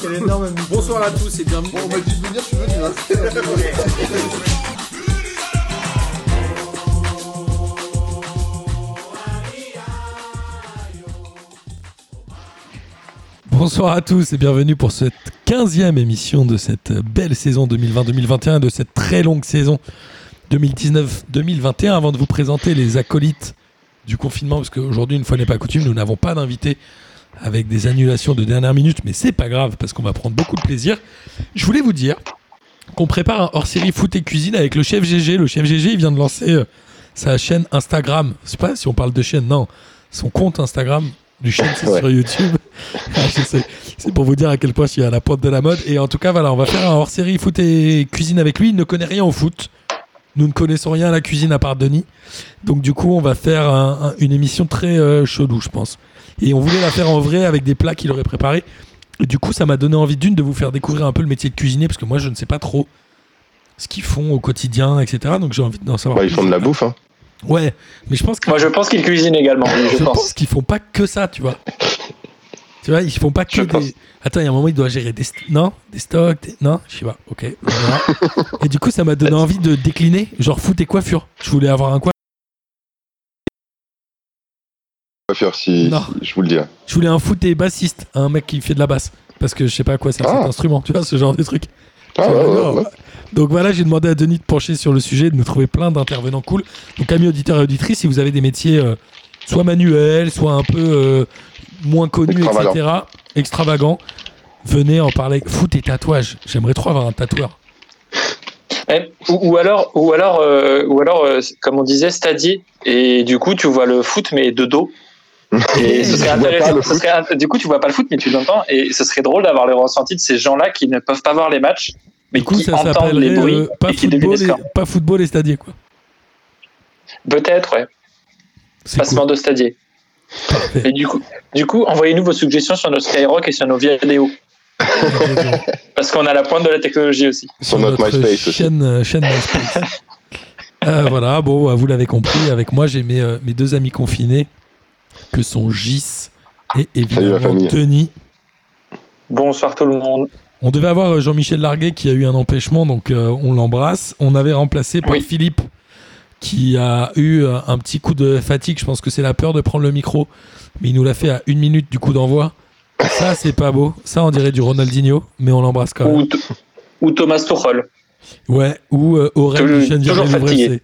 Quel énorme Bonsoir à tous et bienvenue. Bon, on m'a dit de venir, je suis venu. Hein. Bonsoir à tous et bienvenue pour cette 15e émission de cette belle saison 2020-2021, de cette très longue saison 2019-2021. Avant de vous présenter les acolytes du confinement, parce qu'aujourd'hui, une fois n'est pas coutume, nous n'avons pas d'invités avec des annulations de dernière minute, mais c'est pas grave parce qu'on va prendre beaucoup de plaisir. Je voulais vous dire qu'on prépare un hors-série foot et cuisine avec le chef GG. Le chef GG, il vient de lancer euh, sa chaîne Instagram. Je sais pas si on parle de chaîne, non. Son compte Instagram du chaîne, c'est Ouais. sur YouTube. Ah. C'est pour vous dire à quel point je suis à la pointe de la mode. Et en tout cas, voilà, on va faire un hors-série foot et cuisine avec lui. Il ne connaît rien au foot. Nous ne connaissons rien à la cuisine à part Denis. Donc du coup, on va faire un- un- une émission très euh, chelou, je pense. Et on voulait la faire en vrai avec des plats qu'il aurait préparés. Et du coup, ça m'a donné envie d'une de vous faire découvrir un peu le métier de cuisinier parce que moi, je ne sais pas trop ce qu'ils font au quotidien, etc. Donc j'ai envie d'en savoir. Bah, ils font de la bouffe, hein. Ouais, mais je pense que Moi, je pense qu'il cuisine également. je je pense, pense. qu'ils font pas que ça, tu vois. tu vois, ils font pas que Je des. pense. Attends, il y a un moment, il doit gérer des. st- Non Des stocks des- Non Je sais pas, ok. et du coup, ça m'a donné envie de décliner, genre foot et coiffure. Je voulais avoir un Coiffeur, si, Non. si je vous le dis. hein. Je voulais un foot et bassiste, un mec qui fait de la basse. Parce que je sais pas à quoi sert Ah. cet instrument, tu vois, ce genre de truc. Ah, ouais, ouais, ouais. Donc voilà, j'ai demandé à Denis de pencher sur le sujet, de nous trouver plein d'intervenants cool. Donc amis auditeurs et auditrices, si vous avez des métiers euh, soit manuels, soit un peu euh, moins connus, Extravagant. etc., extravagants, venez en parler. Foot et tatouage. J'aimerais trop avoir un tatoueur. Eh, ou, ou alors, ou alors, euh, ou alors, euh, comme on disait, stadier. Et du coup, tu vois le foot mais de dos. Et ce serait intéressant. ce serait du coup, tu vois pas le foot, mais tu l'entends. Et ce serait drôle d'avoir le ressenti de ces gens-là qui ne peuvent pas voir les matchs, mais Du coup, qui ça entendent les bruits euh, pas, et qui devinent football les et, scores. pas football et stadier, quoi. Peut-être, ouais. C'est Passement cool. de stadier. Parfait. Et du coup, du coup, envoyez-nous vos suggestions sur notre Skyrock et sur nos vidéos. Parce qu'on a la pointe de la technologie aussi. Sur notre MySpace aussi. chaîne, euh, chaîne MySpace. Euh, voilà, bon, vous l'avez compris, avec moi j'ai mes, euh, mes deux amis confinés, que sont Gis et évidemment. Denis. Bonsoir tout le monde. On devait avoir euh, Jean-Michel Larguet qui a eu un empêchement, donc euh, on l'embrasse. On avait remplacé par Oui. Philippe qui a eu euh, un petit coup de fatigue. Je pense que c'est la peur de prendre le micro, mais il nous l'a fait à une minute du coup d'envoi. Ça, c'est pas beau. Ça, on dirait du Ronaldinho, mais on l'embrasse quand même. Ou, Thomas Tuchel. Ouais, ou euh, Aurel Toujours- fatigué.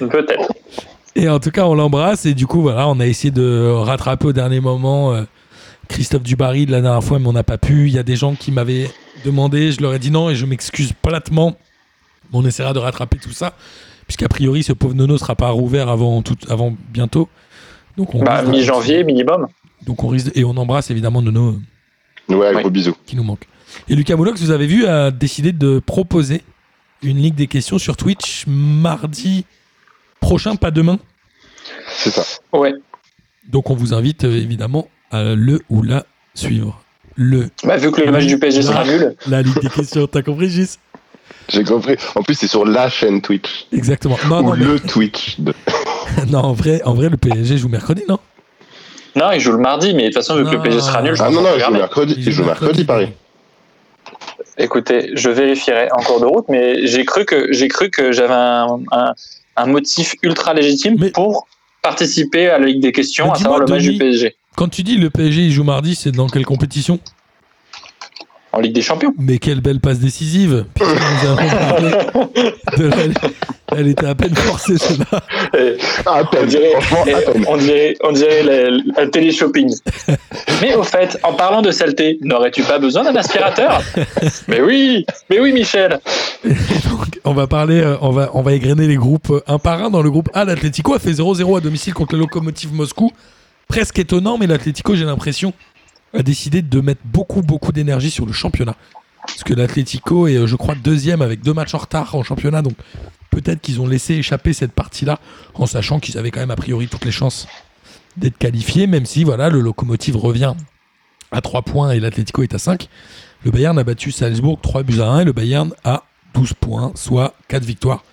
Peut-être. Et en tout cas, on l'embrasse et du coup, voilà, on a essayé de rattraper au dernier moment euh, Christophe Dubarry de la dernière fois, mais on n'a pas pu. Il y a des gens qui m'avaient demandé, je leur ai dit non et je m'excuse platement. On essaiera de rattraper tout ça, puisqu'a priori, ce pauvre Nono sera pas rouvert avant, tout, avant bientôt. Donc on, Bah, mi-janvier minimum. donc on risque de- et on embrasse évidemment Nono euh, Ouais, Ouais. gros bisous. qui nous manque. Et Lucas Moulox, vous avez vu, a décidé de proposer une ligue des questions sur Twitch mardi prochain, pas demain. C'est ça. Ouais. Donc on vous invite euh, évidemment à le ou la suivre. Le, Bah, vu que le match du PSG sera nul. la ligue des questions, t'as compris Gis? J'ai compris. En plus, c'est sur la chaîne Twitch. Exactement. Non, ou non, mais- le Twitch. De... non, en vrai, en vrai, le PSG joue mercredi, non? Non, il joue le mardi, mais de toute façon, vu que le PSG sera nul, je Ah non, non, il joue mercredi. Il joue mercredi, Paris. Écoutez, je vérifierai en cours de route, mais j'ai cru que j'ai cru que j'avais un, un, un motif ultra légitime Mais- pour participer à la Ligue des questions, à savoir le match du PSG Quand tu dis le PSG il joue mardi, c'est dans quelle compétition? En Ligue des Champions. Mais quelle belle passe décisive Putain, nous avons parlé de la- Elle était à peine forcée, celle-là. Et À on peine. dirait, on dirait, on dirait le, le télé-shopping. mais au fait, en parlant de saleté, n'aurais-tu pas besoin d'un aspirateur? Mais oui, mais oui, Michel. Donc, on va parler, euh, on va, on va égrener les groupes euh, un par un. Dans le groupe A, l'Atlético a fait 0-0 à domicile contre le Lokomotiv Moscou. Presque étonnant, mais l'Atlético, j'ai l'impression, a décidé de mettre beaucoup, beaucoup d'énergie sur le championnat. Parce que l'Atlético est, euh, je crois, deuxième avec deux matchs en retard en championnat. Donc peut-être qu'ils ont laissé échapper cette partie-là en sachant qu'ils avaient quand même a priori toutes les chances d'être qualifiés, même si voilà, le Lokomotiv revient à 3 points et l'Atlético est à 5. Le Bayern a battu Salzbourg 3 buts à 1 et le Bayern a 12 points, soit 4 victoires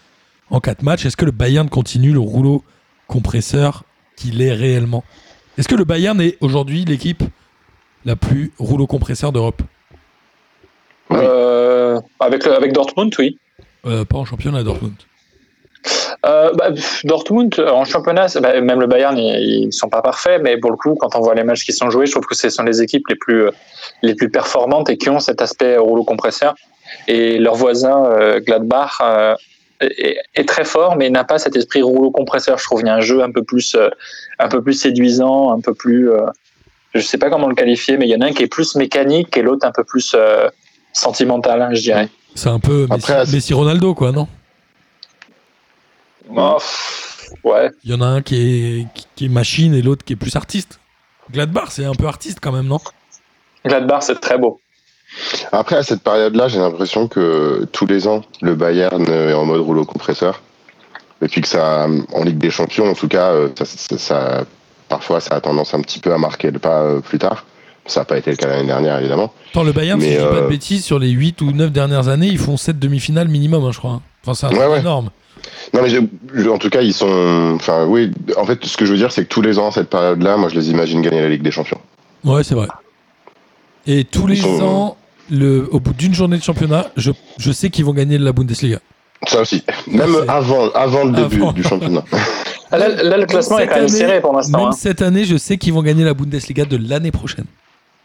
en 4 matchs. Est-ce que le Bayern continue le rouleau compresseur qu'il est réellement? Est-ce que le Bayern est aujourd'hui l'équipe la plus rouleau compresseur d'Europe Avec, le, avec Dortmund, oui. Euh, pas en championnat, Dortmund. Euh, bah, Dortmund, euh, en championnat, bah, même le Bayern, ils, ils sont pas parfaits, mais pour le coup, quand on voit les matchs qui sont joués, je trouve que ce sont les équipes les plus, euh, les plus performantes et qui ont cet aspect rouleau compresseur. Et leur voisin, euh, Gladbach, euh, est, est très fort, mais n'a pas cet esprit rouleau compresseur. Je trouve il y a un jeu un peu plus, euh, un peu plus séduisant, un peu plus, euh, je sais pas comment le qualifier, mais il y en a un qui est plus mécanique et l'autre un peu plus euh, sentimental, hein, je dirais. C'est un peu Messi, Après, Messi Ronaldo, quoi, non? Oh, pff, ouais. Il y en a un qui est, qui, qui est machine et l'autre qui est plus artiste. Gladbach, c'est un peu artiste quand même, non? Gladbach, c'est très beau. Après, à cette période-là, j'ai l'impression que tous les ans, le Bayern est en mode rouleau compresseur. Et puis que ça, en Ligue des Champions, en tout cas, euh, ça, ça- ça- parfois, ça a tendance un petit peu à marquer le pas euh, plus tard. Ça n'a pas été le cas l'année dernière, évidemment. Le Bayern, si Mais, je dis pas de euh, bêtises, sur les 8 ou 9 dernières années, ils font 7 demi-finales minimum, hein, je crois. Enfin, c'est Ouais, ouais. énorme. Non, mais je- je- en tout cas, ils sont. Enfin, oui, en fait, ce que je veux dire, c'est que tous les ans, à cette période-là, moi, je les imagine gagner la Ligue des Champions. Ouais, c'est vrai. Et tous les sont- ans, le, au bout d'une journée de championnat, je, je sais qu'ils vont gagner la Bundesliga. Ça aussi. Même avant, avant le début Avant. du championnat. Là, là, le classement est quand même serré pour l'instant. Même hein. cette année, je sais qu'ils vont gagner la Bundesliga de l'année prochaine.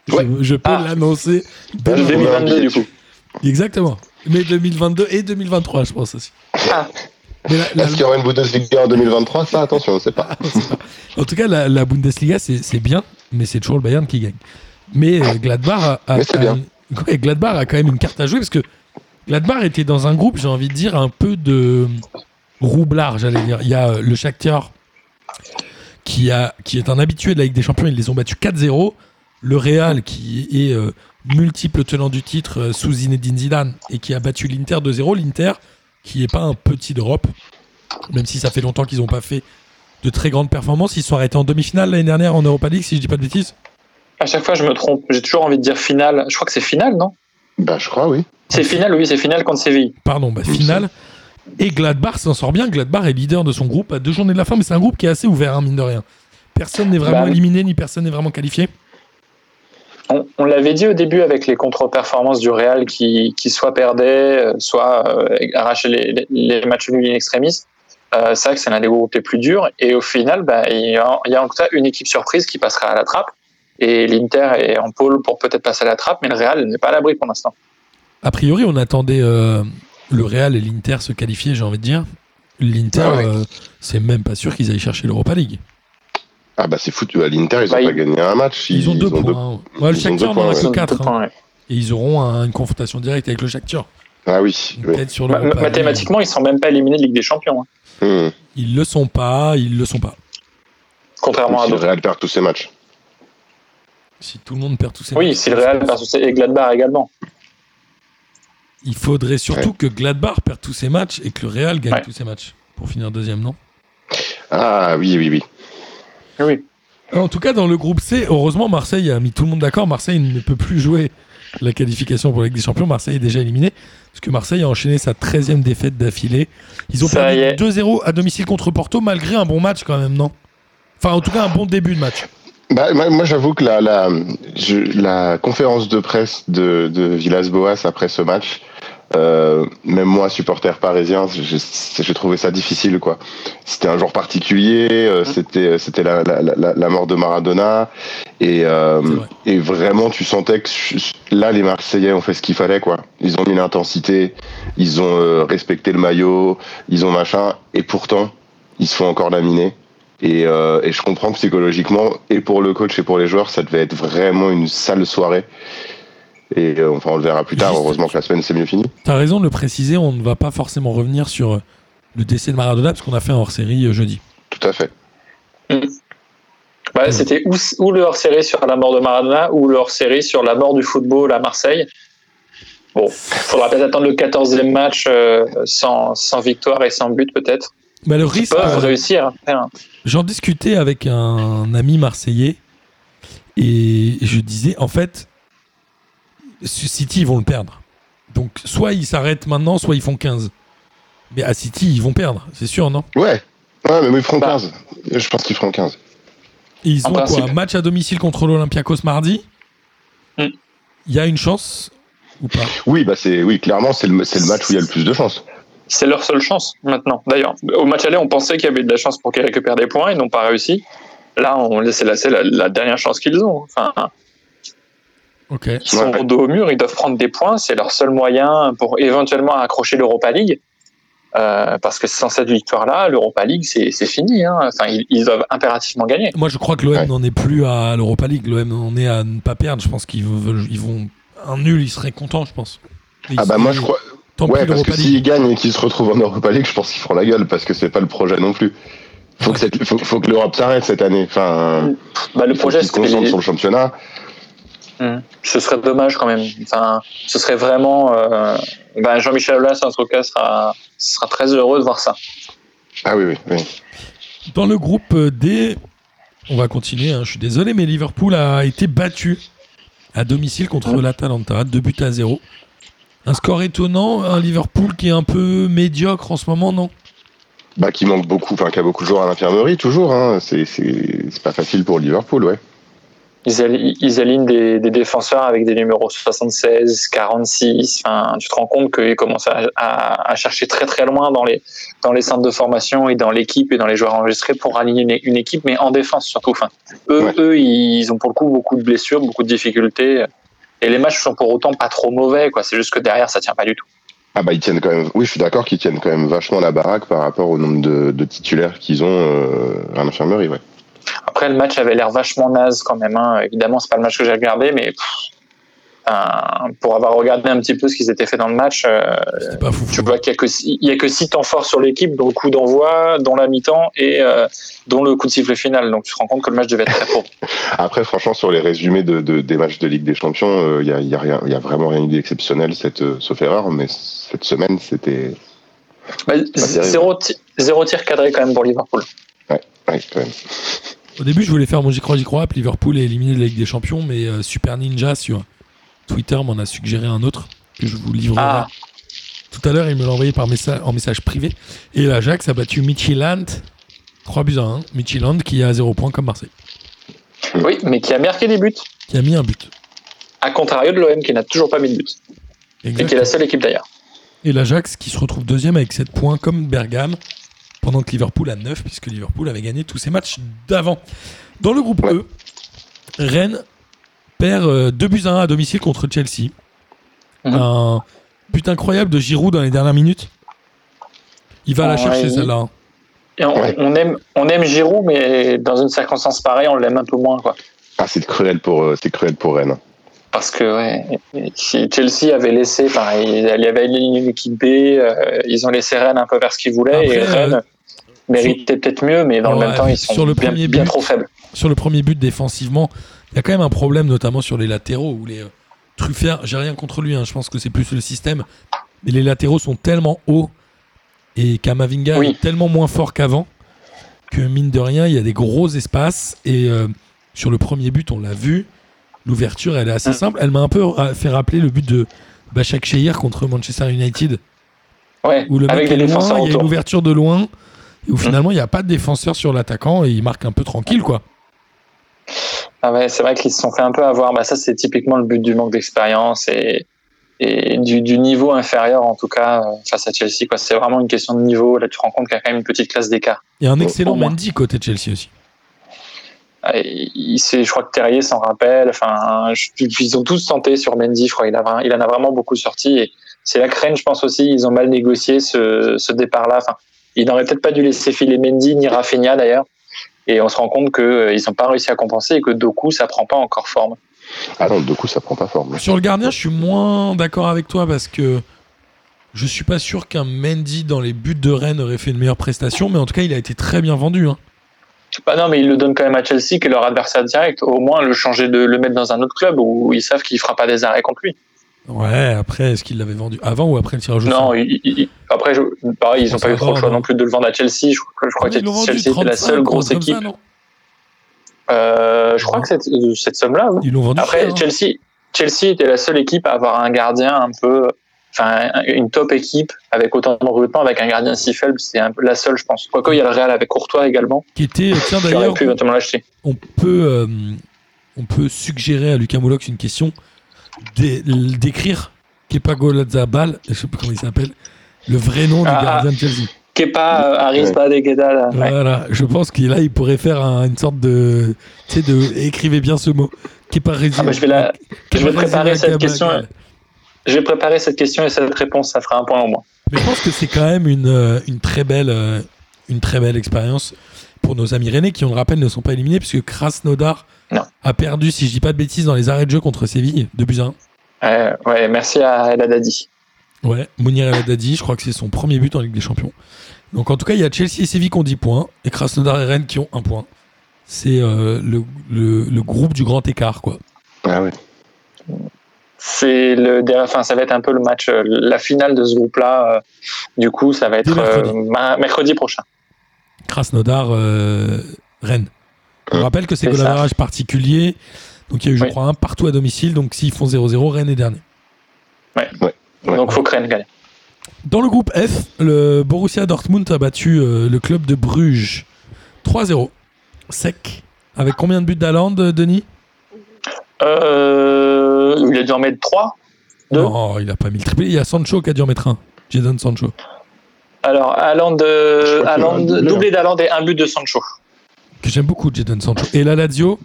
Je- Ouais. Je, peux Ah. l'annoncer. dès Ah, je vais maintenant. 2022 du coup. Exactement. Mais 2022 et 2023, je pense aussi. Ah. Mais la- la- Est-ce qu'il y aura une Bundesliga en 2023 Ça, attention, on ne sait pas. En tout cas, la, la Bundesliga, c'est bien, mais c'est toujours le Bayern qui gagne. Mais euh, Gladbach a, a- Mais c'est a bien. une- ouais, Gladbach a quand même une carte à jouer parce que Gladbach était dans un groupe, j'ai envie de dire, un peu de roublard, j'allais dire. Il y a euh, le Shakhtar qui, a, qui est un habitué de la Ligue des Champions, ils les ont battus 4-0. Le Real qui est euh, multiple tenant du titre euh, sous Zinedine Zidane et qui a battu l'Inter 2-0. L'Inter qui n'est pas un petit d'Europe, même si ça fait longtemps qu'ils n'ont pas fait de très grandes performances. Ils sont arrêtés en demi-finale l'année dernière en Europa League, si je dis pas de bêtises. À chaque fois, je me trompe. J'ai toujours envie de dire finale. Je crois que c'est finale, non? Bah, je crois, oui. C'est finale, oui, c'est finale contre Séville. Pardon, bah, finale. Et Gladbach s'en sort bien. Gladbach est leader de son groupe à deux journées de la fin, mais c'est un groupe qui est assez ouvert, hein, mine de rien. Personne n'est vraiment Bah, éliminé, ni personne n'est vraiment qualifié. On, on l'avait dit au début avec les contre-performances du Real qui, qui soit perdait, euh, soit euh, arrachait les, les- les matchs nuls in extremis. Euh, c'est vrai que c'est l'un des groupes les plus durs. Et au final, bah, il, y a, il y a en tout cas une équipe surprise qui passera à la trappe. Et l'Inter est en pôle pour peut-être passer à la trappe, mais le Real n'est pas à l'abri pour l'instant. A priori, on attendait euh, le Real et l'Inter se qualifier, j'ai envie de dire. L'Inter, Ah ouais. euh, c'est même pas sûr qu'ils aillent chercher l'Europa League. Ah, bah, c'est foutu. À l'Inter, ils n'ont Bah, pas gagné un match. Ils, ont deux points. Ouais, le Shakhtar n'en a que Deux 4. points, ouais. Et ils auront un- une confrontation directe avec le Shakhtar. Ah oui. oui. Sur League. Mathématiquement, ils sont même pas éliminés de Ligue des Champions, hein, Hmm. Ils le sont pas, ils le sont pas. contrairement à Si le. Real perd tous ses matchs. Si tout le monde perd tous ses Oui, matchs, si le Real versus et Gladbach également. Il faudrait surtout que Gladbach perde tous ses matchs et que le Real gagne Ouais. tous ses matchs pour finir deuxième, non? Ah oui, oui, oui. Oui. En tout cas, dans le groupe C, heureusement, Marseille a mis tout le monde d'accord. Marseille ne peut plus jouer la qualification pour la Ligue des Champions. Marseille est déjà éliminé parce que Marseille a enchaîné sa 13e défaite d'affilée. Ils ont Ça perdu y est. 2-0 à domicile contre Porto malgré un bon match quand même, non? Enfin, en tout cas, un bon début de match. Bah, moi, moi, j'avoue que la, la, je- la conférence de presse de, de Villas-Boas après ce match, euh, même moi, supporter parisien, j'ai trouvé ça difficile. quoi. C'était un jour particulier, euh, c'était c'était la, la, la, la mort de Maradona, et, euh, C'est vrai. et vraiment, tu sentais que là, les Marseillais ont fait ce qu'il fallait. quoi. Ils ont mis l'intensité, ils ont euh, respecté le maillot, ils ont machin, et pourtant, ils se font encore laminer. Et, euh, et je comprends psychologiquement, et pour le coach et pour les joueurs, ça devait être vraiment une sale soirée. Et euh, enfin, on le verra plus tard. Juste- Heureusement que la semaine c'est mieux fini. T'as raison de le préciser, on ne va pas forcément revenir sur euh, le décès de Maradona parce qu'on a fait un hors-série euh, jeudi. Tout à fait. Bah, C'était ou, ou le hors-série sur la mort de Maradona ou le hors-série sur la mort du football à Marseille. Bon, faudra peut-être attendre le 14e match euh, sans, sans victoire et sans but peut-être. Bah, le Ils risque, peuvent euh, réussir. hein. J'en discutais avec un ami marseillais et je disais en fait, City ils vont le perdre. Donc soit ils s'arrêtent maintenant, soit ils font 15. Mais à City ils vont perdre, c'est sûr, non? Ouais. Ouais, mais ils feront Bah. 15. Je pense qu'ils feront 15. Et ils En ont quoi? Un match à domicile contre l'Olympiakos mardi? Hmm. Il y a une chance, ou pas? Oui, bah c'est oui, clairement, c'est le, match où il y a le plus de chances. C'est leur seule chance maintenant. D'ailleurs, au match aller, on pensait qu'il y avait de la chance pour qu'ils récupèrent des points. Ils n'ont pas réussi. Là, on c'est la, c'est la, la dernière chance qu'ils ont. Enfin, Ils sont Ouais. dos au mur, ils doivent prendre des points. C'est leur seul moyen pour éventuellement accrocher l'Europa League. Euh, parce que sans cette victoire-là, l'Europa League, c'est c'est fini. Hein. Enfin, ils, ils doivent impérativement gagner. Moi, je crois que l'OM Ouais. n'en est plus à l'Europa League. L'OM en est à ne pas perdre. Je pense qu'ils veulent, ils vont un nul, ils seraient contents, je pense. Ah bah moi je crois. Tant Ouais, parce que s'ils gagnent et qu'ils se retrouvent en Europa League, je pense qu'ils feront la gueule parce que c'est pas le projet non plus. Faut que, cette- faut, faut que l'Europe s'arrête cette année. Enfin, Bah, le projet, se les- sur le championnat. Hum. Ce serait dommage quand même. Enfin, ce serait vraiment. euh, ben, Jean-Michel Aulas, en tout cas, sera, sera très heureux de voir ça. Ah oui, oui, oui. Dans le groupe D, on va continuer. hein, je suis désolé, mais Liverpool a été battu à domicile contre l'Atalanta, 2 buts à 0. Un score étonnant, un Liverpool qui est un peu médiocre en ce moment, non? Bah, qui manque beaucoup, enfin, qui a beaucoup de joueurs à l'infirmerie, toujours. Hein. C'est, c'est, c'est pas facile pour Liverpool, ouais. Ils, ali- ils alignent des, des défenseurs avec des numéros 76, 46. Enfin, tu te rends compte qu'ils commencent à, à- à chercher très très loin dans les, dans les centres de formation et dans l'équipe et dans les joueurs enregistrés pour aligner une, une équipe, mais en défense surtout. Enfin, eux, Ouais. eux, ils ont pour le coup beaucoup de blessures, beaucoup de difficultés. Et les matchs sont pour autant pas trop mauvais. quoi. C'est juste que derrière, ça tient pas du tout. Ah bah ils tiennent quand même. Oui, je suis d'accord qu'ils tiennent quand même vachement la baraque par rapport au nombre de, de titulaires qu'ils ont euh, à l'infirmerie, ouais. Après, le match avait l'air vachement naze quand même. hein. Évidemment, c'est pas le match que j'ai regardé, mais pff, pour avoir regardé un petit peu ce qui s'était fait dans le match, euh, C'était pas fou. tu vois qu'il y a que six- il y a que six temps forts sur l'équipe, dont le coup d'envoi, dont la mi-temps et euh, dont le coup de sifflet final. Donc tu te rends compte que le match devait être très pauvre. Après, franchement, sur les résumés de, de- des matchs de Ligue des Champions, il y, a, y, a rien- y a vraiment rien eu d'exceptionnel, euh, sauf erreur, mais cette semaine, c'était. Bah, zéro, zéro tir cadré quand même pour Liverpool. Ouais, quand même. Au début, je voulais faire mon j'y crois, j'y crois. puis Liverpool est éliminé de la Ligue des Champions, mais euh, Super Ninja sur Twitter m'en a suggéré un autre que je vous livrerai. Ah, Tout à l'heure, il me l'a envoyé par message, en message privé. Et l'Ajax a battu Midtjylland 3 buts à 1. Midtjylland qui est à 0 points comme Marseille, oui, mais qui a marqué des buts. qui a mis un but. À contrario de l'OM qui n'a toujours pas mis de but. Et qui est la seule équipe d'ailleurs. Et l'Ajax qui se retrouve deuxième avec 7 points comme Bergame, pendant que Liverpool a 9, puisque Liverpool avait gagné tous ses matchs d'avant. Dans le groupe Ouais. E, Rennes perd euh, 2 buts à 1 à domicile contre Chelsea. Mhm. Un but incroyable de Giroud dans les dernières minutes. Il va la chercher celle-là. hein. Et on, Ouais. on aime, on aime Giroud, mais dans une circonstance pareille, on l'aime un peu moins. Quoi. Ah, c'est cruel pour, euh, c'est cruel pour Rennes. Parce que ouais, si Chelsea avait laissé, enfin, il y avait une équipe B, euh, ils ont laissé Rennes un peu vers ce qu'ils voulaient, et Rennes méritait peut-être mieux, mais dans Ouais, le même temps, ils sont sur le bien, trop faibles. Sur le premier but défensivement, il y a quand même un problème, notamment sur les latéraux, où les euh, Truffert, j'ai rien contre lui, hein, je pense que c'est plus le système, mais les latéraux sont tellement hauts et Kamavinga Oui. est tellement moins fort qu'avant que mine de rien, il y a des gros espaces et euh, sur le premier but, on l'a vu, l'ouverture, elle est assez Mm. simple. Elle m'a un peu ra- fait rappeler le but de Bachak Shehir contre Manchester United, Ouais, où le avec mec loin, défenseurs il y a une ouverture de loin, où Mm. finalement, il n'y a pas de défenseur sur l'attaquant et il marque un peu tranquille, quoi. Ah ouais, c'est vrai qu'ils se sont fait un peu avoir. Bah, ça, c'est typiquement le but du manque d'expérience et, et du, du niveau inférieur, en tout cas, euh, face à Chelsea. C'est vraiment une question de niveau. Là, tu te rends compte qu'il y a quand même une petite classe d'écart. Il y a un excellent. Mendy côté Chelsea aussi. Ah, et Il, sait- je crois que Terrier s'en rappelle. Enfin, je- ils ont tous tenté sur Mendy. Je crois a, il en a vraiment beaucoup sorti. Et c'est la crainte, je pense aussi. Ils ont mal négocié ce, ce départ-là. Enfin, ils n'auraient peut-être pas dû laisser filer Mendy ni Rafinha d'ailleurs. Et on se rend compte qu'ils n'ont pas réussi à compenser et que Doku, ça prend pas encore forme. Ah non, coup, ça prend pas forme. Sur le gardien, je suis moins d'accord avec toi parce que je suis pas sûr qu'un Mendy dans les buts de Rennes aurait fait une meilleure prestation, mais en tout cas, il a été très bien vendu. hein. Bah non, mais ils le donnent quand même à Chelsea, qui est leur adversaire direct. Au moins, le changer de le mettre dans un autre club où ils savent qu'il fera pas des arrêts contre lui. Ouais, après, est-ce qu'il l'avait vendu avant ou après le tirage au Non, sort il- il- après, je- pareil, ils Bon, n'ont pas eu trop le choix non. non plus de le vendre à Chelsea. Je, crois- je crois Ils l'ont que Chelsea était la 35, seule grosse ça, équipe. non Euh, je crois que cette, cette somme-là, oui. Ils l'ont vendu Après, cher, hein. Chelsea, Chelsea était la seule équipe à avoir un gardien un peu, enfin, une top équipe avec autant de recrutement, avec un gardien si faible, c'est la seule, je pense. Quoique, il y a le Real avec Courtois également, qui était, tiens qui aurait d'ailleurs, pu éventuellement l'acheter. on peut, euh, on peut suggérer à Lucas Moulox une question, d'é- d'écrire Kepa Golazabal, je sais pas comment il s'appelle, le vrai nom du Ah, gardien de Chelsea. Kepa, euh, Haris, Ouais. Badegeda, là. Ouais. Voilà, je pense qu'il là, il pourrait faire un- une sorte de, tu sais, de, écrivez bien ce mot. Kepa Rezi- Ah, bah, je vais la- je vais préparer cette question. Je vais préparer cette question et cette réponse, ça fera un point en moins. Mais je pense que c'est quand même une, euh, une très belle, euh, une très belle expérience pour nos amis rennais qui, on le rappelle, ne sont pas éliminés puisque Krasnodar Non. a perdu, si je dis pas de bêtises, dans les arrêts de jeu contre Séville, 2 buts à 1. Euh, ouais, merci à El Haddadi. Ouais, Mounir El Haddadi, je crois que c'est son premier but en Ligue des Champions. Donc en tout cas, il y a Chelsea et Séville qui ont 10 points et Krasnodar et Rennes qui ont 1 point. C'est euh, le, le- le groupe du grand écart, quoi. Ah ouais. C'est le, der- enfin, ça va être un peu le match, euh, la finale de ce groupe-là. euh, Du coup, ça va être mercredi. euh, ma- mercredi prochain. Krasnodar, euh, Rennes. On Hein. rappelle que c'est ça. golavérage particulier. Donc il y a eu, je Oui. crois, un partout à domicile. Donc s'ils font 0-0, Rennes est dernier. Ouais. Donc, faut que Rennes gagne. Dans le groupe F, le Borussia Dortmund a battu euh, le club de Bruges 3-0. Sec. Avec combien de buts d'Aland, Denis? Euh, il a dû en mettre 3. Deux. Non, il a pas mis le triplé. Il y a Sancho qui a dû en mettre un. Jadon Sancho. Alors, Haaland, euh, doublé, doublé et un but de Sancho. Que j'aime beaucoup, Jadon Sancho. Et la Lazio,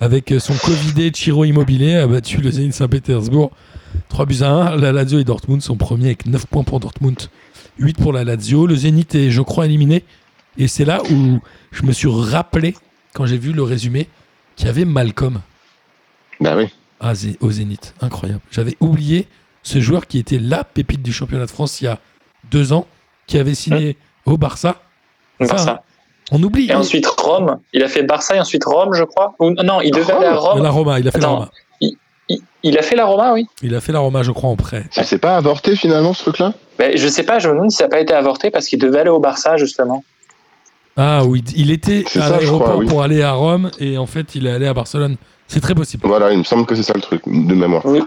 avec son Covidé Chiro Immobilier, a battu le Zénith Saint-Pétersbourg 3 buts à 1. La Lazio et Dortmund sont premiers avec 9 points pour Dortmund, 8 pour la Lazio. Le Zénith est, je crois, éliminé. Et c'est là où je me suis rappelé, quand j'ai vu le résumé, qu'il y avait Malcolm Bah oui. À Zé- au Zénith. Incroyable. J'avais oublié ce joueur qui était la pépite du championnat de France il y a deux ans, qui avait signé au Barça. Ça, Barça. On oublie. Et ensuite Rome. Il a fait Barça et ensuite Rome, je crois. Ou, non, il devait Rome aller à Rome. La Roma, il a fait la. Roma. Il, il a fait la Roma, oui. Il a fait la Roma, je crois, en prêt. Ça s'est pas avorté finalement ce truc-là? Mais je sais pas, je me demande si ça n'a pas été avorté parce qu'il devait aller au Barça, justement. Ah oui, il était à l'aéroport oui. pour aller à Rome et en fait il est allé à Barcelone. C'est très possible. Voilà, il me semble que c'est ça le truc, de mémoire. Vous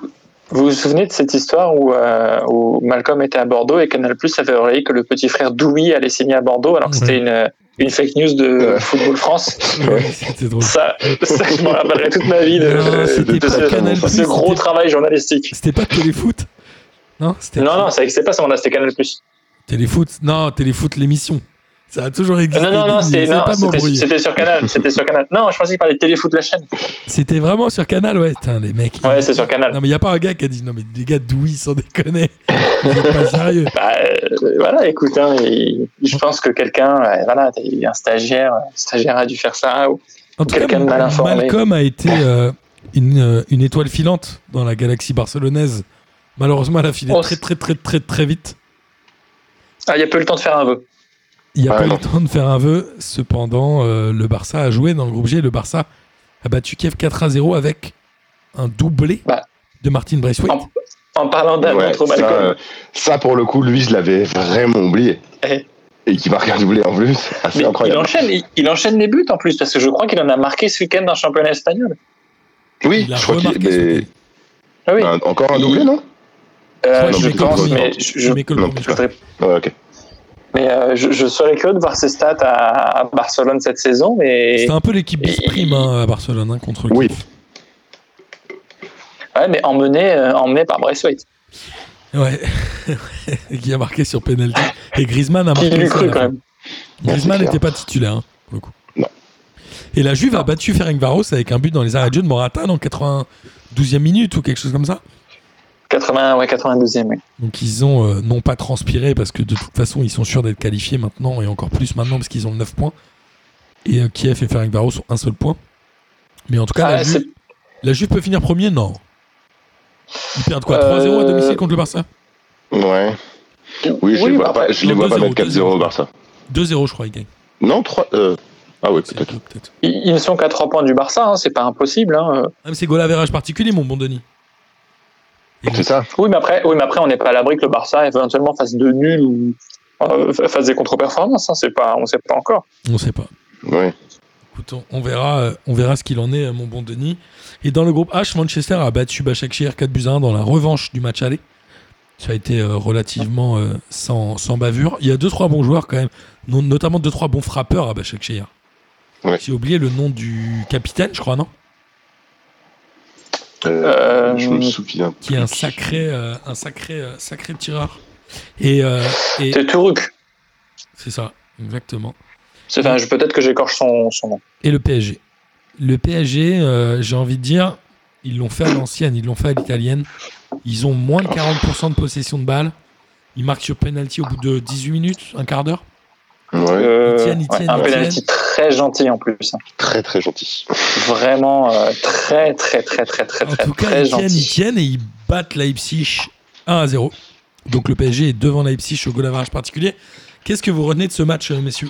vous, vous souvenez de cette histoire où, euh, où Malcolm était à Bordeaux et Canal Plus avait relayé que le petit frère Dewey allait signer à Bordeaux alors que c'était une, une fake news de. Football France? Ouais, C'était drôle. ça, ça, je m'en rappellerai toute ma vie de, Non, de pas ce, Canal+, ce gros travail journalistique. C'était pas Téléfoot? Non, c'était Non, non, ça n'existait pas ce moment-là, c'était Canal Plus. Téléfoot. Non, Téléfoot l'émission. Ça a toujours existé. Non, non, non, de c'était sur Canal. C'était sur Canal. Non, je pensais qu'il parlait de Téléfoot la chaîne. C'était vraiment sur Canal, ouais. Putain, les mecs. Ouais, c'est sur Canal. Non, mais il y a pas un gars qui a dit non, mais les gars, d'où ils sans déconner. Vous êtes pas sérieux. Bah, euh, voilà, écoute, hein, je pense que quelqu'un, euh, voilà, un stagiaire, un stagiaire a dû faire ça. ou- En tout Quelqu'un cas, de mal informé. Malcolm a été euh, une, euh, une étoile filante dans la galaxie barcelonaise. Malheureusement, elle a filé Oh, très, très, très, très, très vite. Ah, il y a peu le temps de faire un vœu. Il n'y a Ah, pas eu le temps de faire un vœu. Cependant, euh, le Barça a joué dans le groupe G. Le Barça a battu Kiev 4 à 0 avec un doublé Bah. de Martin Braithwaite. En, en parlant d'un Ouais, autre ça, euh, ça, pour le coup, lui, je l'avais vraiment oublié. Eh. Et qui marque un doublé en plus, Ah, c'est Mais il incroyable. enchaîne, il, il enchaîne les buts en plus, parce que je crois qu'il en a marqué ce week-end dans le championnat espagnol. Oui, Il a je crois qu'il mais-. Ah oui, un- encore un doublé, non? Euh, non, je mais pense, comme- mais je, je- Mais que le non, premier, je voudrais- Ouais, ok. Mais, euh, je, je serais curieux de voir ses stats à, à Barcelone cette saison, mais, C'était un peu l'équipe et- Bisprime hein, à Barcelone hein, contre le Oui. Ouais, mais emmené, euh, emmené par Braithwaite. Ouais. qui a marqué sur penalty. Et Griezmann a Qui marqué. lui aussi à cru quand même. Griezmann n'était pas titulaire, hein, pour le coup. Non. Et la Juve a battu Ferencvaros avec un but dans les arrêts de jeu de Morata dans 92e minute ou quelque chose comme ça. 80, ouais, 92e, oui. Donc ils ont euh, non pas transpiré parce que de toute façon ils sont sûrs d'être qualifiés maintenant et encore plus maintenant parce qu'ils ont 9 points. Et euh, Kiev et Ferencvaros ont un seul point. Mais en tout cas, Ah, la, c'est- Juve, la Juve peut finir premier Non? Ils perdent quoi Euh, 3-0 à domicile contre le Barça? Ouais. Oui, je Oui, les vois, pas, je les non, vois pas 2-0, mettre 4-0 au 2-0. Barça. 2-0 je crois ils gagnent. Non, 3. Euh... Ah oui, C'est peut-être. peut-être. Ils, ils ne sont qu'à 3 points du Barça, hein, c'est pas impossible. Hein. Ah, mais c'est goal average particulier mon bon Denis. Et C'est ça. Oui, mais après, oui, mais après on n'est pas à l'abri que le Barça éventuellement fasse de nul ou euh, fasse des contre-performances. Hein, c'est pas, on ne sait pas encore. On sait pas. Ouais. Écoute, on, on verra, euh, on verra ce qu'il en est, euh, mon bon Denis. Et dans le groupe H, Manchester a battu Başakşehir 4 buts à 1 dans la revanche du match aller. Ça a été euh, relativement euh, sans, sans bavure. Il y a 2-3 bons joueurs quand même, no- notamment 2-3 bons frappeurs à Başakşehir. Ouais. J'ai oublié le nom du capitaine, je crois, non? Euh, je me souviens. Qui est un sacré, euh, un sacré, euh, sacré tireur. Et, euh, et C'est Turuk. c'est ça, exactement. C'est- Enfin, je- peut-être que j'écorche son, son nom. Et le PSG. Le PSG, euh, j'ai envie de dire, ils l'ont fait à l'ancienne, ils l'ont fait à l'italienne. Ils ont moins de 40% de possession de balle. Ils marquent sur penalty au bout de 18 minutes, un quart d'heure. Euh, un penalty très gentil en plus. très très gentil. Vraiment euh, très très très très très En très tout cas, très ils tiennent, ils gentil. tiennent et ils battent Leipzig 1 à 0. Donc le PSG est devant Leipzig au goal average particulier. Qu'est-ce que vous retenez de ce match, euh, messieurs?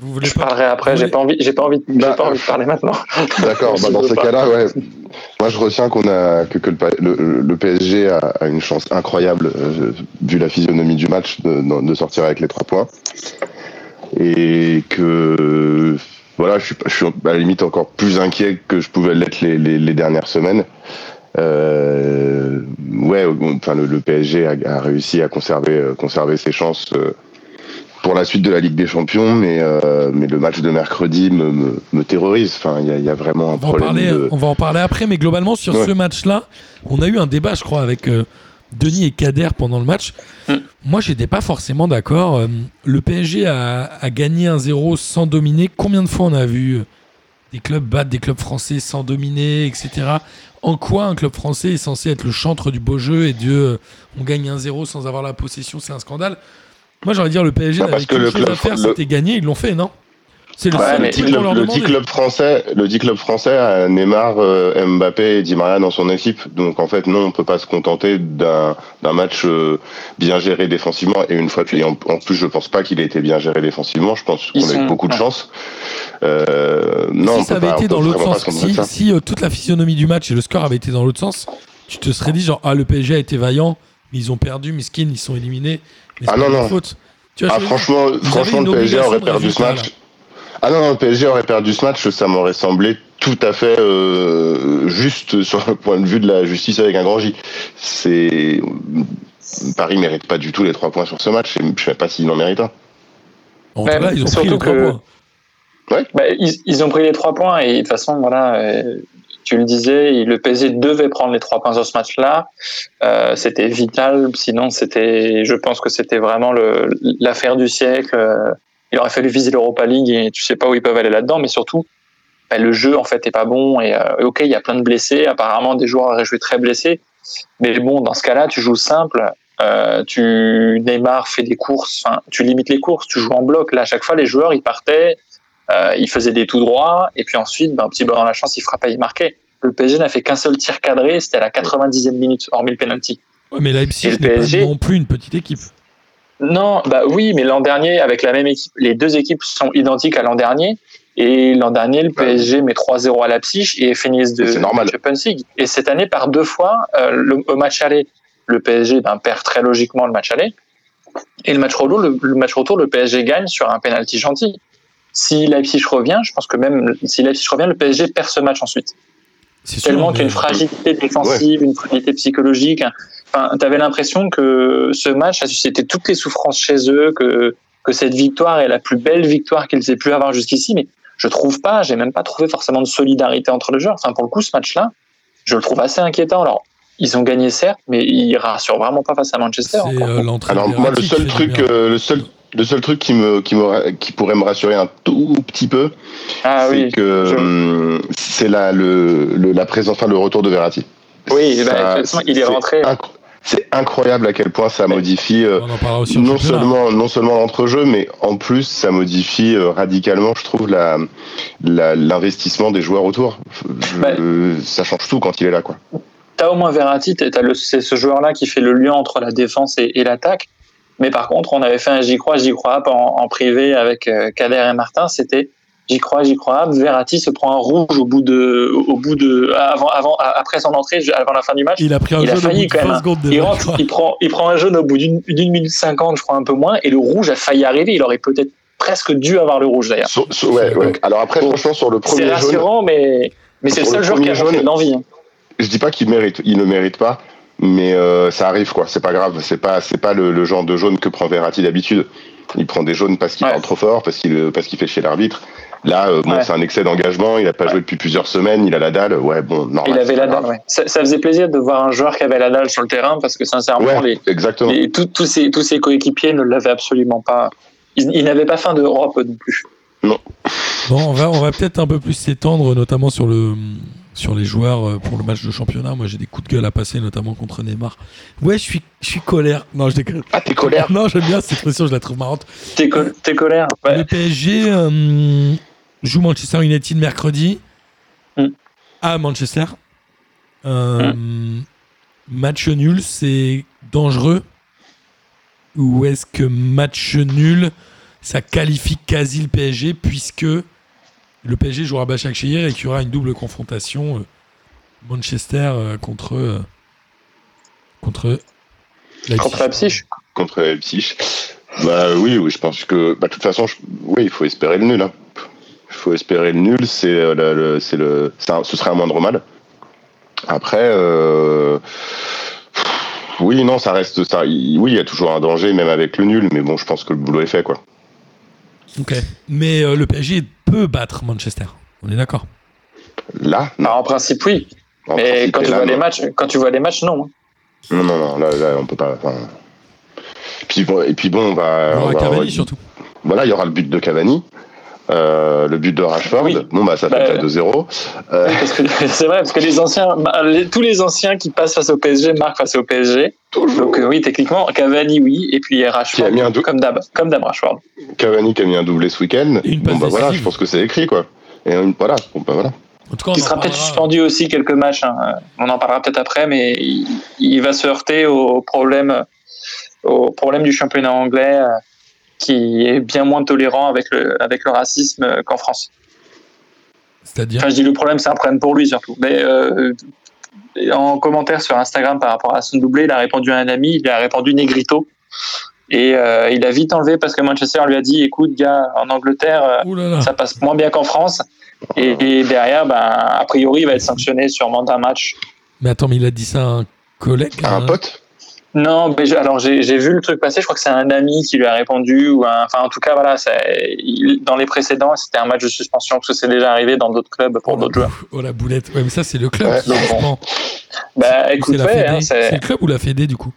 Vous voulez Je pas parlerai après. J'ai voulez- pas envie. J'ai pas envie. J'ai Bah, pas envie de parler maintenant. D'accord, bah dans pas. cas-là, ouais. Moi, je retiens qu'on a que, que le, pa- le- le PSG a, a une chance incroyable, euh, vu la physionomie du match, de, de sortir avec les trois points, et que voilà, je suis, pas- je suis à la limite encore plus inquiet que je pouvais l'être les, les, les dernières semaines. Euh, ouais, enfin le, le PSG a, a réussi à conserver euh, conserver ses chances. euh, pour la suite de la Ligue des Champions, mais, euh, mais le match de mercredi me, me, me terrorise. Enfin, il y, a- il y a vraiment un on va, en problème parler, de... on va en parler après, mais globalement, sur Ouais. ce match-là, on a eu un débat, je crois, avec euh, Denis et Kader pendant le match. Mm. Moi, j'étais pas forcément d'accord. Euh, le PSG a, a gagné 1-0 sans dominer. Combien de fois on a vu des clubs battre des clubs français sans dominer, etc. En quoi un club français est censé être le chantre du beau jeu et de euh, on gagne 1-0 sans avoir la possession, c'est un scandale. Moi, j'aurais dire le PSG n'avait parce que le chose à club- faire, le- c'était gagner. Ils l'ont fait, non? C'est le Ouais, le, club, le français, le dit club français a Neymar, euh, Mbappé et Di Maria dans son équipe. Donc en fait, non, on peut pas se contenter d'un match euh, bien géré défensivement. Et une fois, et en, en plus, je pense pas qu'il ait été bien géré défensivement. Je pense qu'on a eu sont- beaucoup de chance. Euh, non, si on ça peut avait pas- été dans l'autre sens, si, euh, toute la physionomie du match et le score avait été dans l'autre sens, tu te serais dit genre ah le PSG a été vaillant, mais ils ont perdu, miskin, ils sont éliminés. Ah non, non. faute. Tu vois, Ah, franchement, franchement le PSG aurait perdu ce match. Ah non, non, le PSG aurait perdu ce match, ça m'aurait semblé tout à fait euh, juste sur le point de vue de la justice avec un grand J. C'est Paris mérite pas du tout les trois points sur ce match. et Je sais pas s'il en mérite un. En Ouais, tout cas, ils ont pris surtout les trois que- points. Bah, ils, ils ont pris les trois points et de toute façon, voilà, euh, tu le disais, le PSG devait prendre les trois points sur ce match-là. Euh, c'était vital, sinon c'était, je pense que c'était vraiment l'affaire du siècle. Euh, Il aurait fallu viser l'Europa League et tu sais pas où ils peuvent aller là-dedans, mais surtout, bah, le jeu en fait est pas bon et, euh, ok, il y a plein de blessés. Apparemment, des joueurs auraient joué très blessés, mais bon, dans ce cas-là, tu joues simple. Tu Neymar fait des courses, tu limites les courses, tu joues en bloc. Là, à chaque fois, les joueurs ils partaient, euh, il faisait des tout droits, et puis ensuite, ben, un petit peu dans la chance, il frappait, il marquait. Le PSG n'a fait qu'un seul tir cadré, c'était à la 90e minute, hormis le penalty. Ouais, mais Leipzig Et le n'est pas PSG non plus une petite équipe. Non, bah oui, mais l'an dernier, avec la même équipe, les deux équipes sont identiques à l'an dernier. Et l'an dernier, le PSG met 3-0 à Leipzig et finissent de C'est normal. de Champions League. Et cette année, par deux fois, euh, le, au match aller, le PSG ben, perd très logiquement le match aller. Et le match retour, le, le match retour, le PSG gagne sur un penalty gentil. Si Leipzig revient, je pense que même si Leipzig revient, le PSG perd ce match ensuite. C'est sûr, Tellement qu'il y a une fragilité défensive, une fragilité psychologique. Enfin, tu avais l'impression que ce match a suscité toutes les souffrances chez eux, que, que cette victoire est la plus belle victoire qu'ils aient pu avoir jusqu'ici. Mais je trouve pas, j'ai même pas trouvé forcément de solidarité entre les joueurs. Enfin, pour le coup, ce match-là, je le trouve assez inquiétant. Alors, ils ont gagné certes, mais ils rassurent vraiment pas face à Manchester. Euh, Alors moi, le seul truc, euh, le seul, le seul truc qui me, qui me, qui pourrait me rassurer un tout petit peu, ah c'est oui, que je- hum, c'est la, le, le- la présence, enfin le retour de Verratti. oui, bah, Ça, de toute façon, il est rentré. inc- C'est incroyable à quel point ça modifie euh, non seulement non seulement l'entrejeu, mais en plus ça modifie euh, radicalement, je trouve, la la- l'investissement des joueurs autour. Je- Bah. euh, ça change tout quand il est là, quoi. T'as au moins Verratti, t'as le- c'est ce joueur-là qui fait le lien entre la défense et, et l'attaque. Mais par contre, on avait fait un j'y crois, j'y crois en, en privé avec euh, Kader et Martin. C'était j'y crois, j'y crois. Verratti se prend un rouge au bout de, au bout de, avant, avant, après son entrée, avant la fin du match. Il a pris un Il a jaune au failli bout de quand même, 20 secondes de Il rentre, il prend, il prend un jaune au bout d'une d'une minute cinquante, je crois un peu moins, et le rouge a failli arriver. Il aurait peut-être presque dû avoir le rouge d'ailleurs. Ouais, ouais. Alors après, Bon. franchement, sur le C'est premier jaune, rassurant, mais, mais c'est le seul joueur qui a jaune, de l'envie. hein. je dis pas qu'il mérite, il ne mérite pas, mais euh, ça arrive quoi. C'est pas grave. C'est pas, c'est pas le, le genre de jaune que prend Verratti d'habitude. Il prend des jaunes parce qu'il Ouais. parle trop fort, parce qu'il, parce qu'il fait chier l'arbitre. Là, euh, bon, Ouais. c'est un excès d'engagement. Il a pas joué depuis plusieurs semaines. Il a la dalle. Ouais, bon, normal. Il avait la dalle, ouais. Ça, ça faisait plaisir de voir un joueur qui avait la dalle sur le terrain parce que sincèrement, Ouais, exactement. les, les- tous- tous ses, tous ses coéquipiers ne l'avaient absolument pas. Ils, ils n'avaient pas faim d'Europe non plus. Bon, on va, on va peut-être un peu plus s'étendre, notamment sur, le, sur les joueurs euh, pour le match de championnat. Moi, j'ai des coups de gueule à passer, notamment contre Neymar. Ouais, je suis, je suis colère. Non, je déconne. Ah, t'es colère. Non, j'aime bien cette expression, je la trouve marrante. T'es t'es colère ouais. Le PSG euh, joue Manchester United mercredi Mm. à Manchester. Euh, Match nul, c'est dangereux? Ou est-ce que match nul, ça qualifie quasi le PSG puisque le PSG jouera Başakşehir et qu'il y aura une double confrontation euh, Manchester euh, contre euh, contre Leipzig. contre la psyche. contre Leipzig. Bah oui, oui, je pense que, bah, de toute façon, je- oui, il faut espérer le nul. hein. Il faut espérer le nul. C'est euh, le, le- c'est le, un- ce serait un moindre mal. Après, euh, oui, non, ça reste ça. Il- Oui, il y a toujours un danger, même avec le nul. Mais bon, je pense que le boulot est fait, quoi. Ok. Mais euh, le PSG peut battre Manchester. On est d'accord. Là, non. Alors, en principe, oui. En Mais principe, quand tu, là, vois les non. matchs, quand tu vois les matchs, non. Non, non, non, là, là, on peut pas. enfin. Puis bon, et puis bon, on va. Il y on aura va- Cavani on va- surtout. Voilà, il y aura le but de Cavani. Euh, le but de Rashford, Oui. bon bah ça fait Bah, déjà 2-0. Euh, c'est vrai, parce que les anciens, bah, les- tous les anciens qui passent face au PSG marquent face au PSG. toujours. Donc euh, oui, techniquement, Cavani, oui, et puis Rashford, Qui a mis un comme d'hab, comme d'hab Rashford. Cavani qui a mis un doublé ce week-end. Bon bah voilà, je pense que c'est écrit quoi. Et une, voilà, bon bah voilà. En tout cas, on Qui sera peut-être suspendu aussi quelques matchs. hein. On en parlera peut-être après, mais il, il va se heurter au problème, au problème du championnat anglais, euh, qui est bien moins tolérant avec le, avec le racisme qu'en France. C'est-à-dire Enfin, je dis le problème, c'est un problème pour lui surtout. Mais euh, en commentaire sur Instagram par rapport à son doublé, il a répondu à un ami, il a répondu Negrito. Et euh, il a vite enlevé parce que Manchester lui a dit écoute, gars, en Angleterre, euh, Ouh là là. ça passe moins bien qu'en France. Et, et derrière, ben, a priori, il va être sanctionné sûrement d'un match. Mais attends, mais il a dit ça à un collègue Un hein pote? Non, mais je- alors j'ai vu le truc passer. Je crois que c'est un ami qui lui a répondu ou un, enfin en tout cas voilà, ça- il- dans les précédents c'était un match de suspension parce que c'est déjà arrivé dans d'autres clubs pour Oh la, d'autres joueurs. oh la boulette. Ouais, mais ça, c'est le club Ouais, qui donc bon. suspend. Bah écoute, ouais, hein, c'est- le club ou la Fédé, du coup?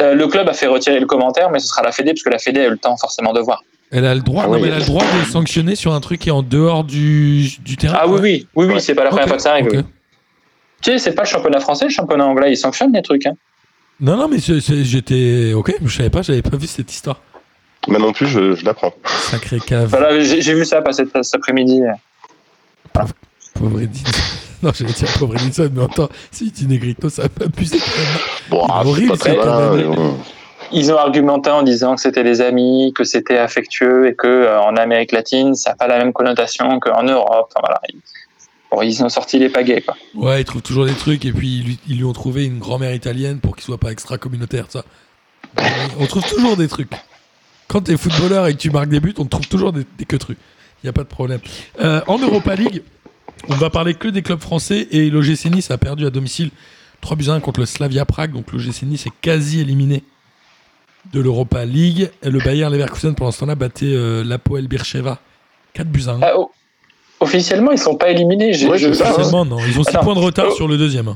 Euh, le club a fait retirer le commentaire, mais ce sera la Fédé parce que la Fédé a eu le temps forcément de voir. Elle a le droit, Ah non, oui, mais elle a le droit de sanctionner sur un truc qui est en dehors du, du terrain. Ah oui ouais. oui, oui oui, c'est pas la première fois que ça arrive. oui. Tu sais, c'est pas le championnat français, le championnat anglais, ils sanctionnent les trucs. Hein. Non, non, mais j'étais. Ok, je savais pas, j'avais pas vu cette histoire. Moi non plus, je, je l'apprends. Sacré cave. Voilà, j'ai vu ça passer cet après-midi. Pauvre Edinson. Non, j'allais dire pauvre Edinson, mais attends, si tu Negrito, ça va pas abuser même. Bon, horrible, pas très bon. Ils ont argumenté en disant que c'était des amis, que c'était affectueux et que euh, en Amérique latine, ça n'a pas la même connotation qu'en Europe. Enfin, voilà. Ils, bon, ils ont sorti les pagaies, quoi. Ouais, ils trouvent toujours des trucs, et puis ils lui, ils lui ont trouvé une grand-mère italienne pour qu'il soit pas extra-communautaire, ça. On trouve toujours des trucs. Quand t'es footballeur et que tu marques des buts, on trouve toujours des, des queutrus. Il n'y a pas de problème. Euh, en Europa League, on va parler que des clubs français, et l'OGC Nice a perdu à domicile 3 buts à 1 contre le Slavia Prague, donc l'OGC Nice est quasi éliminé de l'Europa League. Et le Bayern Leverkusen, pendant ce temps-là, battait euh, l'Apoel Bircheva 4 buts à 1. Ah, oh, officiellement, ils sont pas éliminés. Ouais, je- hein. Officiellement, non. Ils ont 6 Attends. points de retard Oh. sur le deuxième.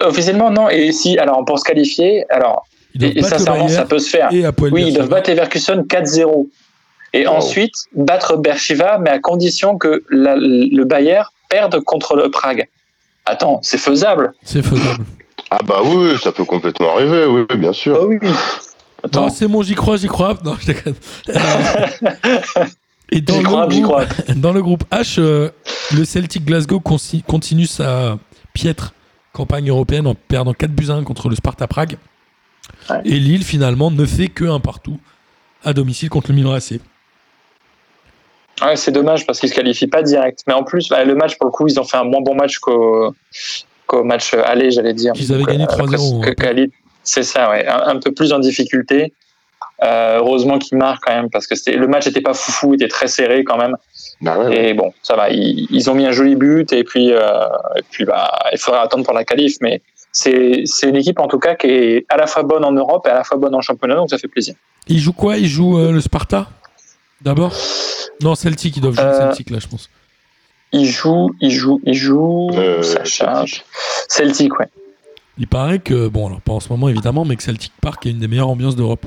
Officiellement, non. Et si, alors, pour se qualifier, alors, Ils doivent et, sincèrement, ça peut se faire. Oui, ils doivent battre Leverkusen 4-0. Et ensuite, battre Bershiva, mais à condition que la- le Bayern perde contre le Prague. Attends, c'est faisable. C'est faisable. Ah bah oui, ça peut complètement arriver, oui, oui, bien sûr. Ah oui. Attends. Non, c'est bon, j'y crois, j'y crois. Non, je déconne. Euh, Et dans le, crois, groupe, crois. dans le groupe H, euh, le Celtic Glasgow continue sa piètre campagne européenne en perdant 4 buts à 1 contre le Sparta Prague. Ouais. Et Lille, finalement, ne fait que un partout à domicile contre le Milan AC. Ouais, c'est dommage parce qu'ils se qualifient pas direct. Mais en plus, bah, le match, pour le coup, ils ont fait un moins bon match qu'au match aller, j'allais dire. Ils avaient Donc, gagné euh, 3-0, que- hein. C'est ça, ouais. Un, un peu plus en difficulté. Euh, heureusement qu'ils marquent quand même parce que c'était- le match n'était pas foufou, était très serré quand même. Bah ouais, ouais. Et bon, ça va. Ils, ils ont mis un joli but et puis, euh, et puis bah, il faudra attendre pour la qualif. Mais c'est c'est une équipe en tout cas qui est à la fois bonne en Europe et à la fois bonne en championnat, donc ça fait plaisir. Il joue quoi? Il joue euh, le Sparta? D'abord? Non, Celtic, ils doivent jouer Euh, Celtic là, je pense. Il joue, il joue, il joue. Euh, ça charge. Celtic, ouais. Il paraît que, bon, alors pas en ce moment évidemment, mais que Celtic Park est une des meilleures ambiances d'Europe.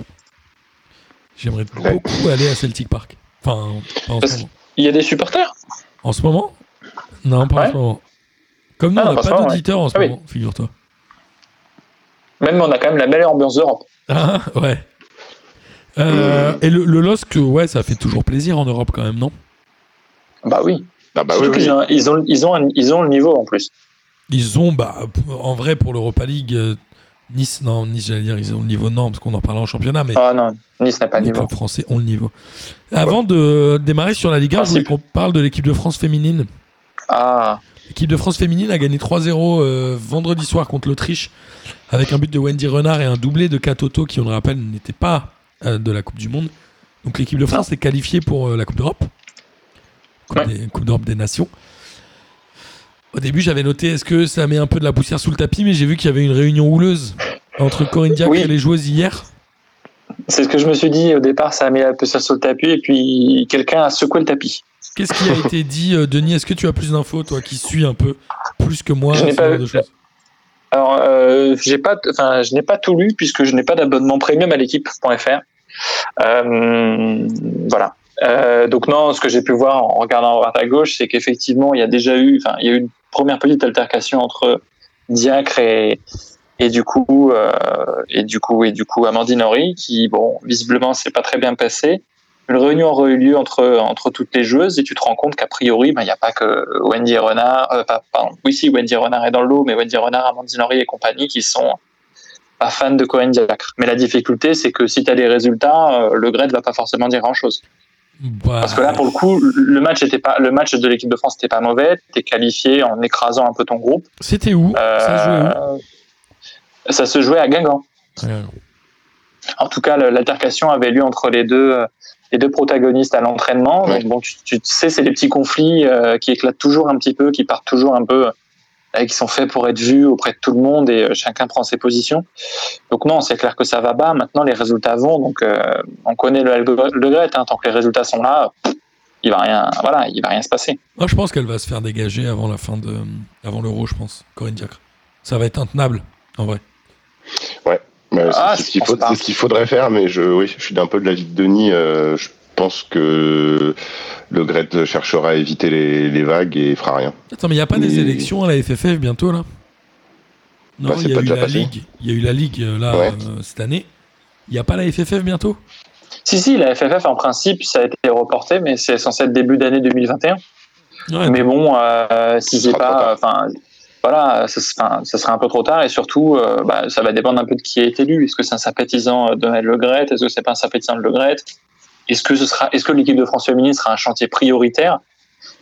J'aimerais Ouais. beaucoup aller à Celtic Park. Enfin, pas en ce Parce- moment. Il y a des supporters? En ce moment? Non, pas en Ouais. ce moment. Comme nous, Ah, on n'a pas en ce d'auditeurs en ce Ah oui. moment, figure-toi. Même on a quand même la meilleure ambiance d'Europe. Ah, ouais. Euh, Et le, le LOSC, ouais, ça fait toujours plaisir en Europe quand même, non? Bah oui. Ah bah oui, Surtout oui. qu'ils ont, ils ont, ils ont, un- ils ont le niveau en plus. Ils ont, bah, en vrai, pour l'Europa League, euh, Nice, non, Nice, j'allais dire, ils ont le niveau, non, parce qu'on en parlera en championnat, mais Ah non, Nice n'a pas les niveau. clubs français ont le niveau. Avant de démarrer sur la Liga, je voulais qu'on parle de l'équipe de France féminine. Ah, L'équipe de France féminine a gagné 3-0 euh, vendredi soir contre l'Autriche avec un but de Wendy Renard et un doublé de Katoto qui, on le rappelle, n'était pas euh, de la Coupe du Monde. Donc l'équipe de France est qualifiée pour euh, la Coupe d'Europe. Coupe, Ouais. des- Coupe d'Europe des Nations. Au début, j'avais noté est-ce que ça met un peu de la poussière sous le tapis, mais j'ai vu qu'il y avait une réunion houleuse entre Corinne Diacre Oui. et les joueuses hier. c'est ce que je me suis dit au départ, ça a mis un peu ça sur le tapis et puis quelqu'un a secoué le tapis. Qu'est-ce qui a été dit, euh, Denis? Est-ce que tu as plus d'infos, toi qui suis un peu plus que moi Je n'ai pas Alors, euh, j'ai pas, enfin, je n'ai pas tout lu puisque je n'ai pas d'abonnement premium à l'équipe.fr. Euh, voilà. Euh, donc non, ce que j'ai pu voir en regardant à droite à gauche, c'est qu'effectivement, il y a déjà eu, enfin, il y a eu première petite altercation entre Diacre et et du coup euh, et du coup et du coup Amandine Henry qui bon visiblement c'est pas très bien passé. Une réunion aurait eu lieu entre entre toutes les joueuses et tu te rends compte qu'a priori ben, il n'y a pas que Wendy Renard, euh, pas- pardon, oui si Wendy Renard est dans le lot, mais Wendy Renard, Amandine Henry et compagnie qui sont pas fans de Cohen Diacre. Mais la difficulté c'est que si tu as des résultats, euh, le Gret va pas forcément dire grand chose. Bah, Parce que là, pour le coup, le match était pas, le match de l'équipe de France n'était pas mauvais. T'es qualifié en écrasant un peu ton groupe. C'était où? Ça se jouait où? Euh, ça se jouait à Guingamp. Ouais. En tout cas, l'altercation avait lieu entre les deux, les deux protagonistes à l'entraînement. Ouais. Donc bon, tu, tu sais, c'est des petits conflits euh, qui éclatent toujours un petit peu, qui partent toujours un peu, euh, qui sont faits pour être vus auprès de tout le monde et euh, chacun prend ses positions. Donc non, c'est clair que ça va bas. Maintenant, les résultats vont. Donc euh, on connaît le, le hein, tant que les résultats sont là, il va rien, voilà, il va rien se passer. Moi, je pense qu'elle va se faire dégager avant la fin de, avant l'Euro, je pense. Corinne Diacre. Ça va être intenable, en vrai. C'est- Ah, c'est ce qu'il faudrait faire, mais je, oui, je suis un peu de l'avis de Denis. euh, je pense que le Gret cherchera à éviter les, les vagues et fera rien. Attends, mais il n'y a pas des élections à la FFF bientôt, là? Non, Bah, il c'est y a pas eu la passé. Ligue. Il y a eu la Ligue, euh, là, Ouais. euh, cette année. Il n'y a pas la FFF bientôt? Si, si, la FFF, en principe, ça a été reporté, mais c'est censé être début d'année 2021. Ouais, mais bon, euh, si Ce c'est pas. Enfin, voilà, ça, enfin, ça sera un peu trop tard et surtout, euh, bah, ça va dépendre un peu de qui est élu. Est-ce que c'est un sympathisant de Le Gret? Est-ce que c'est pas un sympathisant de Le Gret? Est-ce que ce sera, est-ce que l'équipe de France féminine sera un chantier prioritaire?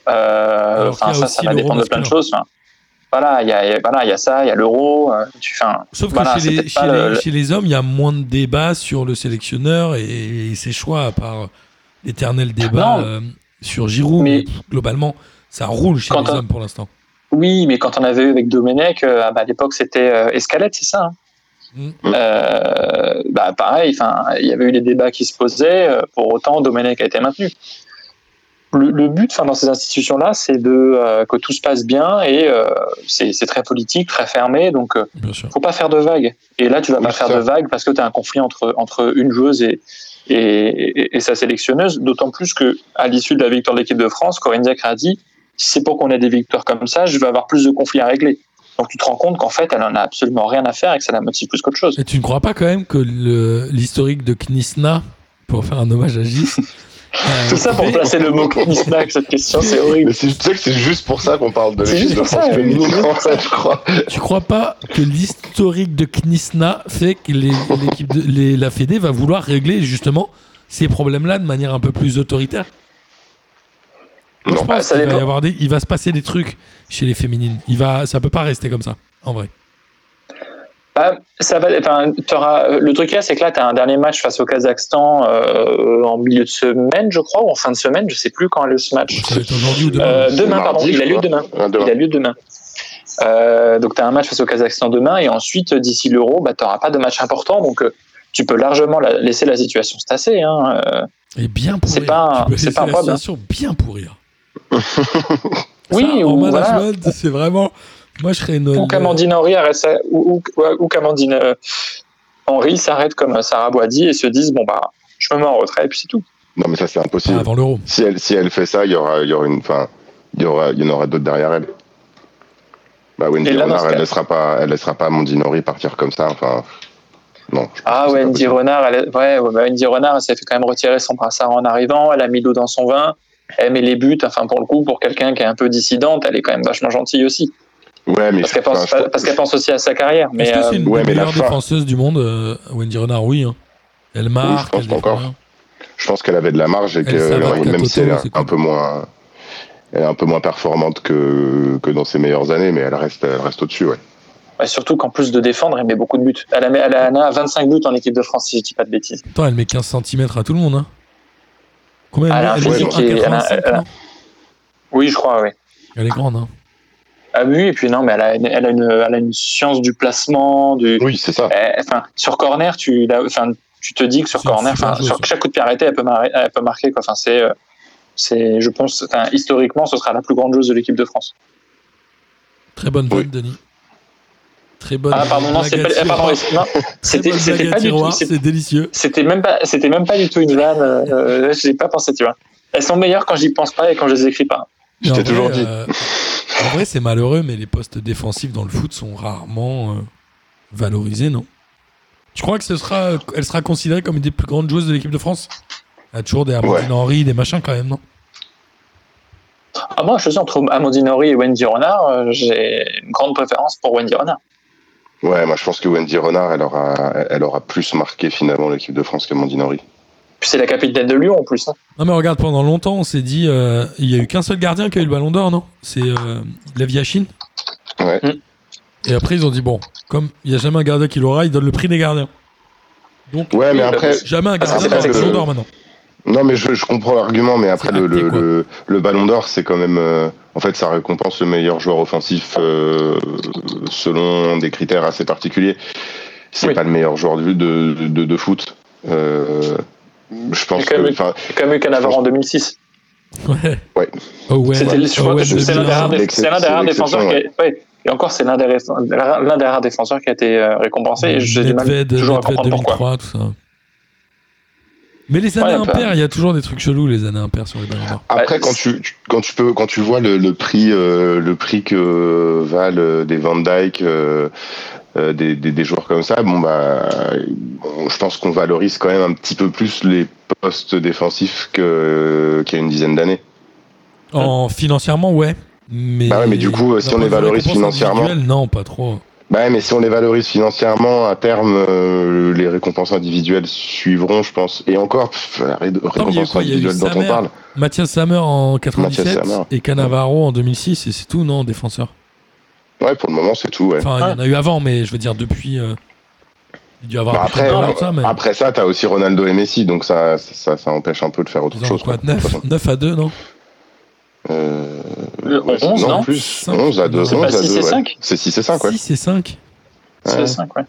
Euh, ça, ça va dépendre de plein de choses. Enfin, voilà, il y voilà, il y a ça, il y a l'euro. euh, Sauf que chez, les, peut-être chez, pas les, le- chez les hommes, il y a moins de débats sur le sélectionneur et, et ses choix, à part l'éternel débat euh, sur Giroud. Mais- globalement, ça roule chez les on- hommes pour l'instant. Oui, mais quand on avait eu avec Domenech, euh, à l'époque c'était Escalette, c'est ça hein? Mm. Euh, bah pareil, enfin, il y avait eu des débats qui se posaient. euh, Pour autant, Domenech a été maintenu. Le, le but, dans ces institutions-là, c'est de euh, que tout se passe bien et euh, c'est très politique, très fermé. Donc, euh, sûr. faut pas faire de vagues. Et là, tu vas Oui, pas faire ça. de vagues parce que tu as un conflit entre entre une joueuse et et, et- et sa sélectionneuse. D'autant plus que à l'issue de la victoire de l'équipe de France, Corinne Diacre a dit si c'est pour qu'on ait des victoires comme ça, je vais avoir plus de conflits à régler. Donc tu te rends compte qu'en fait, elle en a absolument rien à faire et que ça la motive plus qu'autre chose. Et tu ne crois pas quand même que le- l'historique de Knisna, pour faire un hommage à Gis, euh, Tout ça pour placer le mot Knisna avec cette question, c'est horrible. Mais c'est- tu sais que c'est juste pour ça qu'on parle de juste pour ça, je crois. Tu crois pas que l'historique de Knisna fait que les- l'équipe de, les- la Fédé va vouloir régler justement ces problèmes-là de manière un peu plus autoritaire? Moi, Non, je bah, pense ça qu'il va, y dépend. avoir des- il va se passer des trucs chez les féminines. Il va, ça peut pas rester comme ça, en vrai. Ah, ça va, enfin, t'auras- euh, le truc là, c'est que là, tu as un dernier match face au Kazakhstan euh, en milieu de semaine, je crois, ou en fin de semaine, je sais plus quand est ce match. Ça va être aujourd'hui ou demain. Euh, demain, pardon, mardi, il a je lieu crois. demain. Ah, demain. Il a lieu demain. Euh, donc tu as un match face au Kazakhstan demain et ensuite d'ici l'Euro, bah, tu n'auras pas de match important donc euh, tu peux largement la- laisser la situation se tasser. Hein. Euh, Et bien pourrir. C'est pas un- Tu peux laisser pas un la problème. situation bien pourrir. Oui, Ça, en ou voilà. management, c'est vraiment. Moi, je serais une. Ou qu'Amandine Henry arrête ou, ou, ou qu'Amandine euh, Henry s'arrête comme Sarah Boidi et se dise bon bah je me mets en retrait et puis c'est tout. Non, mais ça, c'est Ah, impossible. avant l'euro. Si elle, si elle fait ça, il y aura, y aura une, enfin, il y aura, il y en aura d'autres derrière elle. Bah, Wendy là, Renard, elle cas- laissera pas, elle laissera pas Amandine Henry partir comme ça. Enfin, non. Ah Wendy. Renard, elle, est- ouais, ouais, bah, Wendy Renard, elle s'est fait quand même retirer son brassard en arrivant, elle a mis l'eau dans son vin, elle met les buts, enfin pour le coup, pour quelqu'un qui est un peu dissidente, elle est quand même vachement gentille aussi. Ouais, mais Parce qu'elle pense, je- parce qu'elle pense aussi à sa carrière. Mais Est-ce que c'est euh, une ouais, des mais la meilleure défenseuse du monde euh, Wendy Renard, oui. hein. Elle marque. pense elle pas encore. je pense qu'elle avait de la marge et Elle que même si elle est un cool. peu moins, elle est un peu moins performante que, que dans ses meilleures années, mais elle reste, elle reste au-dessus, ouais. ouais, surtout qu'en plus de défendre, elle met beaucoup de buts. Elle a, elle a, elle a 25 buts en équipe de France, si je dis pas de bêtises. Attends, elle met 15 cm à tout le monde. Hein. Combien Elle a un elle, qui est- elle a- 1,85, elle a- non? Oui, je crois, oui. Elle est grande. Hein. Ah oui, et puis non, mais elle a, une- elle a, une, elle a une science du placement, du, Oui, c'est ça. Eh, enfin, sur corner, tu, la- enfin, tu te dis que sur corner, enfin, sur ça. chaque coup de pied arrêté, elle peut, mar- elle peut marquer. Quoi. Enfin, c'est, euh, c'est, je pense, enfin, historiquement, ce sera la plus grande joueuse de l'équipe de France. Très bonne Oui. vanne, Denis. Très bonne. Ah pardon, non, c'est pas, pardon, non, c'était, pas du tout, c'est délicieux. c'était même pas, c'était même pas du tout une vanne. Euh, j'ai pas pensé, tu vois. Elles sont meilleures quand j'y pense pas et quand je les écris pas. Je t'ai en toujours vrai, dit. euh, en vrai, c'est malheureux, mais les postes défensifs dans le foot sont rarement euh, valorisés, non? Tu crois que ce sera, elle sera considérée comme une des plus grandes joueuses de l'équipe de France? Il y a toujours des Amandine Henry, des machins quand même, non? Ah, moi, je sais entre Amandine Henry et Wendy Renard, euh, j'ai une grande préférence pour Wendy Renard. Ouais, moi je pense que Wendy Renard, elle aura, elle aura plus marqué finalement l'équipe de France qu'Amandine Henry. Puis c'est la capitaine de Lyon en plus. hein. Non, mais regarde, pendant longtemps, on s'est dit, euh, il y a eu qu'un seul gardien qui a eu le ballon d'or, non? C'est euh, Lev Yashin. Ouais. Et après, ils ont dit, bon, comme il n'y a jamais un gardien qui l'aura, ils donnent le prix des gardiens. Donc, Ouais, mais après, jamais un gardien c'est n'a le ballon d'or maintenant. Non, mais je, je comprends l'argument, mais après le, acté, le, quoi. le, le Ballon d'Or, c'est quand même, euh, en fait, ça récompense le meilleur joueur offensif euh, selon des critères assez particuliers. C'est Oui. pas le meilleur joueur de, de, de, de foot. Euh, je pense quand que, même- enfin, C'est comme eu Cannavaro en 2006. Ouais. Ouais. Owen, C'était je crois que c'est l'un des 2001. rares défenseurs qui a, ouais. Et encore, c'est l'un des, l'un des rares défenseurs qui a été récompensé. Et j'ai du mal toujours à comprendre pourquoi. 2003, tout ça. Mais les années Ouais, un peu. impaires, il y a toujours des trucs chelous, les années impaires sur les ballons d'or. Après, quand tu, tu- quand tu peux, quand tu vois le, le prix, euh, le prix que valent euh, des Van Dyke, euh, euh, des, des, des joueurs comme ça, bon bah, bon, je pense qu'on valorise quand même un petit peu plus les postes défensifs que qu'il y a une dizaine d'années. En financièrement, ouais. Mais, Bah ouais, mais du coup, si on les valorise financièrement- Non, pas trop. Bah ouais, mais si on les valorise financièrement, à terme, euh, les récompenses individuelles suivront, je pense. Et encore, pff, la ré- récompense quoi individuelle dont on parle. Mathias Sammer en 97 Mathias Sammer. et Cannavaro en 2006, et c'est tout, non, défenseur? Ouais, pour le moment, c'est tout. Ouais. Enfin, il y en a eu avant, mais je veux dire, depuis. euh, il y a dû y avoir Bah un après, peu de euh, tout ça, mais. après ça, t'as aussi Ronaldo et Messi, donc ça, ça, ça empêche un peu de faire autre Ils chose. quoi, quoi, de toute 9, façon. 9 à 2, non? Euh, Le ouais, 11, non plus. Cinq. 11 à 2. C'est pas 11 à 6 et 2, ouais. 5? C'est 6 et 5, ouais. 6 et 5. C'est Ouais. 5, ouais.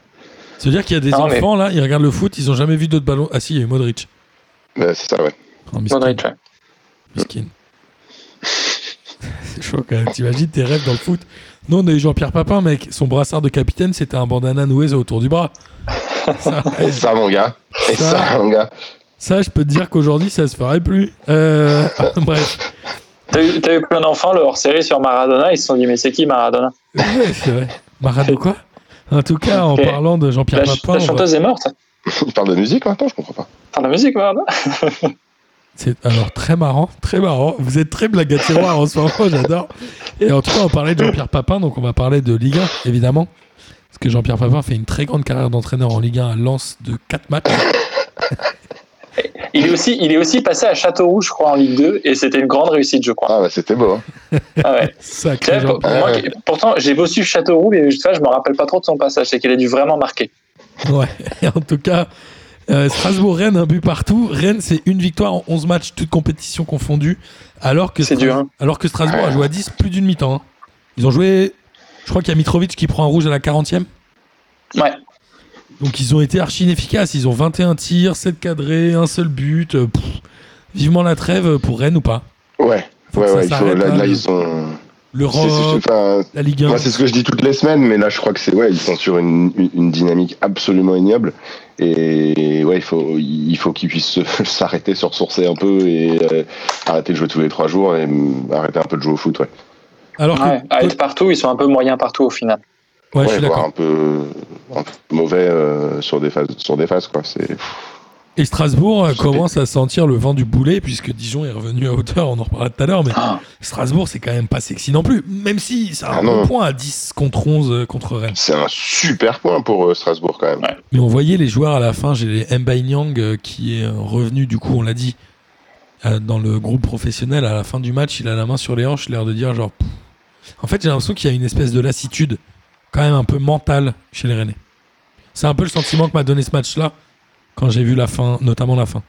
Ça veut dire qu'il y a des Non, mais- enfants, là, ils regardent le foot, ils ont jamais vu d'autres ballons. Ah si, il y a eu Modric. C'est ça, ouais. Oh, miskin. Modric, ouais. Miskin. C'est chaud quand même. T'imagines tes rêves dans le foot. Nous, on a eu Jean-Pierre Papin, mec. Son brassard de capitaine, c'était un bandana noué autour du bras. Ça, Et ça, mon gars. Et Ça. ça, mon gars. ça, je peux te dire qu'aujourd'hui, ça se ferait plus. Euh, bref. T'as eu, eu plein d'enfants, le hors-série sur Maradona, ils se sont dit, mais c'est qui Maradona? Ouais, c'est vrai. Marado quoi? En tout cas, en parlant de Jean-Pierre la, ch- Papin, la va- chanteuse est morte. Il parle de musique maintenant, je comprends pas. Par la musique, Maradona? C'est alors très marrant, très marrant. Vous êtes très blague à tiroir en ce moment, j'adore. Et en tout cas, on parlait de Jean-Pierre Papin, donc on va parler de Ligue 1, évidemment. Parce que Jean-Pierre Papin fait une très grande carrière d'entraîneur en Ligue 1 à Lens de 4 matchs. Il est, aussi, il est aussi passé à Châteauroux, je crois, en Ligue 2, et c'était une grande réussite, je crois. Ah, bah, c'était beau, hein. Ah ouais. Sacré sais, pour- Jean-Pierre. moi, Ouais. qui- pourtant, j'ai beau suivre Châteauroux, mais je me rappelle pas trop de son passage. C'est qu'il a dû vraiment marquer. Ouais, et en tout cas, euh, Strasbourg-Rennes, un but partout. Rennes, c'est une victoire en 11 matchs, toutes compétitions confondues. Alors que, C'est dur, hein. alors que Strasbourg a joué à 10 plus d'une mi-temps. hein. Ils ont joué, je crois qu'il y a Mitrovic qui prend un rouge à la 40e. Ouais. Donc ils ont été archi inefficaces. Ils ont 21 tirs, 7 cadrés, un seul but. euh, pff. Vivement la trêve pour Rennes ou pas? Ouais, Faut ouais, ouais. il faut- s'arrête, là, là, là, le- ils sont. L'Europe, la Ligue 1. Moi, c'est ce que je dis toutes les semaines, mais là, je crois que c'est ouais, ils sont sur une, une- une dynamique absolument ignoble. Et ouais, il faut, il faut qu'ils puissent se- s'arrêter, se ressourcer un peu et euh, arrêter de jouer tous les trois jours et mm, arrêter un peu de jouer au foot. Ouais, Alors que Ouais, à être partout, ils sont un peu moyens partout au final. Ouais, je Ouais, suis voire d'accord. un peu, un peu mauvais euh, sur des phases, sur des phases quoi. C'est Et Strasbourg euh, commence à sentir le vent du boulet puisque Dijon est revenu à hauteur, on en reparlera tout à l'heure, mais Ah. Strasbourg c'est quand même pas sexy non plus, même si c'est un Ah bon non. point à 10 contre 11 euh, contre Rennes. c'est un super point pour Strasbourg quand même. Mais on voyait les joueurs à la fin, j'ai Nyang qui est revenu du coup, on l'a dit, dans le groupe professionnel à la fin du match, il a la main sur les hanches, l'air de dire genre... pff. En fait j'ai l'impression qu'il y a une espèce de lassitude quand même un peu mentale chez les Rennais. C'est un peu le sentiment que m'a donné ce match-là quand j'ai vu la fin, notamment la fin.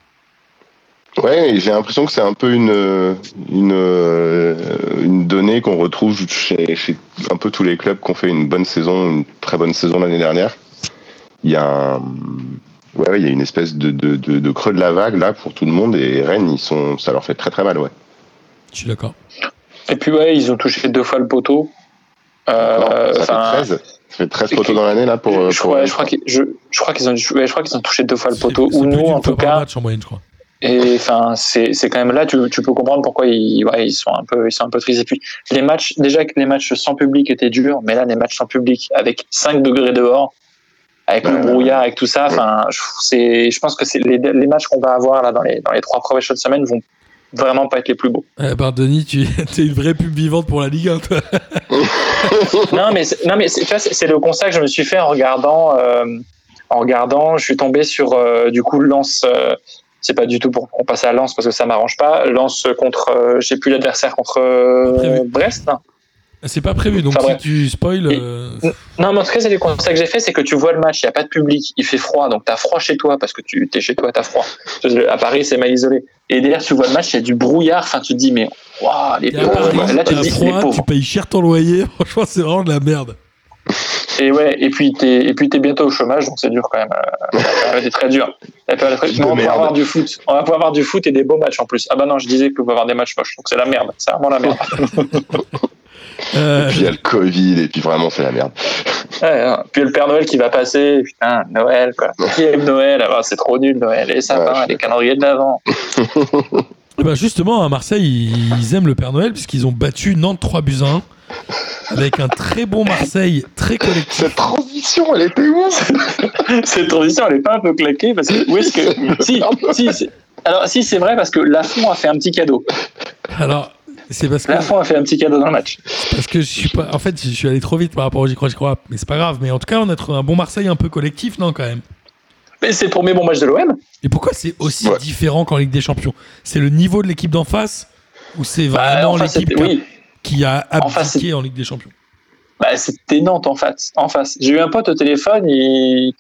Ouais, et j'ai l'impression que c'est un peu une une euh, une donnée qu'on retrouve chez, chez un peu tous les clubs qui ont fait une bonne saison, une très bonne saison l'année dernière. Il y a un, ouais, il y a une espèce de, de, de, de creux de la vague là pour tout le monde et Rennes ils sont ça leur fait très très mal ouais. Je suis d'accord. Et puis ouais, ils ont touché deux fois le poteau. Euh, ça fait 13 ça fait 13 poteaux dans l'année là pour, je, pour crois, je crois qu'ils je, je crois qu'ils ont, ouais, je crois qu'ils ont touché deux fois le poteau. Ou nous, en tout cas. match en moyenne, je crois. Et enfin, c'est c'est quand même là, tu, tu peux comprendre pourquoi ils, ouais, ils sont un peu, ils sont un peu tristes. Et puis les matchs, déjà que les matchs sans public étaient durs, mais là les matchs sans public avec 5 degrés dehors, avec Ouais, le brouillard, ouais. avec tout ça, enfin, je- c'est, je pense que c'est les, les matchs qu'on va avoir là dans les dans les trois premières de semaine vont vraiment pas être les plus beaux. Eh ben, Denis, tu es une vraie pub vivante pour la Ligue 1, toi. non mais non mais c'est- tu vois, c'est c'est le constat que je me suis fait en regardant euh, en regardant. Je suis tombé sur euh, du coup Lens euh, c'est pas du tout pour qu'on passe à Lens parce que ça m'arrange pas. Lens contre euh, j'ai plus l'adversaire contre euh. Brest C'est pas prévu, donc Enfin, si tu spoil. Euh, non mais en tout cas c'est le constat que j'ai fait c'est que tu vois le match il y a pas de public il fait froid donc t'as froid chez toi parce que tu es chez toi t'as froid à Paris c'est mal isolé et derrière tu vois le match il y a du brouillard enfin tu te dis mais waouh les pauvres Paris, là tu te dis les froid, tu payes cher ton loyer. Franchement, c'est vraiment de la merde. Et ouais, et puis t'es, et puis t'es bientôt au chômage, donc c'est dur quand même. Euh, c'est très dur. La période est très- de on va avoir du foot. On va pouvoir avoir du foot et des beaux matchs en plus. Ah bah non, je disais qu'on va avoir des matchs moches, donc c'est la merde. C'est vraiment la merde. Euh, Et puis il y a le Covid et puis vraiment c'est la merde. Ouais, hein. Puis le Père Noël qui va passer, putain, Noël quoi. Qui aime Noël Ah bah, C'est trop nul Noël. Les Ouais, sapins, je suis les calendriers de l'avant. eh ben, justement, à Marseille, ils, aiment le Père Noël puisqu'ils ont battu Nantes 3 buts à 1 avec un très bon Marseille, très collectif. Cette transition elle était où? Cette transition, elle est pas un peu claquée parce que où est-ce que si, si, c'est- alors si c'est vrai parce que Lafont a fait un petit cadeau. Alors, c'est parce que, Lafont a fait un petit cadeau dans le match. parce que je suis pas. En fait, je suis allé trop vite par rapport au J'y crois, J'y crois. Mais c'est pas grave. Mais en tout cas, on a trouvé un bon Marseille un peu collectif, non, quand même? Mais c'est le premier bon match de l'OM. Et pourquoi c'est aussi Ouais. différent qu'en Ligue des Champions? C'est le niveau de l'équipe d'en face ou c'est vraiment Bah, en face, l'équipe qui a- oui. qui a En face, abdiqué en Ligue des Champions? Bah, c'était Nantes en face. En face. J'ai eu un pote au téléphone, il,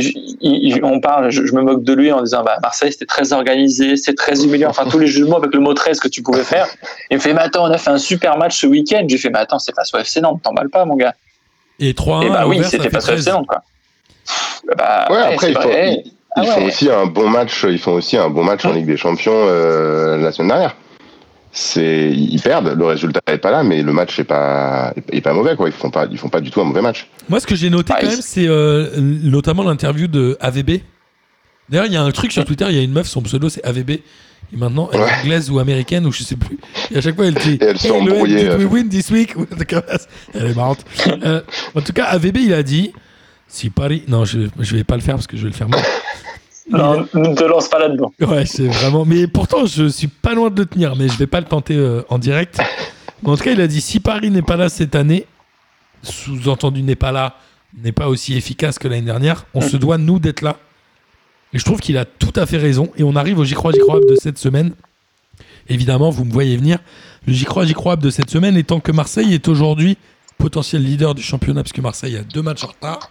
il- on parle, je, je me moque de lui en disant bah, Marseille c'était très organisé, c'est très humiliant, enfin tous les mots avec le mot 13 que tu pouvais faire. Il me fait mais attends, on a fait un super match ce week-end. J'ai fait mais attends, c'est face au FC Nantes, t'emballes pas mon gars. Et 3-1 Et bah à oui, c'était face au 13. FC Nantes quoi. Bah, Ouais, ouais, après, il faut-. Ils Ah font ouais. aussi un bon match. Ils font aussi un bon match en Ligue des Champions euh, la semaine dernière. C'est ils perdent, le résultat est pas là, mais le match est pas est pas mauvais quoi. Ils font pas ils font pas du tout un mauvais match. Moi, ce que j'ai noté Ah, quand même, c'est euh, notamment l'interview de AVB. D'ailleurs, il y a un truc sur Twitter, il y a une meuf, son pseudo c'est AVB. Et maintenant, elle est Ouais. anglaise ou américaine, ou je sais plus. Et à chaque fois, elle dit Et elle Hey, embrouillée, did we win this week? Elle est marrante. Euh, en tout cas, AVB, il a dit si Paris. Non, je, je vais pas le faire parce que je vais le faire mal. Non, ne te lance pas là-dedans. Ouais, c'est vraiment. Mais pourtant, je suis pas loin de le tenir, mais je vais pas le tenter euh, en direct. Mais en tout cas, il a dit si Paris n'est pas là cette année, sous-entendu n'est pas là, n'est pas aussi efficace que l'année dernière, on se doit nous d'être là. Et je trouve qu'il a tout à fait raison. Et on arrive au J'y crois, J'y crois de cette semaine. Évidemment, vous me voyez venir. Le J'y crois, J'y crois de cette semaine étant que Marseille est aujourd'hui potentiel leader du championnat, parce que Marseille a deux matchs en retard.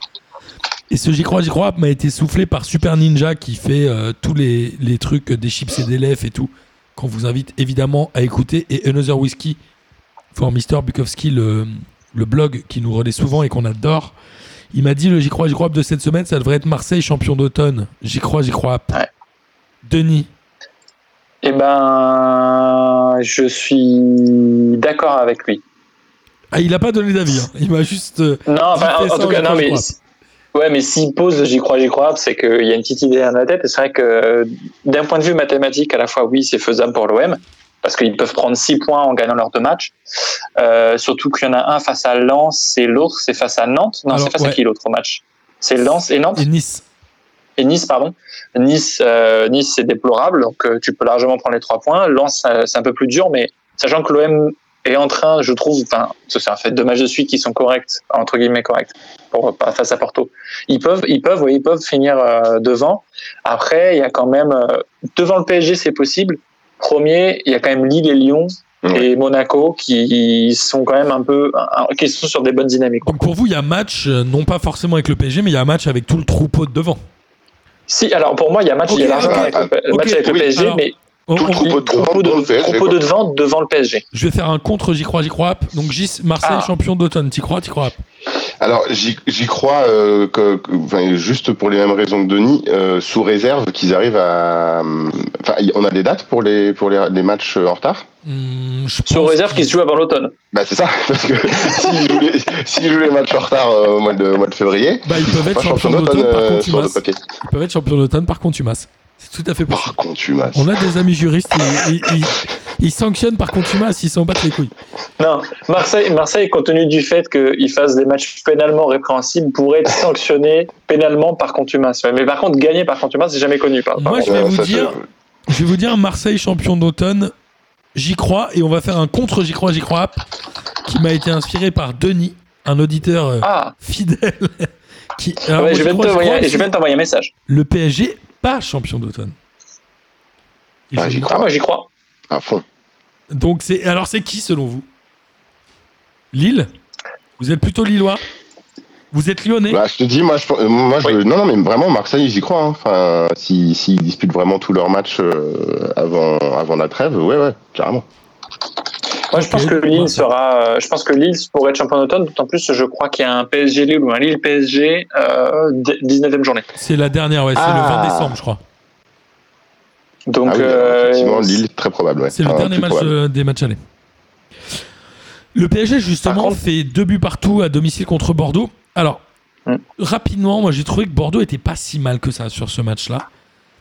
Et ce J'y crois, J'y crois m'a été soufflé par Super Ninja qui fait euh, tous les, les trucs des chips et des lèvres et tout, qu'on vous invite évidemment à écouter. Et Another Whiskey for Mr. Bukowski, le, le blog qui nous relaie souvent et qu'on adore. Il m'a dit le J'y crois, J'y crois de cette semaine, ça devrait être Marseille champion d'automne. J'y crois, J'y crois. Ouais. Denis, Eh ben, je suis d'accord avec lui. Ah, il a pas donné d'avis. hein. Il m'a juste. euh, Non, en, tout cas, non, mais. Ouais, mais s'il pose, j'y crois, j'y crois, c'est qu'il y a une petite idée dans la tête. Et c'est vrai que euh, d'un point de vue mathématique, à la fois, oui, c'est faisable pour l'OM parce qu'ils peuvent prendre 6 points en gagnant leurs deux matchs. Euh, surtout qu'il y en a un face à Lens et l'autre c'est face à Nantes. Non, c'est face ouais. à qui l'autre match? C'est Lens et Nantes? Et Nice. et Nice, pardon. Nice, euh, Nice c'est déplorable, donc euh, tu peux largement prendre les trois points. Lens, c'est un peu plus dur, mais sachant que l'OM est en train, je trouve, enfin, ça, c'est un fait deux matchs de suite qui sont corrects, entre guillemets corrects, pour pas face à Porto. Ils peuvent, ils peuvent, oui, ils peuvent finir euh, devant. Après, il y a quand même euh, devant le PSG, c'est possible. Premier, il y a quand même Lille et Lyon et Monaco qui sont quand même un peu, qui sont sur des bonnes dynamiques. Donc pour vous, il y a match, euh, non pas forcément avec le PSG, mais il y a un match avec tout le troupeau de devant. Si, alors pour moi, il y a match, Ok, il y a match avec le PSG, alors, mais Tout le on- troupeau de devant, troupeau dans le de, PSG, troupeau quoi. de devant devant le PSG. Je vais faire un contre, j'y crois, j'y crois. Donc Gis, Marseille, Ah. champion d'automne. T'y crois, t'y crois. Alors j'y crois euh, que, que- enfin, juste pour les mêmes raisons que Denis, euh, sous réserve qu'ils arrivent à. Enfin, on a des dates pour les pour les, les matchs en retard? Hmm, Sur pense réserve qui se joue avant l'automne. Bah c'est ça, parce que s'ils jouent, les- jouent matchs en retard euh, au mois de, au mois de février, Bah, ils peuvent être champions champion d'automne par euh, contumace. papier. Ils peuvent être champions d'automne par contumace. C'est tout à fait possible. Par contumace. On a des amis juristes, ils, ils- ils- ils sanctionnent par contumace, ils s'en battent les couilles. Non, Marseille, Marseille, compte tenu du fait qu'ils fassent des matchs pénalement répréhensibles, pourrait être sanctionné pénalement par contumace. Ouais, Mais par contre, gagner par contumace, c'est jamais connu. Par, par Moi, je vais Ouais, vous dire, je vais vous dire Marseille champion d'automne. J'y crois et on va faire un contre j'y crois j'y crois app qui m'a été inspiré par Denis, un auditeur Ah, fidèle. Qui, ouais, je de crois, je de t'envoyer un message. Le PSG pas champion d'automne. Ah, j'y Ah, crois. moi, j'y crois. à fond. Donc c'est alors c'est qui selon vous? Lille? Vous êtes plutôt lillois? Vous êtes lyonnais? Bah, je te dis, moi, je, moi, je, Oui. non, non, mais vraiment, Marseille, j'y crois. hein. Enfin, s'ils s'ils disputent vraiment tous leurs matchs euh, avant, avant la trêve, ouais, ouais, carrément. Moi, je pense que. Lille sera. euh, je pense que Lille pourrait être champion d'automne, d'autant plus, je crois qu'il y a un PSG Lille ou un Lille PSG euh, 19e journée. C'est la dernière, ouais, c'est Ah. le 20 décembre, je crois. Donc, ah oui, euh, effectivement, Lille, très probable. Ouais. C'est le Enfin, dernier match probable. euh, des matchs allés. Le PSG, justement, contre- fait deux buts partout à domicile contre Bordeaux. Alors, Hmm. rapidement, moi j'ai trouvé que Bordeaux était pas si mal que ça sur ce match-là.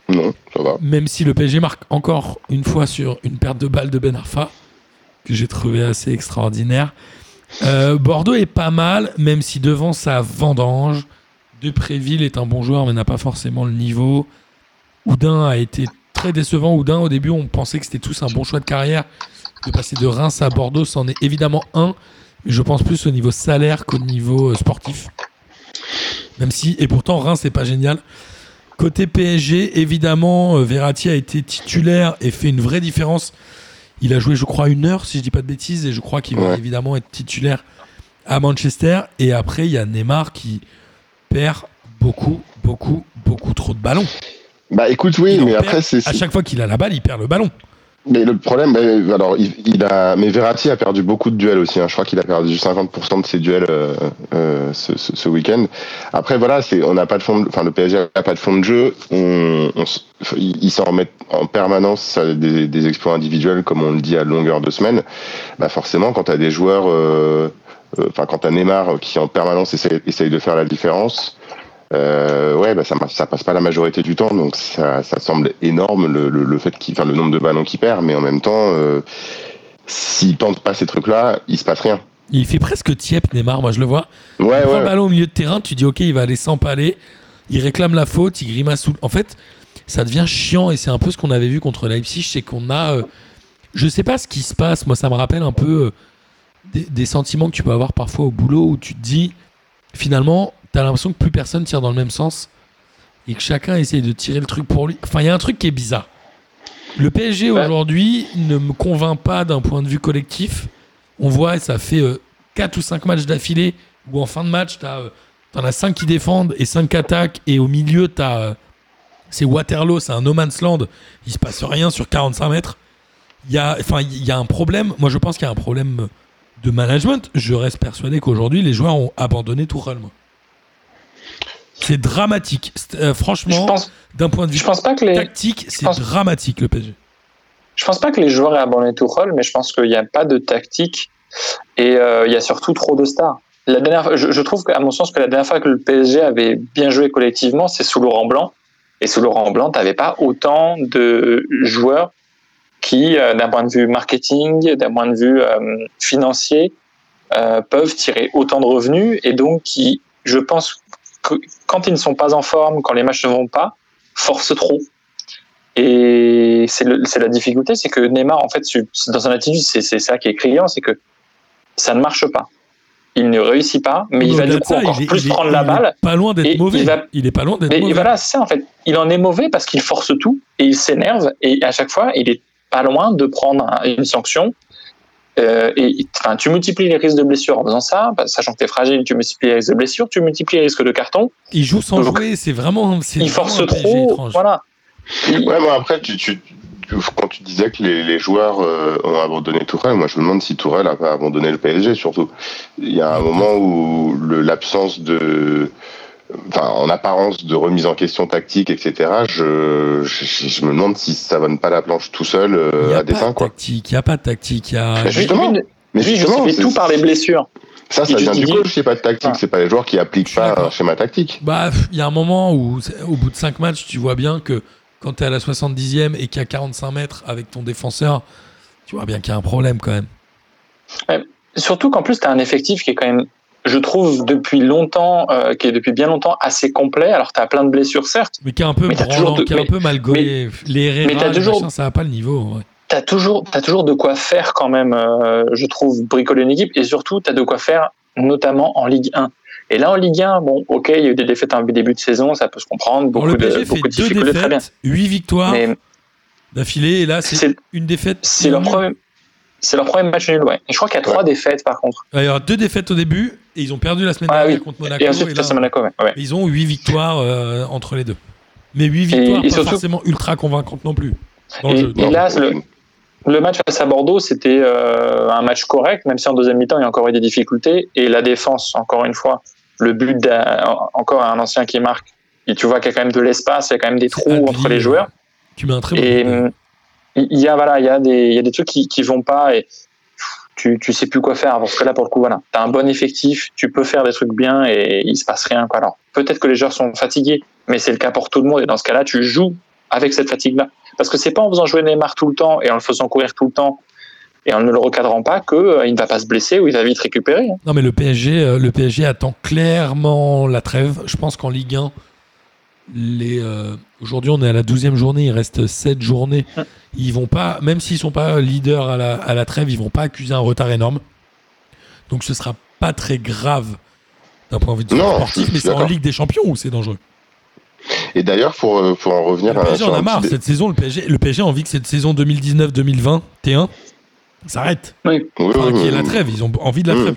Non, ça va. Même si le PSG marque encore une fois sur une perte de balle de Ben Arfa, que j'ai trouvé assez extraordinaire. Euh, Bordeaux est pas mal, même si devant sa vendange, Depréville est un bon joueur, mais n'a pas forcément le niveau. Oudin a été très décevant. Oudin, au début, on pensait que c'était tous un bon choix de carrière. De passer de Reims à Bordeaux, c'en est évidemment un. Je pense plus au niveau salaire qu'au niveau euh, sportif. Même si, et pourtant, Reims, c'est pas génial. Côté PSG, évidemment, euh, Verratti a été titulaire et fait une vraie différence. Il a joué, je crois, une heure, si je dis pas de bêtises, et je crois qu'il va Ouais. évidemment être titulaire à Manchester. Et après, il y a Neymar qui perd beaucoup, beaucoup, beaucoup trop de ballons. Bah écoute, oui, mais après, c'est. À chaque fois qu'il a la balle, il perd le ballon. Mais le problème, alors, il, il a, mais Verratti a perdu beaucoup de duels aussi. hein. Je crois qu'il a perdu 50% de ses duels euh, euh, ce, ce, ce week-end. Après, voilà, c'est, on n'a pas de fond, de- enfin, le PSG n'a pas de fond de jeu. On, on ils s'en remettent en permanence des, des exploits individuels, comme on le dit à longueur de semaine. Bah forcément, quand tu as des joueurs, euh, euh, enfin, quand tu as Neymar qui en permanence essaye, essaye de faire la différence. Euh, ouais, bah ça, passe pas la majorité du temps, donc ça, ça semble énorme le, le, le fait qu'il, enfin, le nombre de ballons qu'il perd, mais en même temps, euh, s'il tente pas ces trucs-là, il se passe rien. Il fait presque tiep, Neymar, moi je le vois. Ouais, il ouais. le ballon au milieu de terrain, tu dis ok, il va aller s'empaler. Il réclame la faute, il grimace sous. En fait, ça devient chiant et c'est un peu ce qu'on avait vu contre Leipzig, c'est qu'on a. euh, je sais pas ce qui se passe, moi ça me rappelle un peu euh, des, des sentiments que tu peux avoir parfois au boulot où tu te dis finalement, t'as l'impression que plus personne tire dans le même sens et que chacun essaye de tirer le truc pour lui. Enfin, il y a un truc qui est bizarre. Le PSG Ouais. aujourd'hui ne me convainc pas d'un point de vue collectif. On voit, ça fait 4 ou 5 matchs d'affilée où en fin de match, t'as, euh, t'en as 5 qui défendent et 5 qui attaquent. Et au milieu, t'as, euh, c'est Waterloo, c'est un no man's land. Il se passe rien sur 45 mètres. Il y a, enfin, il y a un problème. Moi, je pense qu'il y a un problème de management. Je reste persuadé qu'aujourd'hui, les joueurs ont abandonné tout moi. C'est dramatique. Euh, franchement, pense, d'un point de vue je pense pas que les. tactique, c'est pense- dramatique le PSG. Je pense pas que les joueurs aient abandonné Tuchel, mais je pense qu'il n'y a pas de tactique et euh, il y a surtout trop de stars. La dernière, je, je trouve qu'à mon sens que la dernière fois que le PSG avait bien joué collectivement, c'est sous Laurent Blanc. Et sous Laurent Blanc, tu n'avais pas autant de joueurs qui, euh, d'un point de vue marketing, d'un point de vue euh, financier, euh, peuvent tirer autant de revenus et donc qui, je pense, que quand ils ne sont pas en forme, quand les matchs ne vont pas, forcent trop. Et c'est la difficulté, c'est que Neymar, en fait, dans son attitude, c'est ça qui est criant, c'est que ça ne marche pas. Il ne réussit pas, mais il va du de coup ça, encore plus prendre la balle. Pas loin d'être mauvais. il va- Il est pas loin d'être mauvais. voilà, c'est ça en fait. Il en est mauvais parce qu'il force tout et il s'énerve et à chaque fois, il est pas loin de prendre un- une sanction. Euh, et enfin, tu multiplies les risques de blessure en faisant ça, bah, sachant que tu es fragile, tu multiplies les risques de blessure, tu multiplies les risques de carton. Il joue sans Donc, jouer, c'est vraiment. Il vraiment force trop. étrange. Voilà. Il- Ouais, moi après, tu, tu- tu- quand tu disais que les, les joueurs euh, ont abandonné Tourelle, moi je me demande si Tourelle a pas abandonné le PSG surtout. Il y a un moment où l'absence de, enfin en apparence de remise en question tactique, etc. Je, je, je me demande si ça donne pas la planche tout seul euh, Il n'y a à pas dessein de quoi. tactique, il n'y a pas de tactique. Y a... Mais lui, justement, lui, Mais lui, justement, c'est- tout par les blessures. ça, ça vient du coach, c'est pas de tactique, c'est pas les joueurs qui appliquent pas un schéma tactique. Bah, il y a un moment où, au bout de 5 matchs, tu vois bien que quand tu es à la 70e et qu'il y a 45 mètres avec ton défenseur, tu vois bien qu'il y a un problème quand même. Surtout qu'en plus, tu as un effectif qui est quand même, je trouve, depuis longtemps, euh, qui est depuis bien longtemps assez complet. Alors, tu as plein de blessures, certes. Mais qui est un peu Mais t'as branlant, toujours de- qui est un mais- peu mal gaulé. les mais Herrera, toujours- machins, ça n'a pas le niveau. en vrai. T'as toujours, t'as toujours de quoi faire quand même, euh, je trouve, bricoler une équipe. Et surtout, t'as de quoi faire, notamment en Ligue 1. Et là, en Ligue 1, bon, ok, il y a eu des défaites en début de saison, ça peut se comprendre. Alors, Beaucoup le de, PSG fait beaucoup de deux difficultés, très bien. défaites, 8 victoires Mais d'affilée, et là, c'est une défaite. c'est leur premier, c'est leur premier match nul, ouais. Et je crois qu'il y a trois défaites, par contre. Il y aura deux défaites au début, et ils ont perdu la semaine Ah dernière oui. contre Monaco. Et ensuite, et là, face à Monaco, ouais. ouais. ils ont 8 victoires euh, entre les deux. Mais 8 victoires, et pas surtout- forcément ultra convaincantes non plus. Dans le Et- là, le, le match face à Bordeaux, c'était euh, un match correct, même si en deuxième mi-temps, il y a encore eu des difficultés. Et la défense, encore une fois, le but d'un encore un ancien qui marque. Et tu vois qu'il y a quand même de l'espace, il y a quand même des trous Albi, entre les euh, joueurs. Tu mets un très bon Et hum, il y a voilà, il y a des il y a des trucs qui qui vont pas et tu sais plus quoi faire parce que là pour le coup voilà, t'as un bon effectif, tu peux faire des trucs bien et il se passe rien. Alors peut-être que les joueurs sont fatigués, mais c'est le cas pour tout le monde et dans ce cas-là, tu joues avec cette fatigue-là parce que c'est pas en faisant jouer Neymar tout le temps et en le faisant courir tout le temps et en ne le recadrant pas que euh, ne va pas se blesser ou il va vite récupérer. hein. Non, mais le PSG, euh, le PSG attend clairement la trêve. Je pense qu'en Ligue 1, les, euh, aujourd'hui, on est à la 12e journée, il reste 7 journées. Hum. Ils vont pas, même s'ils sont pas leaders à la, à la trêve, ils vont pas accuser un retard énorme. Donc ce sera pas très grave d'un point de vue Non, sportif, je mais c'est en. Ligue des Champions où c'est dangereux. Et d'ailleurs, pour, euh, pour en revenir Le PSG en a marre cette saison. Le PSG, le PSG a envie que cette saison 2019-2021 s'arrête. Oui, Enfin, oui, qu'il y ait oui, la oui. trêve. Ils ont envie de la Hum. trêve.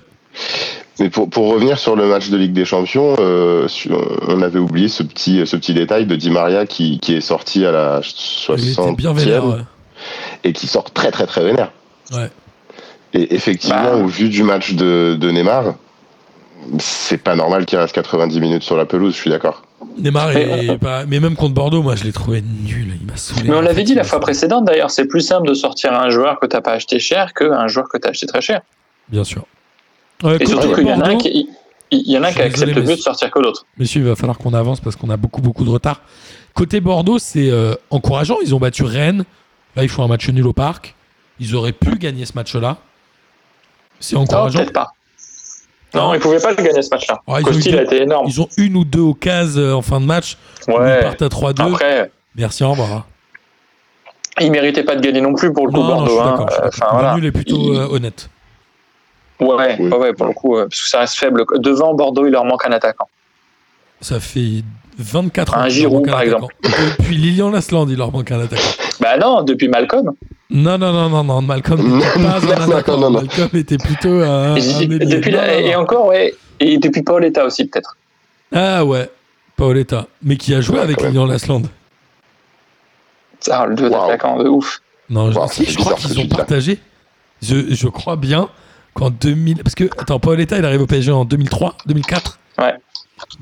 Mais pour, pour revenir sur le match de Ligue des Champions, euh, on avait oublié ce petit, ce petit détail de Di Maria qui, qui est sorti à la Il était bien 60e vénère. ouais. et qui sort très très très vénère. Ouais. Et effectivement, Bah. au vu du match de, de Neymar, c'est pas normal qu'il reste 90 minutes sur la pelouse, je suis d'accord. Neymar, Mais est pas- mais même contre Bordeaux, moi je l'ai trouvé nul. Il m'a saoulé. Mais on l'avait dit la fois précédente d'ailleurs, c'est plus simple de sortir un joueur que t'as pas acheté cher qu'un joueur que t'as acheté très cher. Bien sûr. Ouais, Et surtout qu'il y en a un qui, il y en a un qui accepte mieux de sortir que l'autre. Messieurs, il va falloir qu'on avance parce qu'on a beaucoup, beaucoup de retard. Côté Bordeaux, c'est euh, encourageant. Ils ont battu Rennes. Là, ils font un match nul au parc. Ils auraient pu gagner ce match-là. C'est Non, encourageant. peut-être pas. Non, ils pouvaient pas le gagner ce match-là. Ouais, Costil a été énorme. ils ont une ou deux occasions en fin de match. où Ils Ouais. partent à 3-2. Après, Merci, au revoir. ils méritaient pas de gagner non plus pour le coup Non, non, Bordeaux. hein. Euh. Enfin Le voilà. nul est plutôt Il- euh, honnête. Ouais, Oui. ouais, ouais, pour le coup, euh, parce que ça reste faible. Devant Bordeaux, il leur manque un attaquant. Ça fait 24 ans. Un leur Giroud, par attaquant. Depuis Lilian Lasland, il leur manque un attaquant. Bah non, depuis Malcolm. Non, non, non, non, non. Malcolm n'était pas un attaquant. non, non. Malcolm était plutôt un, depuis Non, la- non, non. et encore, ouais. Et depuis Paoletta aussi, peut-être. Ah ouais, Paoletta. Mais qui a joué Ouais, avec. Lilian Lasland. Ah, le deux Wow. attaquants de ouf. Non, je, si, je crois bizarre qu'ils ont partagé. Je, je crois bien qu'en 2000. Parce que, attends, Paoletta, il arrive au PSG en 2003, 2004. Ouais.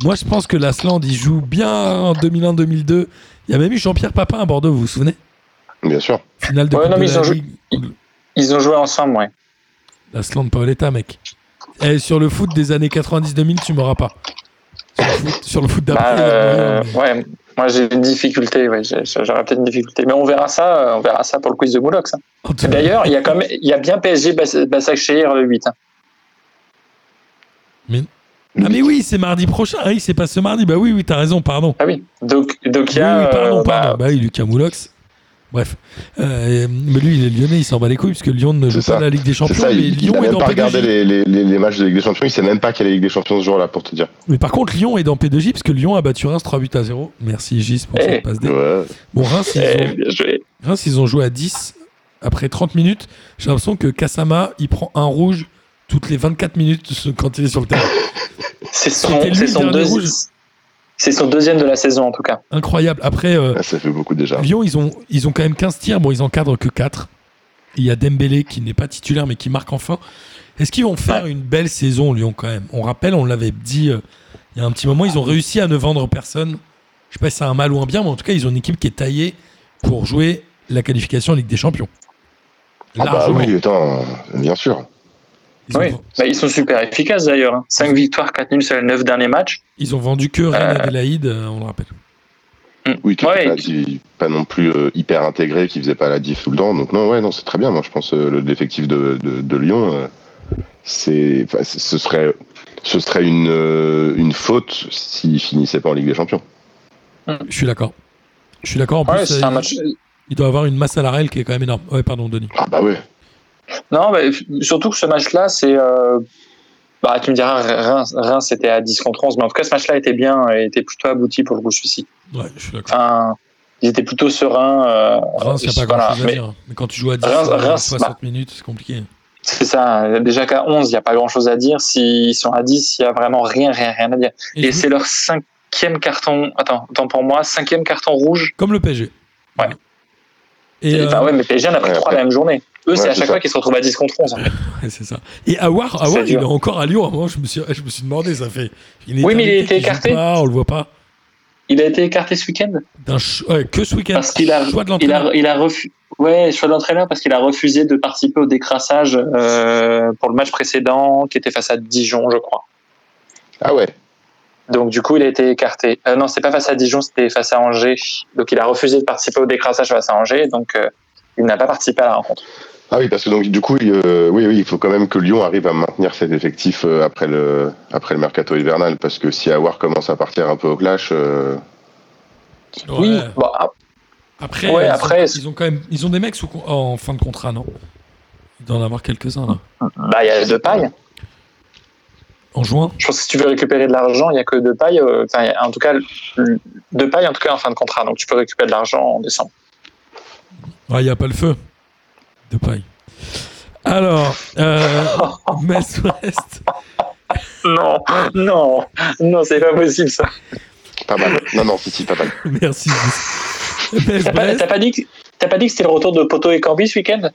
Moi, je pense que Lasland, il joue bien en 2001, 2002. Il y a même eu Jean-Pierre Papin à Bordeaux, vous vous souvenez? Bien sûr. finale de Ouais, non, de mais la ils ont joué-. Ils ont joué ensemble, ouais. La Slant Paoletta, mec. Et sur le foot des années 90-2000, tu m'auras pas. Sur le foot, foot Bah, d'après. euh, mais- ouais, moi j'ai une difficulté, j'ai- j'aurais peut-être une difficulté. Mais on verra ça, euh, on verra ça pour le quiz de Moulox. hein. D'ailleurs, il y a quand même, il y a bien PSG le 8. hein. Ah, mais oui, c'est mardi prochain. Ah oui, c'est pas ce mardi. Bah oui, oui, t'as raison, pardon. Ah oui. Donc, donc il y Oui, a. oui, pardon, euh, pardon. bah, Bah, oui, Lucas Moulox. Bref. Euh, mais lui, il est lyonnais, il s'en bat les couilles, puisque Lyon ne joue pas la Ligue des Champions, ça, mais il, il Lyon a est même dans pas regardé P2J. les, les, les- les matchs de Ligue des Champions, il sait même pas quelle est la Ligue des Champions ce jour-là, pour te dire. Mais par contre, Lyon est dans P2J, parce que Lyon a battu Reims 3 buts à 0. Merci Gis pour Eh. cette passe D. Ouais. Bon, Reims ils, eh, ont. Reims, ils ont joué à 10 après 30 minutes. J'ai l'impression que Kassama, il prend un rouge toutes les 24 minutes quand il est sur le terrain. C'est son, son, dernier deuxi- rouge. C'est son deuxième de la saison en tout cas. Incroyable. Après, euh, Ah, ça fait beaucoup déjà. Lyon, ils ont, ils ont quand même 15 tirs. Bon, ils encadrent que 4. Il y a Dembélé qui n'est pas titulaire mais qui marque enfin. Est-ce qu'ils vont faire une belle saison, Lyon, quand même? On rappelle, on l'avait dit euh, il y a un petit moment, ils ont réussi à ne vendre personne. Je sais pas si c'est un mal ou un bien, mais en tout cas, ils ont une équipe qui est taillée pour jouer la qualification en Ligue des Champions. Ah bah oui, attends, bien sûr. Ils, ont, Oui. Bah, ils sont super efficaces d'ailleurs. 5 victoires, 4 nuls sur les 9 derniers matchs. ils ont vendu que Rennes Adelaide, euh, on le rappelle. Oui, qui Ouais, pas, et- non plus euh, hyper intégré, qui faisait pas la diff tout le temps. Donc non, ouais, non, c'est très bien. Moi, je pense euh, le l'effectif de, de, de Lyon, euh, c'est, enfin, c- ce serait, ce serait une, euh, une faute s'il finissait pas en Ligue des Champions. Je suis d'accord. Je suis d'accord. En Ouais, plus, c'est euh, un match. il doit avoir une masse salariale qui est quand même énorme. Ouais, pardon, Denis. Ah bah ouais. Non, mais surtout que ce match-là, c'est. euh, Bah, tu me diras, Reims, Reims c'était à 10 contre 11, mais en tout cas, ce match-là était bien, et était plutôt abouti pour le coup, celui-ci. Ouais, je suis d'accord. Enfin, ils étaient plutôt sereins. euh, Reims, il n'y a pas voilà, grand chose à mais dire. Mais quand tu joues à 10, Reims- Reims, 60 bah. minutes, c'est compliqué. C'est ça. Déjà qu'à 11, il n'y a pas grand-chose à dire. S'ils sont à 10, il n'y a vraiment rien, rien, rien à dire. Et c'est leur cinquième carton. Attends, attends pour moi, cinquième carton rouge. Comme le PSG. Ouais. Et, euh, Enfin, ouais, mais PSG en a pris trois la même journée. Eux, c'est à chaque ça. fois qu'ils se retrouvent à 10 contre 11. en fait. ouais, c'est ça. Et Awar, Awar il est encore à Lyon. À un moment, je me suis, je me suis demandé, ça fait. une Oui, mais il a été écarté. Pas, on le voit pas. Il a été écarté ce week-end? D'un ch- ouais, que ce week-end. parce qu'il a, Choix de il a, il a refusé. Ouais, choix d'entraîneur parce qu'il a refusé de participer au décrassage euh, pour le match précédent qui était face à Dijon, je crois. Ah ouais. Donc du coup, il a été écarté. Euh, non, c'est pas face à Dijon, c'était face à Angers. Donc il a refusé de participer au décrassage face à Angers, donc euh, il n'a pas participé à la rencontre. Ah oui, parce que donc du coup, il, euh, oui, oui, il faut quand même que Lyon arrive à maintenir cet effectif euh, après le après le mercato hivernal, parce que si Awar commence à partir un peu au clash, euh, Ouais. Oui, bon, ah, Après, Ouais, ils, après, ont, c'est- ils ont quand même, ils ont des mecs sous, en fin de contrat, non? Il doit en avoir quelques-uns là. bah il y a deux pailles. En juin? Je pense que si tu veux récupérer de l'argent, il y a que deux pailles. en tout cas, deux pailles en tout cas en fin de contrat. Donc tu peux récupérer de l'argent en décembre. Ouais, il n'y a pas le feu. De paille. Alors, euh, Metz-Ouest. Non, non, non, c'est pas possible ça. pas mal. non, non, si, si, pas mal. Merci. T'as pas, Metz-Brest. t'as pas dit que t'as pas dit que c'était le retour de Poto et Cambi ce week-end?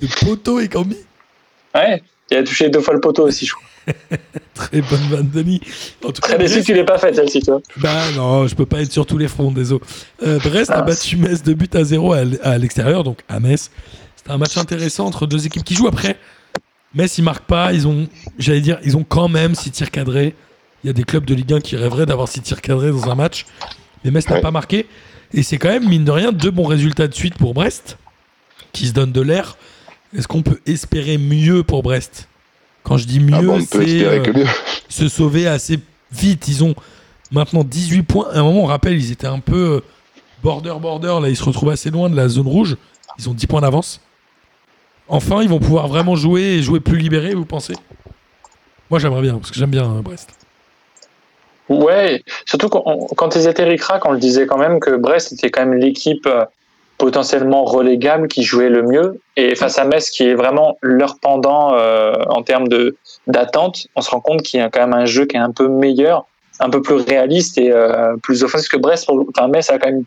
De Poto et Cambi? Ouais. Il a touché deux fois le poteau aussi, je crois. Très bonne vanne, Denis. En tout cas, Très déçu que tu l'aies pas faite celle-ci, toi. bah non, je peux pas être sur tous les fronts, désolé. Euh, Brest a Ah, battu Metz de but à 0 à, l- à l'extérieur, donc à Metz. C'était un match intéressant entre deux équipes qui jouent. Après, Metz, ils marquent pas. Ils ont, j'allais dire, ils ont quand même six tirs cadrés. Il y a des clubs de Ligue 1 qui rêveraient d'avoir six tirs cadrés dans un match. Mais Metz n'a pas marqué. Et c'est quand même, mine de rien, deux bons résultats de suite pour Brest, qui se donne de l'air. Est-ce qu'on peut espérer mieux pour Brest? Quand je dis mieux, Ah bon, c'est euh, se sauver assez vite. Ils ont maintenant 18 points. À un moment, on rappelle, ils étaient un peu euh, border border. Là, ils se retrouvent assez loin de la zone rouge. Ils ont 10 points d'avance. Enfin, ils vont pouvoir vraiment jouer et jouer plus libérés, vous pensez? Moi, j'aimerais bien, parce que j'aime bien euh, Brest. Ouais, surtout quand, ils étaient ric-rac, on le disait quand même que Brest était quand même l'équipe euh, potentiellement relégable qui jouait le mieux. Et face à Metz, qui est vraiment leur pendant euh, en termes d'attente, on se rend compte qu'il y a quand même un jeu qui est un peu meilleur, un peu plus réaliste et plus offensif que Brest. Enfin, Metz a quand même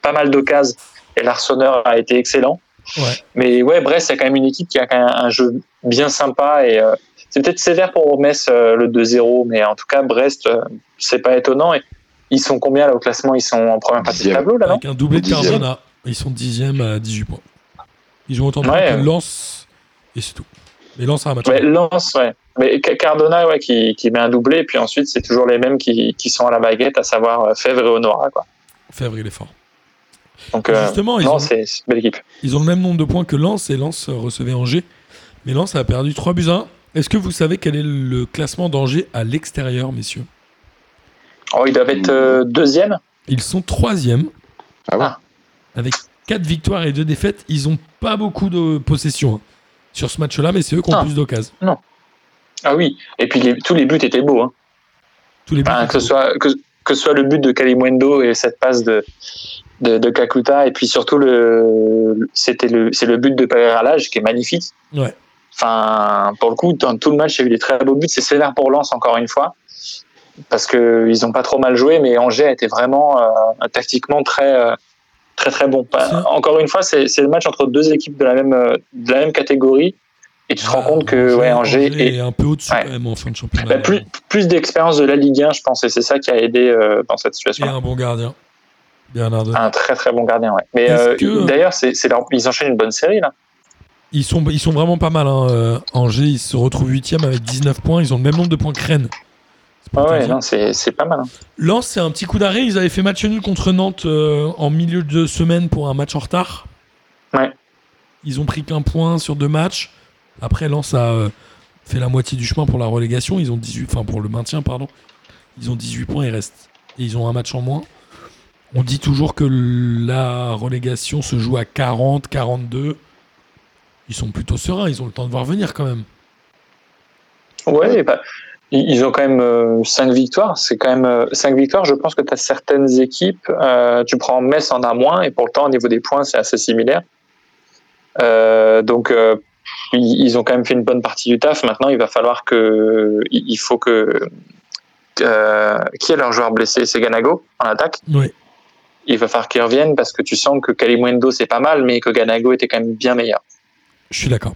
pas mal d'occasions et l'Arseneur a été excellent. Ouais. Mais ouais, Brest, c'est quand même une équipe qui a quand même un jeu bien sympa et euh, c'est peut-être sévère pour Metz euh, le 2-0, mais en tout cas, Brest, euh, c'est pas étonnant. Et ils sont combien là au classement? Ils sont en première partie du tableau là, non? Avec un doublé de. Cardona. Ils sont 10e à 18 points. Ils jouent autant de Ouais. points que Lens, et c'est tout. Mais Lens a un match. Ouais, Lens, ouais. Mais Ca- Cardona, ouais, qui, qui met un doublé, et puis ensuite, c'est toujours les mêmes qui, qui sont à la baguette, à savoir euh, Fèvre et Honora, quoi. Fèvre, il est fort. Donc, euh, Justement, ils non, ont, c'est c'est une belle équipe. ils ont le même nombre de points que Lens, et Lens recevait Angers. Mais Lens a perdu 3 buts à 1. Est-ce que vous savez quel est le classement d'Angers à l'extérieur, messieurs? Oh, ils doivent être euh, deuxième. Ils sont troisième Ah ouais Ah. avec 4 victoires et 2 défaites. Ils ont pas beaucoup de possession hein, sur ce match-là, mais c'est eux qui ont Ah. plus d'occasions. Ah oui. Et puis, les- tous les buts étaient beaux, hein. Tous les buts Enfin, que, ce soit, que, que ce soit le but de Kalimwendo et cette passe de, de, de Kakuta, et puis surtout, le, c'était le, c'est le but de Pereira Lage qui est magnifique. Ouais. Enfin, pour le coup, dans tout le match, il y a eu des très beaux buts. C'est sévère pour Lens, encore une fois, parce qu'ils n'ont pas trop mal joué, mais Angers a été vraiment euh, tactiquement très, euh, très, très bon. Encore une fois, c'est, c'est le match entre deux équipes de la même, euh, de la même catégorie, et tu te rends Ah, compte que ouais, Angers, est, est un peu au-dessus Ouais. quand même en fin de championnat. bah, plus, plus d'expérience de la Ligue 1, je pense, et c'est ça qui a aidé euh, dans cette Et situation. un bon gardien. Un très très bon gardien, ouais. Mais euh, que- d'ailleurs, c'est, c'est leur- ils enchaînent une bonne série là. Ils sont, ils sont vraiment pas mal. Hein. euh, Angers, ils se retrouvent 8 avec 19 points. Ils ont le même nombre de points que Rennes. Ah ouais, c'est, c'est pas mal. hein. Lens, c'est un petit coup d'arrêt. Ils avaient fait match nul contre Nantes euh, en milieu de semaine pour un match en retard. Ouais. Ils ont pris qu'un point sur deux matchs. Après, Lens a euh, fait la moitié du chemin pour la relégation. Ils ont 18, enfin pour le maintien, pardon. Ils ont 18 points. Ils restent. Et ils ont un match en moins. On dit toujours que la relégation se joue à 40, 42. Ils sont plutôt sereins. Ils ont le temps de voir venir quand même. Ouais, bah, ils ont quand même 5 victoires. C'est quand même 5 victoires. Je pense que tu as certaines équipes. euh, tu prends Metz en a moins, et pourtant, au niveau des points, c'est assez similaire. Euh, donc, euh, ils, ont quand même fait une bonne partie du taf. Maintenant, il va falloir que. Il faut que. euh, qui est leur joueur blessé? C'est Ganago en attaque Oui. il va falloir qu'il revienne parce que tu sens que Kalimwendo c'est pas mal, mais que Ganago était quand même bien meilleur. Je suis d'accord.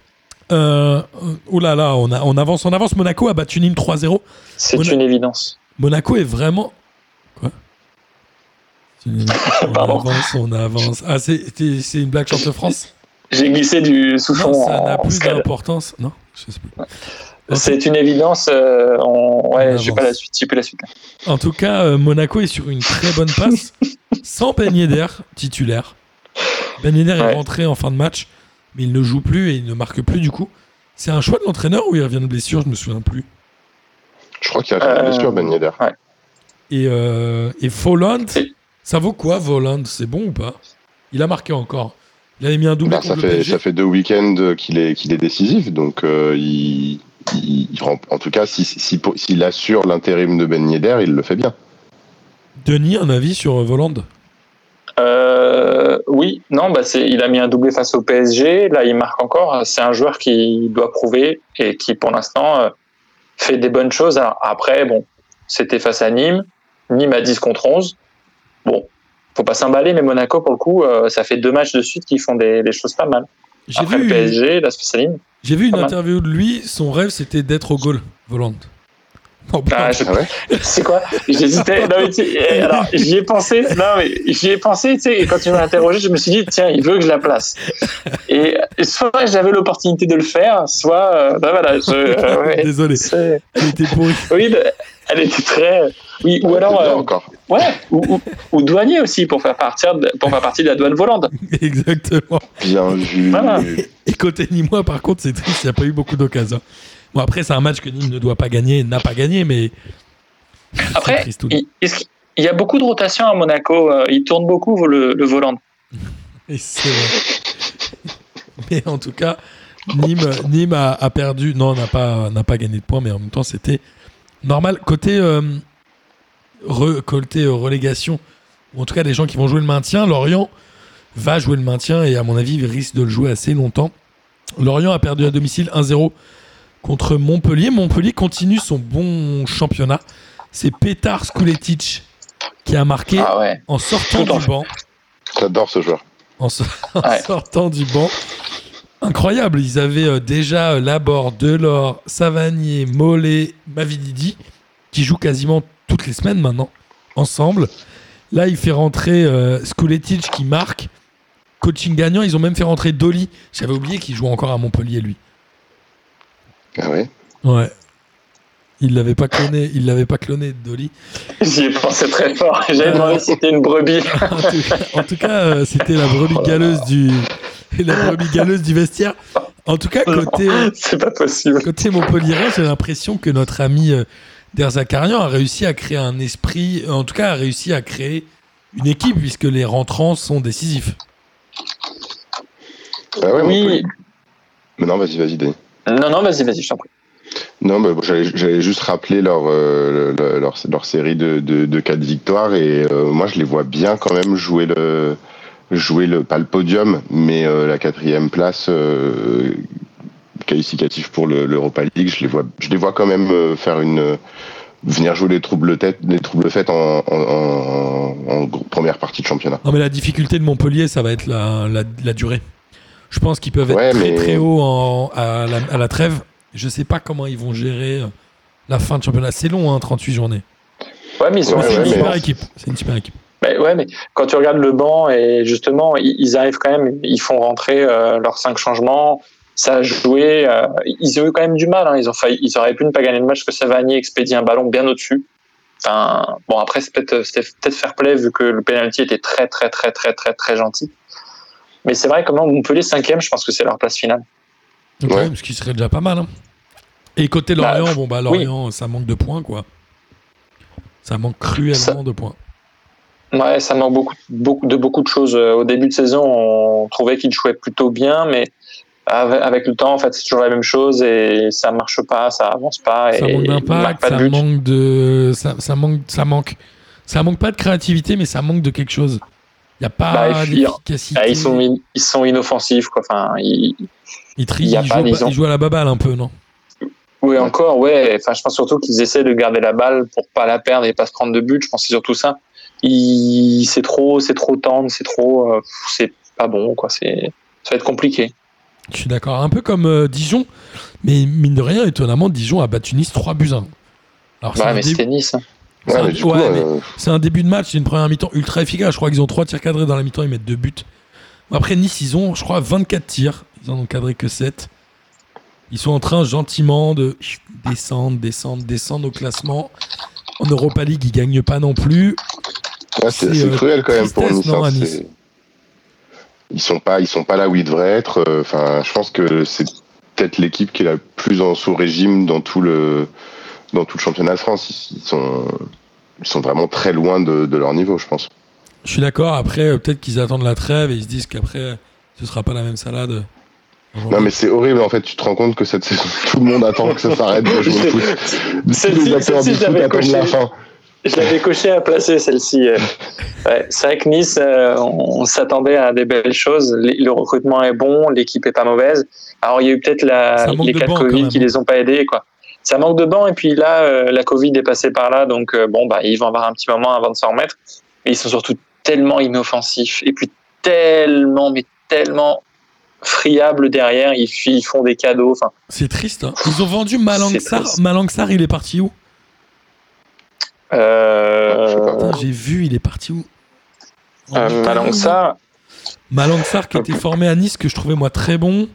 Euh, oh là là, on, a- on avance, on avance. Monaco a battu Nîmes 3-0. C'est Mona- une évidence. Monaco est vraiment. Quoi? C'est une- On Pardon. avance, on avance. Ah, c'est une blague chante France? J'ai glissé du sous-fond Non, ça n'a plus d'importance. Non, je sais plus. C'est une évidence. euh, on... On Ouais, j'ai avance. pas la suite. J'ai plus la suite. En tout cas, euh, Monaco est sur une très bonne passe, sans Ben Yedder titulaire. Ben Yedder est Ouais. rentré en fin de match, mais il ne joue plus et il ne marque plus du coup. C'est un choix de l'entraîneur ou il revient de blessure Je me souviens plus. Je crois qu'il y a Euh, une blessure, Ben Yedder. Et, euh, et Folland, Et- ça vaut quoi Volland C'est bon ou pas? Il a marqué encore. Il avait mis un doublé Bah, contre ça, fait, PSG. ça fait deux week-ends qu'il est, qu'il est décisif, donc euh, il, il- il rem- en tout cas, si- si- si- s'il assure l'intérim de Ben Yedder, il le fait bien. Denis, un avis sur euh, Voland Euh, oui, non, bah c'est, il a mis un doublé face au PSG. Là, il marque encore. C'est un joueur qui doit prouver et qui, pour l'instant, euh, fait des bonnes choses. Alors, après, bon, c'était face à Nîmes. Nîmes à 10 contre 11. Bon, faut pas s'emballer, mais Monaco, pour le coup, euh, ça fait deux matchs de suite qui font des, des choses pas mal. J'ai Après le vu, PSG, j'ai une mal. interview de lui. Son rêve, c'était d'être au goal, Voland. Non, Ah, je- Ah ouais C'est quoi J'hésitais. Non, mais tu sais, eh, alors, j'y ai pensé. Non, mais j'y ai pensé. Tu sais, et quand tu m'as interrogé, je me suis dit, tiens, il veut que je la place. Et soit j'avais l'opportunité de le faire, soit, euh, ben voilà. Je, euh, ouais, Désolé, il était pourri. oui, le- elle était très. Oui, ou alors, euh, encore. ouais, ou, ou, ou douanier aussi pour faire partir, de- pour faire partie de la douane volante. Exactement. Bien vu. Voilà. Et côté Nîmois, par contre, c'est triste, il n'y a pas eu beaucoup d'occasions. Bon, après, c'est un match que Nîmes ne doit pas gagner, n'a pas gagné, mais. Après, il, y a beaucoup de rotation à Monaco. euh, Il tourne beaucoup le, le volant. Et c'est vrai. Mais en tout cas, Nîmes, Nîmes a, a perdu. Non, n'a pas, n'a pas gagné de points, mais en même temps, c'était normal. Côté, euh, re- côté euh, relégation, ou en tout cas des gens qui vont jouer le maintien, Lorient va jouer le maintien et à mon avis, il risque de le jouer assez longtemps. Lorient a perdu à domicile 1-0 contre Montpellier. Montpellier continue son bon championnat. C'est Petar Skuletic qui a marqué Ah ouais. en sortant du banc J'adore ce joueur. en, so- en Ouais. sortant du banc. Incroyable, ils avaient euh, déjà euh, Laborde, Delors, Savanier, Mollet, Mavididi, qui jouent quasiment toutes les semaines maintenant, ensemble. Là, il fait rentrer euh, Skuletic qui marque. coaching gagnant. Ils ont même fait rentrer Dolly. J'avais oublié qu'il jouait encore à Montpellier, lui. Ah ouais? Ouais. Il l'avait pas cloné, il l'avait pas cloné, Dolly. J'y ai pensé très fort. J'avais demandé si c'était une brebis. en tout cas, euh, c'était la brebis galeuse du, la brebis galeuse du vestiaire. En tout cas, côté, C'est pas possible. côté Montpellier, j'ai l'impression que notre ami euh, Derzakarian a réussi à créer un esprit, en tout cas, a réussi à créer une équipe puisque les rentrants sont décisifs. Ah ouais, Oui. Mais non, vas-y, vas-y, Denis. Non, non, vas-y, vas-y, je t'en prie. Non, mais bon, j'allais juste rappeler leur, euh, le- leur, leur série de, de, de 4 victoires et euh, moi je les vois bien quand même jouer le, jouer le pas le podium, mais euh, la quatrième place euh, qualificative pour le- l'Europa League. Je les vois, je les vois quand même euh, faire une venir jouer les troubles tête, les troubles faites en, en, en- en gros- première partie de championnat. Non, mais la difficulté de Montpellier, ça va être la, la, la durée. Je pense qu'ils peuvent être Ouais, très mais- très hauts en- à, la, à la trêve. Je sais pas comment ils vont gérer euh, la fin de championnat. C'est long, hein, 38 journées. Ouais, mais ils ont c'est une mais- super équipe. C'est une super équipe. Mais ouais, mais quand tu regardes le banc et justement, ils, arrivent quand même, ils font rentrer euh, leurs cinq changements. Ça a joué. euh, ils ont eu quand même du mal. hein, ils ont failli, ils auraient pu ne pas gagner le match parce que Savani expédie un ballon bien au-dessus. Enfin, bon après c'est peut-être c'était peut-être fair play vu que le penalty était très très très très très très gentil. Mais c'est vrai que non, Montpellier cinquième, je pense que c'est leur place finale. Donc, Ouais. ce qui serait déjà pas mal. hein. Et côté Bah, Lorient, bon bah Lorient, ça manque de points quoi. Ça manque cruellement Ça- de points. Ouais, ça manque beaucoup, beaucoup de beaucoup de choses. Euh, Au début de saison, on trouvait qu'ils jouaient plutôt bien, mais avec, le temps, en fait, c'est toujours la même chose et ça marche pas, ça avance pas. Ça et manque ils marquent d'impact, de ça manque de, ça, ça manque, ça manque, ça manque pas de créativité, mais ça manque de quelque chose. Il y a pas Bah, puis, d'efficacité. Ah, ils sont in- ils sont inoffensifs quoi. Enfin, ils- Ils trient, il y a ils pas, jouent, à la baballe un peu, non? Oui encore, ouais. Enfin, je pense surtout qu'ils essaient de garder la balle pour pas la perdre et pas se prendre de but. Je pense que c'est surtout ça. C'est trop, c'est trop tendre, c'est trop, euh, c'est pas bon quoi. C'est, ça va être compliqué. Je suis d'accord. Un peu comme euh, Dijon, mais mine de rien, étonnamment, Dijon a battu Nice 3 buts 1. Alors, mais c'était Nice. hein. C'est Ouais, un- ouais, euh, C'est un début de match, c'est une première mi-temps ultra efficace. Je crois qu'ils ont 3 tirs cadrés dans la mi-temps, ils mettent 2 buts. Après, Nice, ils ont, je crois, 24 tirs. Ils en ont cadré que 7. Ils sont en train gentiment de descendre, descendre, descendre au classement. En Europa League, ils gagnent pas non plus. Ouais, c'est euh, cruel quand même pour Nice. non, hein, Nice. Ils sont pas, ils sont pas là où ils devraient être. euh, Enfin, je pense que c'est peut-être l'équipe qui est la plus en sous régime dans tout le dans tout le championnat de France. Ils, ils sont ils sont vraiment très loin de, de leur niveau, je pense. Je suis d'accord. Après, euh, peut-être qu'ils attendent la trêve et ils se disent qu'après, ce sera pas la même salade. Non, mais c'est horrible en fait. Tu te rends compte que cette saison, tout le monde attend que ça s'arrête de jouer au foot. Tous Celle-ci- les acteurs celle-ci, du je foot l'avais attendent coché. la fin. Je l'avais coché à placer celle-ci. euh. Ouais, c'est vrai que Nice, euh, on s'attendait à des belles choses. Le recrutement est bon, l'équipe est pas mauvaise. Alors il y a eu peut-être les cas de Covid qui les ont pas aidés, quoi. Ça manque de banc et puis là, euh, la Covid est passée par là, donc euh, bon bah ils vont avoir un petit moment avant de s'en remettre. Mais ils sont surtout tellement inoffensifs et puis tellement, mais tellement friables derrière. Ils, font des cadeaux. Enfin, C'est triste. hein. Ils ont vendu Malangsar. Malangsar, il est parti où? Euh, J'ai vu, il est parti où? Euh, Malangsar, Malangsar qui était formé à Nice, que je trouvais moi très bon.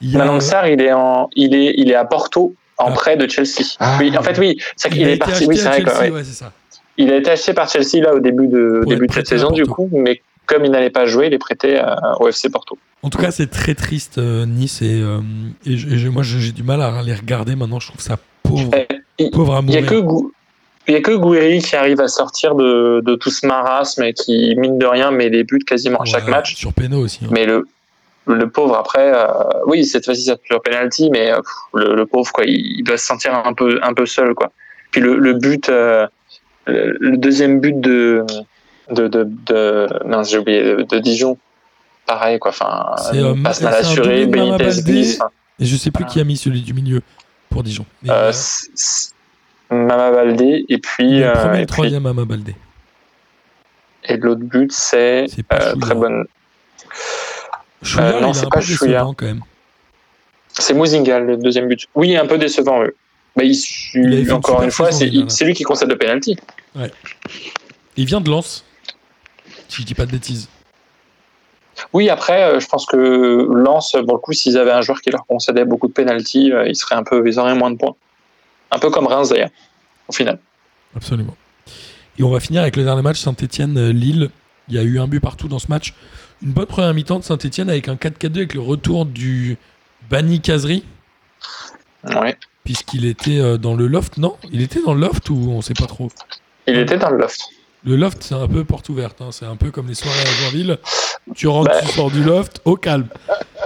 Il y a- Malangsar, il est en, il est, il est à Porto, en Ah. prêt de Chelsea. Ah. Oui, en fait, oui, c'est il qu'il a est parti. Oui, c'est vrai. Chelsea, quoi, ouais. ouais, c'est ça. Il a été acheté par Chelsea là au début de, début de cette saison du coup, mais comme il n'allait pas jouer, il est prêté euh, au FC Porto. En tout cas, c'est très triste, euh, Nice. Et, euh, et je- et je- moi, j'ai du mal à les regarder maintenant. Je trouve ça pauvre, Eh, Il pauvre à il y a que il y a que Gouiri qui arrive à sortir de, de tout ce marasme et qui mine de rien met des buts quasiment à chaque match. Sur Péno aussi. hein. Mais le le pauvre après, euh, oui, cette fois-ci ça sur penalty, mais euh, pff, le, le pauvre quoi, il, doit se sentir un peu un peu seul quoi. Puis le, le but, euh, le, deuxième but de de de, de non j'ai oublié de, de Dijon, pareil quoi. Enfin, passe mal assuré, Mama Benitez glisse. Et je sais plus qui a mis celui du milieu pour Dijon. Euh, Mama Baldé et puis, le premier et le puis troisième à Baldé. et l'autre but c'est C'est pas Chouilla. très bonne. Chouillard, Euh, non, c'est un pas peu Chouillard. décevant quand même. C'est Mozinga le deuxième but. Oui, un peu décevant. oui. Mais il, encore une fois, c'est lui qui concède le penalty. Il vient de Lens. Si je dis pas de bêtises. Oui, après, euh, je pense que Lens, pour le coup, s'ils avaient un joueur qui leur concédait beaucoup de pénalties, euh, ils seraient un peu, ils auraient moins de points. Un peu comme Reims d'ailleurs, au final. Absolument. Et on va finir avec le dernier match Saint-Etienne-Lille. Il y a eu un but partout dans ce match. Une bonne première mi-temps de Saint-Etienne avec un 4-4-2 avec le retour du Bani Kazri. Ouais. Puisqu'il était euh, dans le loft, non Il était dans le loft ou on sait pas trop? Il était dans le loft. Le loft, c'est un peu porte ouverte. hein. C'est un peu comme les soirées à Joinville. Tu rentres, Bah. tu sors du loft, au calme.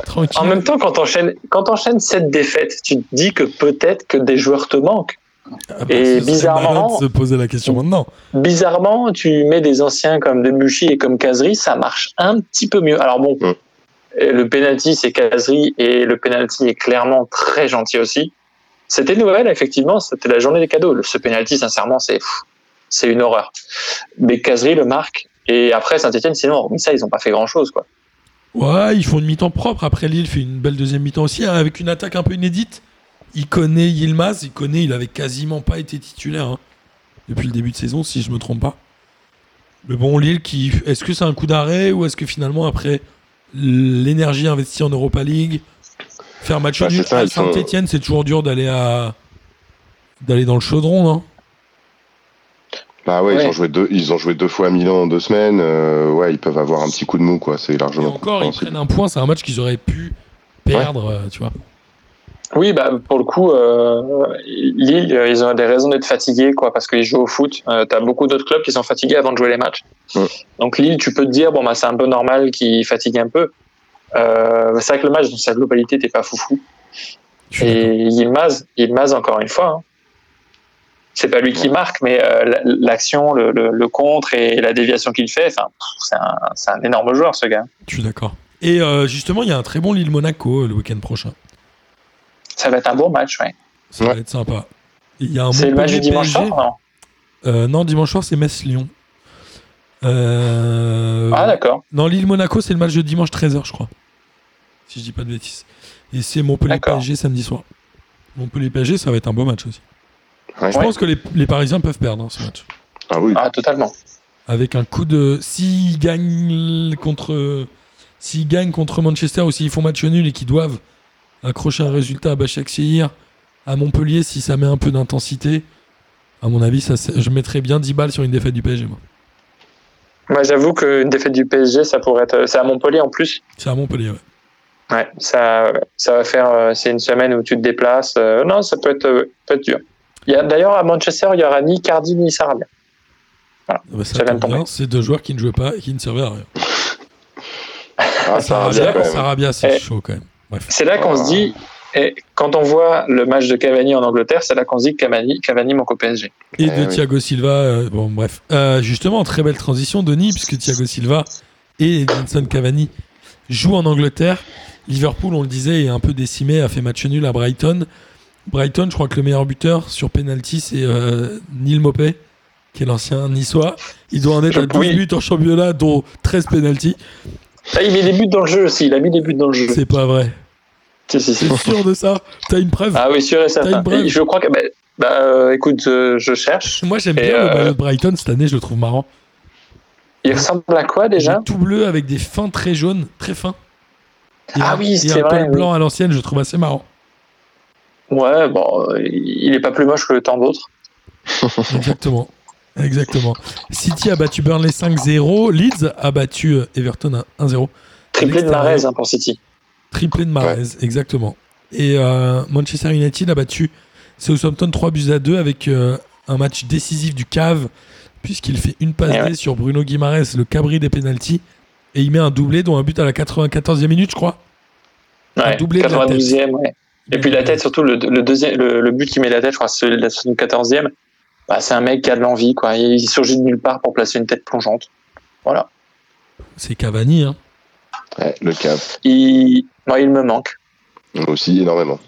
Tranquille. En même temps, quand t'enchaînes, quand t'enchaînes cette défaite, tu te dis que peut-être que des joueurs te manquent. Ah bah, et bizarrement- malin de se poser la question maintenant. Bizarrement, tu mets des anciens comme Debuchy et comme Kazri, ça marche un petit peu mieux. Alors bon, Mm. le penalty c'est Kazri et le penalty est clairement très gentil aussi. C'était Noël, effectivement, c'était la journée des cadeaux. Le- Ce penalty, sincèrement, c'est c'est une horreur. Mais Kazri le marque et après Saint-Etienne, sinon, hormis ça, ils n'ont pas fait grand-chose. quoi. Ouais, ils font une mi-temps propre. Après, Lille fait une belle deuxième mi-temps aussi, hein, avec une attaque un peu inédite. Il connaît Yilmaz, il connaît, il avait quasiment pas été titulaire hein, depuis le début de saison, si je me trompe pas. Mais bon, Lille, qui, est-ce que c'est un coup d'arrêt ou est-ce que finalement, après l'énergie investie en Europa League, faire match Bah, nul à Saint-Etienne, c'est toujours dur d'aller à d'aller dans le chaudron, non Bah ouais, Ouais. Ils, ont joué deux, ils ont joué deux fois à Milan en deux semaines. euh, ouais, ils peuvent avoir un petit coup de mou, quoi. C'est Et largement encore, ils prennent un point, c'est un match qu'ils auraient pu perdre, euh, tu vois. Oui, bah, pour le coup, euh, Lille, euh, ils ont des raisons d'être fatigués, quoi, parce qu'ils jouent au foot. Euh, T'as beaucoup d'autres clubs qui sont fatigués avant de jouer les matchs. Donc Lille, tu peux te dire, bon, bah, c'est un peu normal qu'ils fatiguent un peu. Euh, c'est vrai que le match, dans sa globalité, t'es pas foufou. Et Yilmaz, Yilmaz, encore une fois, hein. c'est pas lui qui marque, mais la- l'action, le, le- le contre et la déviation qu'il fait, c'est un, un énorme joueur, ce gars. Je suis d'accord. Et justement, il y a un très bon Lille-Monaco le week-end prochain. Ça va être un bon match, ouais. Ça va être sympa. Il y a un C'est le match du dimanche PSG. soir, non Euh, non, dimanche soir, c'est Metz-Lyon. Euh, Ah, d'accord. non, Lille-Monaco, c'est le match de dimanche 13h, je crois. Si je dis pas de bêtises. Et c'est Montpellier-PSG samedi soir. Montpellier-PSG, ça va être un beau match aussi. Ouais. Je pense que les, les Parisiens peuvent perdre hein, ce match. Ah oui. Ah, totalement. Avec un coup de. S'ils gagnent contre. S'ils gagnent contre Manchester ou s'ils font match nul et qu'ils doivent accrocher un résultat à Başakşehir, à Montpellier, si ça met un peu d'intensité, à mon avis, ça, je mettrais bien 10 balles sur une défaite du PSG. Moi. Moi, j'avoue qu'une défaite du PSG, ça pourrait être. C'est à Montpellier en plus. C'est à Montpellier, ouais. Ouais, ça, ça va faire. euh, C'est une semaine où tu te déplaces. euh, non, ça peut être, euh, peut être dur. Il y a- D'ailleurs, à Manchester, il y aura ni Cardi ni Sarabia. Ah bah, ça Ça. C'est deux joueurs qui ne jouaient pas et qui ne servaient à rien. Ah, ça va bien, Sarabia. Sarabia, c'est Eh. chaud quand même. C'est là qu'on se dit. Et quand on voit le match de Cavani en Angleterre, c'est là qu'on se dit que Cavani, Cavani manque au PSG. Et Eh de oui. Thiago Silva, euh, bon bref. Euh, justement, très belle transition, Denis, puisque Thiago Silva et Edinson Cavani jouent en Angleterre. Liverpool, on le disait, est un peu décimé, a fait match nul à Brighton. Brighton, je crois que le meilleur buteur sur penalty, c'est euh, Neil Mopé, qui est l'ancien niçois. Il doit en être à 12 Oui. buts en championnat, dont 13 penalty. Ah, il met des buts dans le jeu aussi. Il a mis des buts dans le jeu. C'est pas vrai. Si, si, si. T'es sûr de ça? T'as une preuve? Ah oui, sûr et certain. Et Je crois que. Bah, bah, euh, écoute, euh, je cherche. Moi, j'aime Et, bien le euh, maillot de Brighton cette année, je le trouve marrant. Il ressemble à quoi déjà? Tout bleu avec des fins très jaunes, très fins. Et Ah un- oui, et c'est vrai, oui. blanc à l'ancienne, je trouve assez marrant. Ouais, bon, il est pas plus moche que tant d'autres. Exactement. Exactement. City a battu Burnley 5-0. Leeds a battu euh, Everton 1-0. Triplé de. Marez hein, pour City. Triplé de Mahrez, exactement. Et euh, Manchester United a battu Southampton 3 buts à 2 avec euh, un match décisif du cave, puisqu'il fait une passe Eh ouais. Sur Bruno Guimaraes, le cabri des pénalties, et il met un doublé, dont un but à la 94e minute, je crois. Un Ouais, doublé de la 92e, ouais. Et puis la tête, surtout, le, le deuxième, le, le but qui met la tête, je crois, c'est la 74e. Bah, c'est un mec qui a de l'envie, quoi. Il surgit de nulle part pour placer une tête plongeante. Voilà. C'est Cavani, hein. Ouais, le cave. Il, moi, il me manque. Aussi, énormément.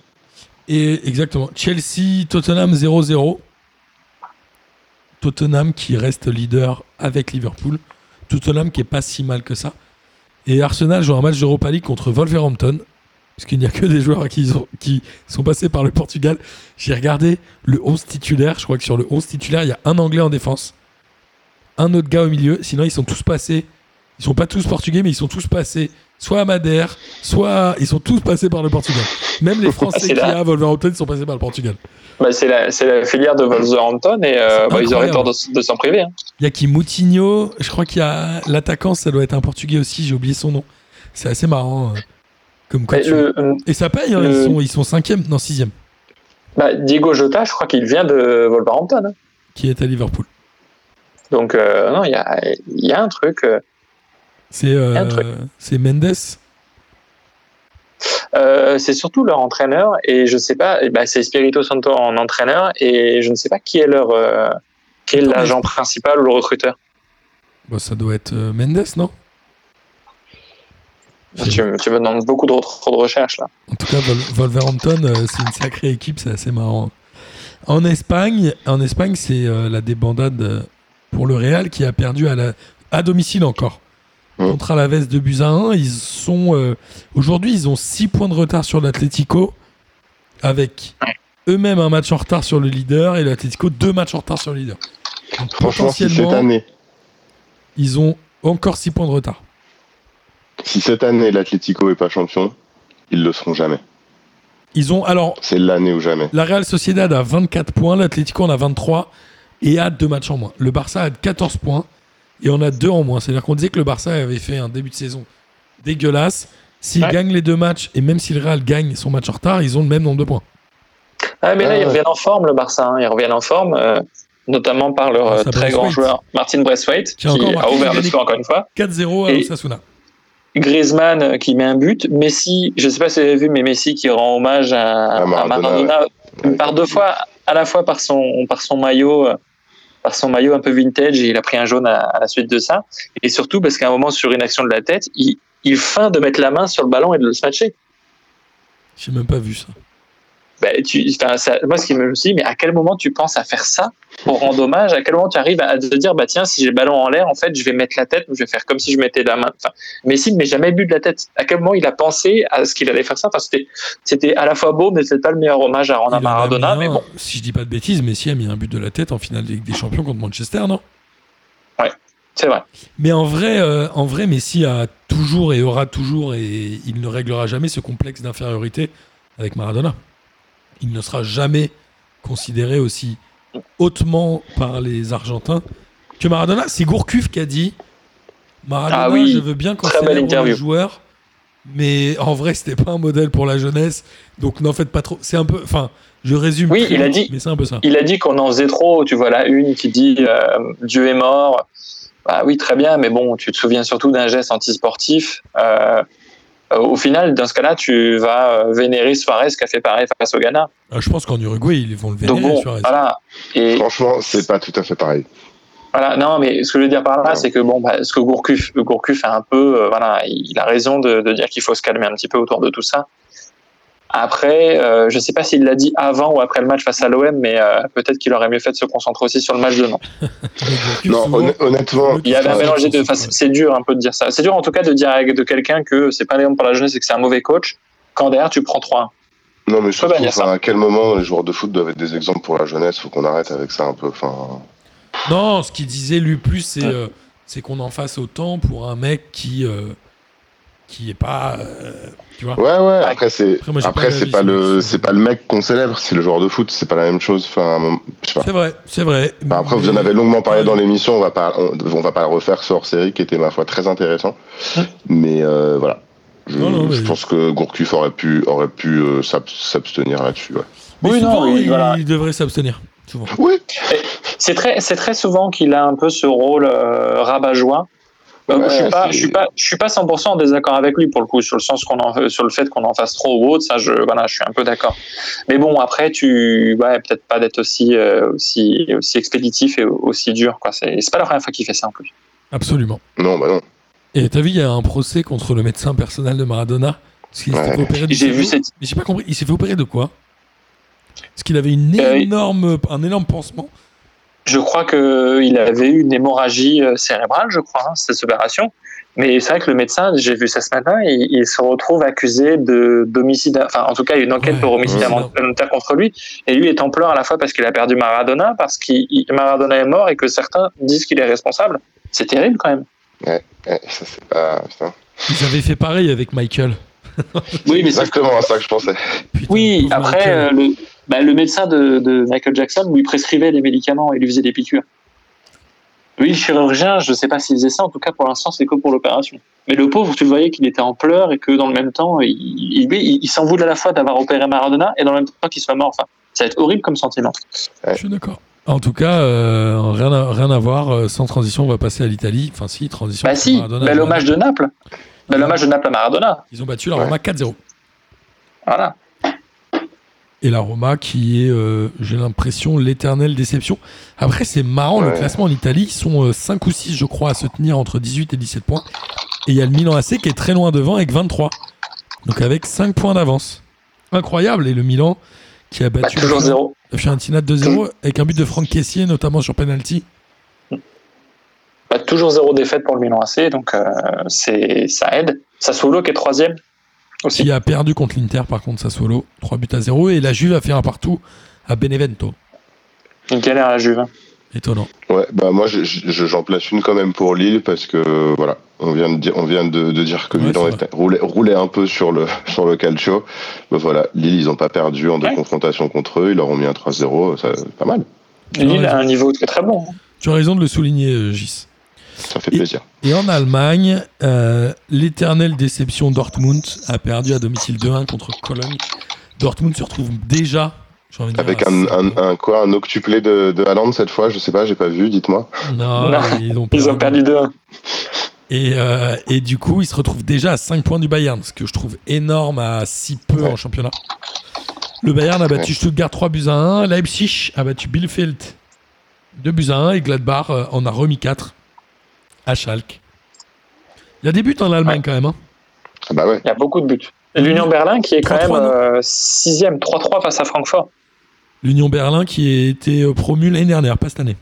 Et exactement. Chelsea, Tottenham 0-0. Tottenham qui reste leader avec Liverpool. Tottenham qui est pas si mal que ça. Et Arsenal joue un match d'Europa League contre Wolverhampton. Puisqu'il n'y a que des joueurs qui sont, qui sont passés par le Portugal. J'ai regardé le 11 titulaire. Je crois que sur le 11 titulaire, il y a un Anglais en défense. Un autre gars au milieu. Sinon, ils sont tous passés Ils sont pas tous portugais, mais ils sont tous passés soit à Madère, soit ils sont tous passés par le Portugal. Même les Français qui à Wolverhampton ils sont passés par le Portugal. Bah, c'est la, filière de Wolverhampton et euh, bah, ils auraient tort de, de s'en priver. hein. Il y a qui Moutinho, je crois qu'il y a l'attaquant, ça doit être un portugais aussi, j'ai oublié son nom. C'est assez marrant. Euh, Comme quoi Mais tu- le, Et ça paye, hein, le- ils, sont, ils sont cinquième, non sixième, bah, Diego Jota, je crois qu'il vient de Wolverhampton. hein. qui est à Liverpool. Donc, euh, non, il y a, y a un truc. euh, C'est c'est Mendes? Euh, c'est surtout leur entraîneur et je sais pas, ben, c'est Spirito Santo en entraîneur et je ne sais pas qui est leur euh, qui est l'agent principal ou le recruteur. Bon, ça doit être Mendes, non? Tu, me- tu me demandes beaucoup de, trop de recherches là. En tout cas, Vol- Wolverhampton, euh, c'est une sacrée équipe, c'est assez marrant. En Espagne, en Espagne, c'est euh, la débandade euh, pour le Real qui a perdu à, la, à domicile encore. Mm. Contre Alaves de buts à 1, ils sont euh, aujourd'hui, ils ont 6 points de retard sur l'Atlético avec eux-mêmes un match en retard sur le leader et l'Atlético deux matchs en retard sur le leader. Donc, Franchement, si cette potentiellement, année, ils ont encore 6 points de retard. Si cette année l'Atlético est pas champion, ils le seront jamais. Ils ont alors C'est l'année ou jamais. La Real Sociedad a 24 points, l'Atlético en a 23 et a deux matchs en moins. Le Barça a 14 points et on a deux en moins. C'est-à-dire qu'on disait que le Barça avait fait un début de saison dégueulasse. S'ils Ouais. gagnent les deux matchs et même si le Real gagne son match en retard, ils ont le même nombre de points. Ah, mais là, ils ouais. reviennent en forme, le Barça. hein. Ils reviennent en forme, euh, notamment par leur Ah, euh, très grand joueur, Martin Braithwaite, Qui a ouvert le score encore une fois. 4-0 à Et- Osasuna. Griezmann euh, qui met un but. Messi, je sais pas si vous avez vu, mais Messi qui rend hommage à, À à Maradona, Ouais. par deux fois, à la fois par son, par son maillot. euh, par son maillot un peu vintage et il a pris un jaune à, à la suite de ça et surtout parce qu'à un moment sur une action de la tête il, il feint de mettre la main sur le ballon et de le smatcher J'ai même pas vu ça. Ben, tu, ça- moi, ce qui me je me suis dit, mais à quel moment tu penses à faire ça pour rendre hommage? À quel moment tu arrives à te dire, bah tiens, si j'ai le ballon en l'air, en fait, je vais mettre la tête, ou je vais faire comme si je mettais la main. Enfin, Messi ne met jamais bu de la tête. À quel moment il a pensé à ce qu'il allait faire ça? Enfin, c'était, c'était à la fois beau, mais c'était pas le meilleur hommage à rendre à Maradona. Mais bon, Si je dis pas de bêtises, Messi a mis un but de la tête en finale de Ligue des Champions contre Manchester, non? C'est vrai. Mais en vrai, euh, en vrai, Messi a toujours et aura toujours, et il ne réglera jamais ce complexe d'infériorité avec Maradona. Il ne sera jamais considéré aussi hautement par les Argentins que Maradona. C'est Gourcuff qui a dit Maradona, Ah oui, je veux bien interview. les joueurs, mais en vrai, c'était pas un modèle pour la jeunesse, donc n'en faites pas trop. C'est un peu, enfin, je résume. Oui, il a dit- mais c'est un peu ça. Il a dit qu'on en faisait trop. Tu vois la une qui dit euh, Dieu est mort. Bah oui, très bien, mais bon, tu te souviens surtout d'un geste antisportif. Euh, au final, dans ce cas-là, tu vas euh, vénérer Suarez qui a fait pareil face au Ghana. Ah, je pense qu'en Uruguay, ils vont le vénérer. Donc bon, Suarez. voilà. Et Franchement, c'est pas tout à fait pareil. voilà, non, mais ce que je veux dire par là, c'est que bon, bah, ce que Gourcuff, Gourcuff a un peu, euh, voilà, il a raison de, de dire qu'il faut se calmer un petit peu autour de tout ça. Après, euh, je sais pas s'il l'a dit avant ou après le match face à l'OM, mais euh, peut-être qu'il aurait mieux fait de se concentrer aussi sur le match de Nantes. Non, honnêtement, Il y avait un mélange des c'est-. Enfin, dur un peu de dire ça. C'est dur en tout cas de dire avec- de quelqu'un que c'est pas un exemple pour la jeunesse et que c'est un mauvais coach. Quand derrière tu prends 3 non, mais pas surtout, enfin, à quel moment les joueurs de foot doivent être des exemples pour la jeunesse? Faut qu'on arrête avec ça un peu. Enfin, Non, ce qu'il disait lui plus, c'est Ouais. euh, c'est qu'on en fasse autant pour un mec qui euh, qui est pas, euh, tu vois. ouais, ouais. Après, c'est Après, moi, j'ai après pas c'est pas le c'est pas le mec qu'on célèbre, c'est le joueur de foot. C'est pas la même chose. Enfin, je sais pas. C'est vrai, c'est vrai. Bah, après, vous en avez longuement parlé dans l'émission. On va pas, on, on va pas le refaire ce hors série qui était ma foi très intéressant. Mais euh, voilà. Je, Non, non, je mais- pense que Gourcuff aurait pu, aurait pu euh, s'ab- s'abstenir là-dessus. Ouais. Mais Oui, non, souvent, oui, il, voilà. il devrait s'abstenir. Souvent. Oui. C'est très, c'est très souvent qu'il a un peu ce rôle euh, rabat-joie. Ouais, je suis pas, je suis pas, je suis pas 100% en désaccord avec lui pour le coup sur le sens qu'on en, sur le fait qu'on en fasse trop ou autre. Ça, je, voilà, je suis un peu d'accord. Mais bon, après, tu, ouais, peut-être pas d'être aussi, euh, aussi, aussi expéditif et aussi dur. Quoi. C'est, c'est pas la première fois qu'il fait ça en plus. Absolument. Non, bah non. Et t'as vu, il y a un procès contre le médecin personnel de Maradona. Parce qu'il s'est Ouais. fait opérer du J'ai vu cette, Mais j'ai pas compris. Il s'est fait opérer de quoi? Parce qu'il avait une Euh, énorme, un énorme pansement. Je crois qu'il avait eu une hémorragie euh, cérébrale, je crois, hein, cette opération. Mais c'est vrai que le médecin, j'ai vu ça ce matin, il, il se retrouve accusé de d'homicide. Enfin, en tout cas, il y a une enquête Ouais, pour homicide ouais. involontaire contre lui. Et lui est en pleurs à la fois parce qu'il a perdu Maradona, parce que Maradona est mort et que certains disent qu'il est responsable. C'est terrible quand même. Ouais, ouais, ça c'est pas. Putain. Ils avaient fait pareil avec Michael. Oui, mais c'est Exactement à ça que je pensais. Putain, Oui, après, euh, le, bah, le médecin de, de Michael Jackson lui prescrivait des médicaments et lui faisait des piqûres. Lui, le chirurgien, je sais pas s'il faisait ça, en tout cas pour l'instant, c'est que pour l'opération. Mais le pauvre, tu le voyais qu'il était en pleurs et que dans le même temps, il, il, lui, il, il s'en voulait à la fois d'avoir opéré Maradona et dans le même temps qu'il soit mort. Enfin, ça va être horrible comme sentiment. Je suis d'accord. En tout cas, euh, rien, à, rien à voir. euh, sans transition, on va passer à l'Italie. Enfin, si, transition. Bah si, Maradona, bel hommage de Naples. Bel hommage de Naples à Maradona. Ils ont battu la Ouais. Roma 4-0. Voilà. Et la Roma qui est, euh, j'ai l'impression, l'éternelle déception. Après, c'est marrant, le classement en Italie, ils sont euh, 5 ou 6, je crois, à se tenir entre 18 et 17 points. Et il y a le Milan AC qui est très loin devant avec 23. Donc avec 5 points d'avance. Incroyable. Et le Milan qui a Bah, battu toujours la zéro. Fiorentina 2-0 avec un but de Franck Caissier, notamment sur penalty. Bah, toujours zéro défaite pour le Milan AC, donc euh, c'est ça aide. Sassuolo qui est troisième aussi. Qui a perdu contre l'Inter, par contre, Sassuolo. 3 buts à 0. Et la Juve a fait un partout à Benevento. Une galère à la Juve. hein. Étonnant. Ouais, bah moi je- je- j'en place une quand même pour Lille parce que voilà, on vient de dire, on vient de, de dire que Ouais, Milan était, roulait, roulait un peu sur le sur le calcio. Bah voilà, Lille ils ont pas perdu en deux Ouais. confrontations contre eux, ils leur ont mis un 3-0, ça pas mal, Lille a un niveau très très bon. hein. Tu as raison de le souligner, euh, Gis. Ça fait Et- plaisir. Et en Allemagne, euh, l'éternelle déception Dortmund a perdu à domicile 2-1 contre Cologne. Dortmund se retrouve déjà, envie de Avec un, quoi, un octuplé de, de Haaland cette fois, je sais pas, j'ai pas vu, dites-moi. Non, Non, ils ont Ils ont perdu 2-1. Et, euh, et du coup, ils se retrouvent déjà à 5 points du Bayern, ce que je trouve énorme à si peu Ouais. en championnat. Le Bayern a battu Stuttgart 3 buts à 1, Leipzig a battu Bielefeld 2 buts à 1 et Gladbach euh, en a remis 4 à Schalke. Il y a des buts en Allemagne Ouais. quand même. hein. Ah bah ouais, Il y a beaucoup de buts. Et l'Union Berlin qui est quand 3-3, même euh, sixième, 3-3 face à Francfort. L'Union Berlin qui a été euh, promu l'année dernière, pas cette année.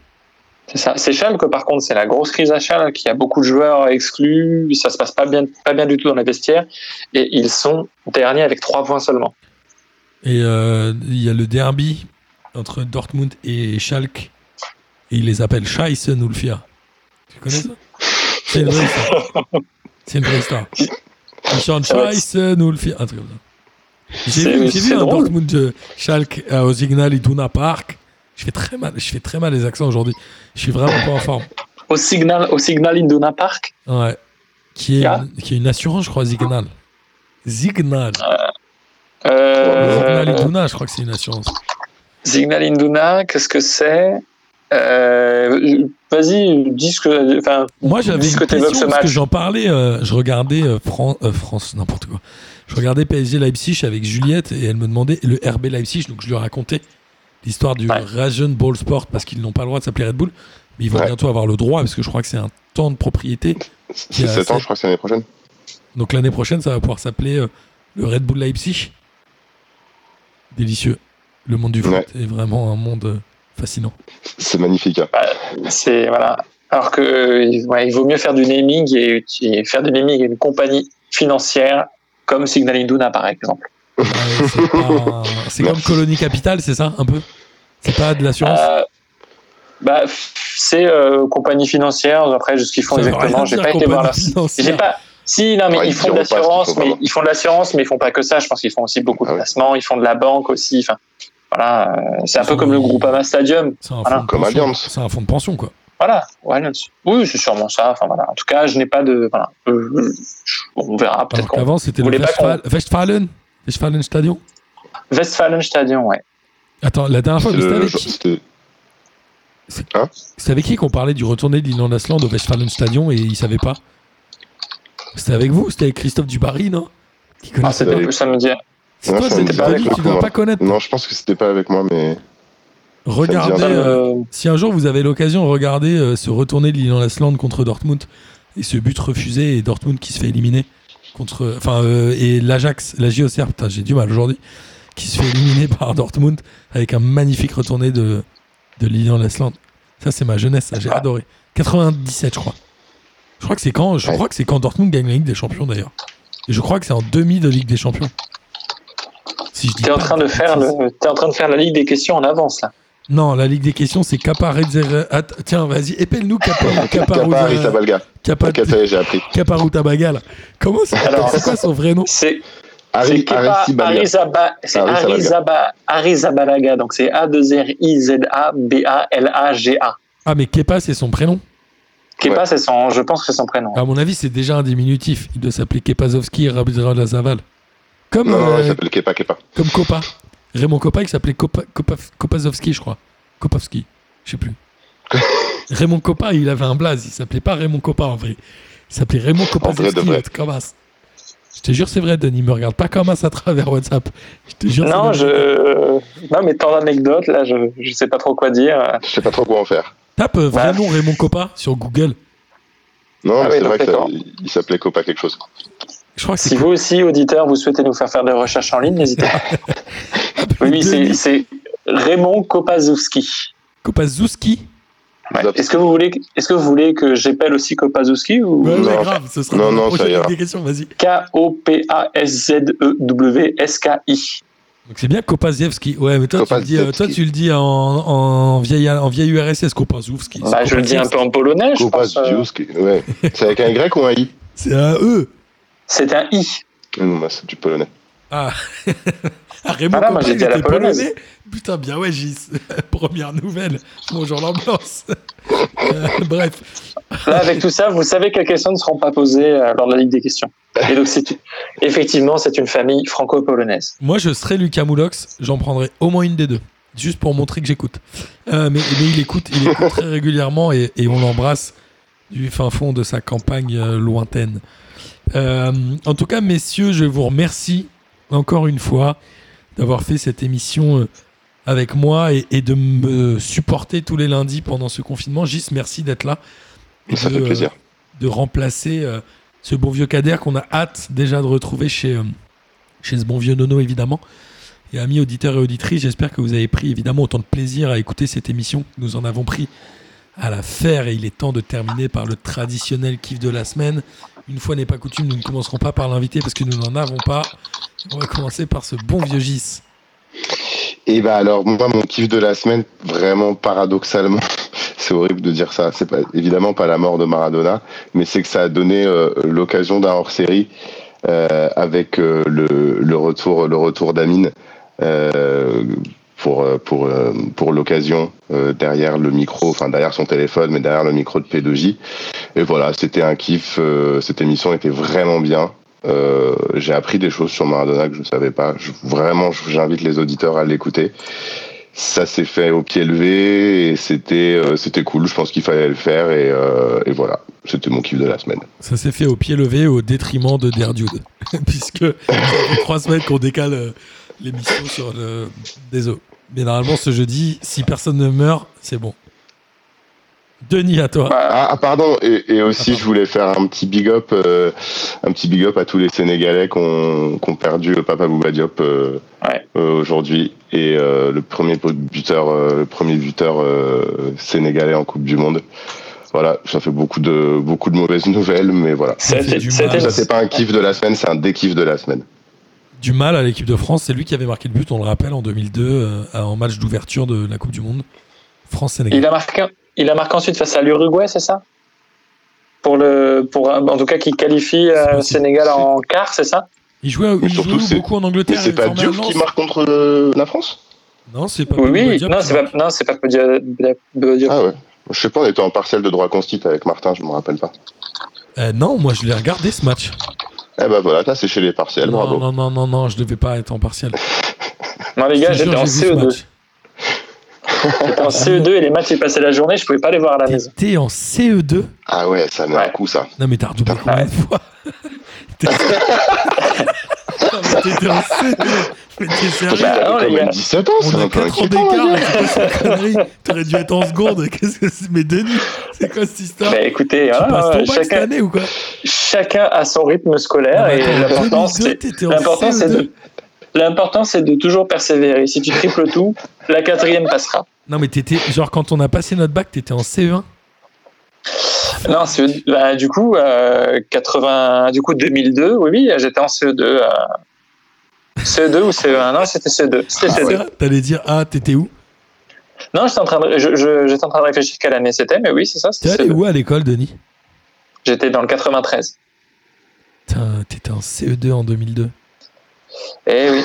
C'est ça. C'est Schalke par contre, c'est la grosse crise à Schalke. Il y a beaucoup de joueurs exclus. Ça se passe pas bien, pas bien du tout dans les vestiaires. Et ils sont derniers avec 3 points seulement. Et euh, il y a le derby entre Dortmund et Schalke. Et ils les appellent Scheisse Nulfia. Tu connais ça? C'est une vraie histoire. C'est une vraie histoire. Nulfia. Un truc comme ça. J'ai vu, un. Dortmund euh, Schalke euh, au Signal Iduna Park. Je fais très mal, je fais très mal les accents aujourd'hui. Je suis vraiment pas en forme. Au Signal, au Signal Iduna Park? Ouais. Qui est, Ah. une, qui est une assurance, je crois, Signal. Signal. Euh, Signal Iduna, je crois que c'est une assurance. Signal Iduna, qu'est-ce que c'est? Euh, Vas-y, dis ce que. Enfin, Moi, j'avais dis ce une que ce question parce que j'en parlais. euh, je regardais euh, Fran- euh, France, n'importe quoi. Je regardais PSG Leipzig avec Juliette et elle me demandait le RB Leipzig. Donc, je lui racontais l'histoire du Ouais. Ball Sport parce qu'ils n'ont pas le droit de s'appeler Red Bull. Mais ils vont Ouais. bientôt avoir le droit parce que je crois que c'est un temps de propriété. c'est a 7 ans, je crois que c'est l'année prochaine. Donc, l'année prochaine, ça va pouvoir s'appeler euh, le Red Bull Leipzig. Délicieux. Le monde du foot Ouais. est vraiment un monde euh, fascinant. C'est magnifique. hein. C'est voilà. Alors que euh, ouais, il vaut mieux faire du naming et, et faire du naming à une compagnie financière comme Signal Iduna par exemple. Ouais, c'est comme. Colonie Capital, c'est ça, un peu? C'est pas de l'assurance? Euh, bah, c'est euh, compagnie financière. Après, ce qu'ils font exactement, j'ai pas été voir leur. J'ai pas. Si, non, mais Ouais, ils font de l'assurance, mais ils font de l'assurance, mais ils font pas que ça. Je pense qu'ils font aussi beaucoup de Ah ouais. placements. Ils font de la banque aussi. Enfin, voilà. euh, c'est un peu comme le Groupama Stadium. C'est un, Voilà. fonds de Comme pension. Allianz. C'est un fonds de pension, quoi. Voilà. Ouais, oui, c'est sûrement ça. Enfin voilà. En tout cas, je n'ai pas de. Voilà. Euh, on verra peut-être qu'avant, c'était le Westfalen, Westfalen Westfalen Stadion? Westfalen Stadion, ouais. Attends, la dernière fois, C'est c'était le- avec, qui- C'était c'était avec qui qu'on parlait du retourné de l'Inland Asland au Westfalen Stadion et il savait pas? C'était avec vous C'était avec Christophe Dubarry, non? Qui Ah, c'est avec- ça me dit. C'est toi, tu dois pas connaître. Non, je pense que c'était pas avec moi, mais Regardez, euh, si un jour vous avez l'occasion, regardez euh, ce retourné de l'Inland Asland contre Dortmund et ce but refusé et Dortmund qui se fait éliminer contre, enfin euh, et l'Ajax, la JOCR, putain j'ai du mal aujourd'hui, qui se fait éliminer par Dortmund avec un magnifique retourné de de l'Inland Asland. Ça c'est ma jeunesse, ça j'ai Ah. adoré. 97 je crois. Je crois que c'est quand, je Ouais. crois que c'est quand Dortmund gagne la Ligue des Champions d'ailleurs. Et je crois que c'est en demi de Ligue des Champions. Si je dis T'es en train de faire bêtises. le, t'es en train de faire la ligue des questions en avance là. Non, la Ligue des questions, c'est Kappa Tiens, vas-y, épelle-nous Kappa j'ai appris. Là. Comment c'est quoi son vrai nom C'est Arizabalaga, donc c'est A2R-I-Z-A-B-A-L-A-G-A. Ah, mais Kepa, c'est son prénom. Kepa, Ouais. c'est son, je pense que c'est son prénom. À mon avis, c'est déjà un diminutif. Il doit s'appeler Kepazowski Zaval. Comme, Non, non, euh, il s'appelle Kepa Kepa. comme Kopa. Raymond Kopa, il s'appelait Kopa, Kopa- Kopazowski, je crois. Kopowski, je sais plus. Raymond Kopa, il avait un blaze. Il s'appelait pas Raymond Kopa en vrai. Il s'appelait Raymond vrai de Kopazowski. vrai. Comme as. Je te jure, c'est vrai, Denis. Me regarde pas comme as à travers WhatsApp. Je te jure. Non, je. Non, mais tant d'anecdotes, là, je, je sais pas trop quoi dire. Je sais pas trop quoi en faire. Tape euh, Bah. nom Raymond Kopa sur Google. Non, Ah mais oui, c'est vrai donc, que ça- d'accord. il s'appelait Copa quelque chose. Je crois que c'est Si vous aussi, auditeurs, vous souhaitez nous faire faire des recherches en ligne, n'hésitez pas. Oui, oui, c'est- Raymond Kopazowski. Kopazowski. Ouais. Est-ce que vous voulez, est-ce que vous voulez que j'appelle aussi Kopazowski ou Non. grave. Ce sera Non, dans la non, ça prochaine ira. Ligue des questions. Vas-y. K-O-P-A-S-Z-E-W-S-K-I. Donc c'est bien Kopazewski. Ouais, mais toi, tu le, dis, euh, toi Kopazewski. tu le dis en, en, vieille, en vieille URSS, Kopazowski. Bah, je le dis un peu en polonais, je pense. euh, Zioski, ouais. C'est avec un Y ou un I C'est un E. C'est un I. Non, bah, c'est du polonais. Ah. ah, Raymond Ah j'ai il dit à la était polonaise. polonais. Putain, bien ouais, Gis. Première nouvelle. Bonjour l'ambiance. Euh, bref. Là, avec tout ça, vous savez quelles questions ne seront pas posées euh, lors de la Ligue des questions. Et donc, c'est effectivement, c'est une famille franco-polonaise. Moi, je serais Lucas Moulox. J'en prendrais au moins une des deux. Juste pour montrer que j'écoute. Euh, mais, mais il écoute, il écoute très régulièrement et, et on l'embrasse du fin fond de sa campagne euh, lointaine. Euh, en tout cas, messieurs, je vous remercie encore une fois d'avoir fait cette émission euh, avec moi et, et de me supporter tous les lundis pendant ce confinement. Gis, merci d'être là. Et Ça de, fait euh, plaisir. de remplacer euh, ce bon vieux Kader qu'on a hâte déjà de retrouver chez, chez ce bon vieux Nono, évidemment. Et amis auditeurs et auditrices, j'espère que vous avez pris évidemment autant de plaisir à écouter cette émission que nous en avons pris à la faire. Et il est temps de terminer par le traditionnel kiff de la semaine. Une fois n'est pas coutume, nous ne commencerons pas par l'invité parce que nous n'en avons pas. On va commencer par ce bon vieux Gis. Et bah alors, moi, mon kiff de la semaine, vraiment paradoxalement, c'est horrible de dire ça, c'est pas, évidemment pas la mort de Maradona, mais c'est que ça a donné euh, l'occasion d'un hors-série euh, avec euh, le, le retour, le retour d'Amine pour, euh, pour, euh, pour l'occasion euh, derrière le micro, enfin derrière son téléphone, mais derrière le micro de P2J. Et voilà, c'était un kiff, cette émission était vraiment bien. J'ai appris des choses sur Maradona que je ne savais pas. Vraiment, j'invite les auditeurs à l'écouter. Ça s'est fait au pied levé et c'était c'était cool. Je pense qu'il fallait le faire et, voilà. C'était mon kiff de la semaine. Ça s'est fait au pied levé au détriment de Derdude. Puisque trois semaines qu'on décale l'émission sur le. Désolé. Mais normalement, ce jeudi, si personne ne meurt, c'est bon. Denis, à toi. Bah, Ah, ah, pardon. Et, et aussi, Ah, pardon. je voulais faire un petit big up, euh, un petit big up à tous les Sénégalais qui ont, perdu le Papa Bouba Diop euh, Ouais. euh, aujourd'hui et euh, le premier buteur, euh, le premier buteur euh, sénégalais en Coupe du Monde. Voilà, ça fait beaucoup de beaucoup de mauvaises nouvelles, mais voilà. C'était du c'était- mal. Ça c'est pas un kiff de la semaine, c'est un dékiff de la semaine. Du mal à l'équipe de France, c'est lui qui avait marqué le but, on le rappelle, en 2002, euh, en match d'ouverture de la Coupe du Monde. France-Sénégal. il, a marqué, il a marqué ensuite face à l'Uruguay, c'est ça? Pour le, pour, en tout cas, qui qualifie euh. Sénégal en quart, c'est ça? Il jouait, il surtout, jouait beaucoup en Mais Angleterre. c'est il pas Diouf qui marque contre euh, la France? Non, c'est pas Oui, Non, c'est pas, non, c'est pas Diop. Ah ouais. Je sais pas, on était en partiel de droit constit avec Martin, je me rappelle pas. Euh, non, moi je l'ai regardé ce match. Eh ben voilà, là c'est chez les partiels, non, bravo. Non, non, non, non, je devais pas être en partiel. non, les gars, j'étais en CO2. J'étais en CE2 et les matchs, j'ai passé la journée, je pouvais pas les voir à la maison. T'étais en CE2 Ah ouais, ça met un Ouais. coup ça. Non, mais t'as redoublé combien de fois T'es- Non, mais T'étais en CE2 Mais t'es sérieux Bah, non, les gars. 17 ans, c'est On a un peu 4 ans inquiétant. c'est T'aurais dû être en seconde. Qu'est-ce que c'est Mais Denis, c'est quoi cette histoire Bah, écoutez, Tu voilà, passes ton bac cette chacun, année ou quoi chacun a son rythme scolaire Non, mais et attends, l'important, 2002, c'est c'est CE2. de l'important, c'est de toujours persévérer. Si tu triples tout, la quatrième passera. Non, mais t'étais. Genre, quand on a passé notre bac, t'étais en E CE1 Non, CE bah, du coup, euh, 80, du coup 2002, oui, oui, j'étais en CE2. euh, CE2 ou CE1 Non, c'était CE2. C'était Ah, CE2. ça T'allais dire, ah, t'étais où? Non, j'étais en, train de, je, je- j'étais en train de réfléchir quelle année c'était, mais oui, c'est ça. T'es allé CE2. où à l'école, Denis? J'étais dans le 93. Putain, T'étais en CE2 en 2002. Eh oui.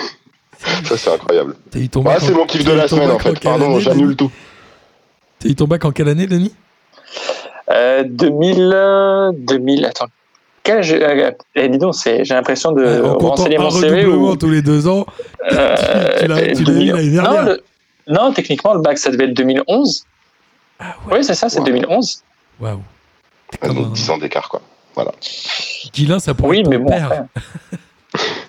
Ça, c'est incroyable. T'as eu ton Ouais, bac c'est en- mon kiff de la semaine, en fait. Pardon, j'annule tout. T'as eu ton bac en quelle année, Denis Euh, 2000, euh, 2000, attends. Quel âge- euh, eh, dis donc, c'est, j'ai l'impression de Euh, renseigner mon CV ou, tous les deux ans. euh, tu tu l'as 2000. eu l'année non, dernière. le- non, techniquement, le bac, ça devait être 2011. Ah ouais. Oui, c'est ça, c'est Ouais. 2011. Waouh. Un- 10 ans d'écart, quoi. Guilin, ça pourrait Oui, être mais bon, père.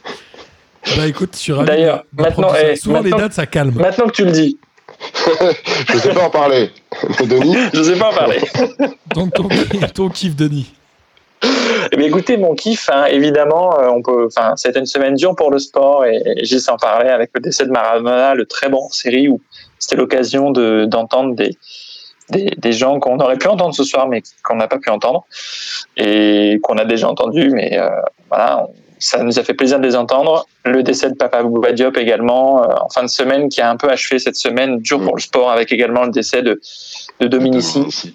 Bah écoute, sur un D'ailleurs, maintenant, eh, souvent les maintenant- dates ça calme. Maintenant que tu le dis, Je sais pas en parler. Denis, je sais pas en parler. Donc ton, ton kiff, Denis. Eh bien, écoutez, mon kiff, hein, évidemment, euh, on peut, enfin, c'était une semaine dure pour le sport et, et j'ai s'en parler avec le décès de Maradona, le très bon série où c'était l'occasion de, d'entendre des, des, des gens qu'on aurait pu entendre ce soir, mais qu'on n'a pas pu entendre et qu'on a déjà entendu, mais euh, voilà, on- ça nous a fait plaisir de les entendre. Le décès de Papa Bouba Diop également, euh, en fin de semaine, qui a un peu achevé cette semaine dure pour le sport, avec également le décès de, de Dominici.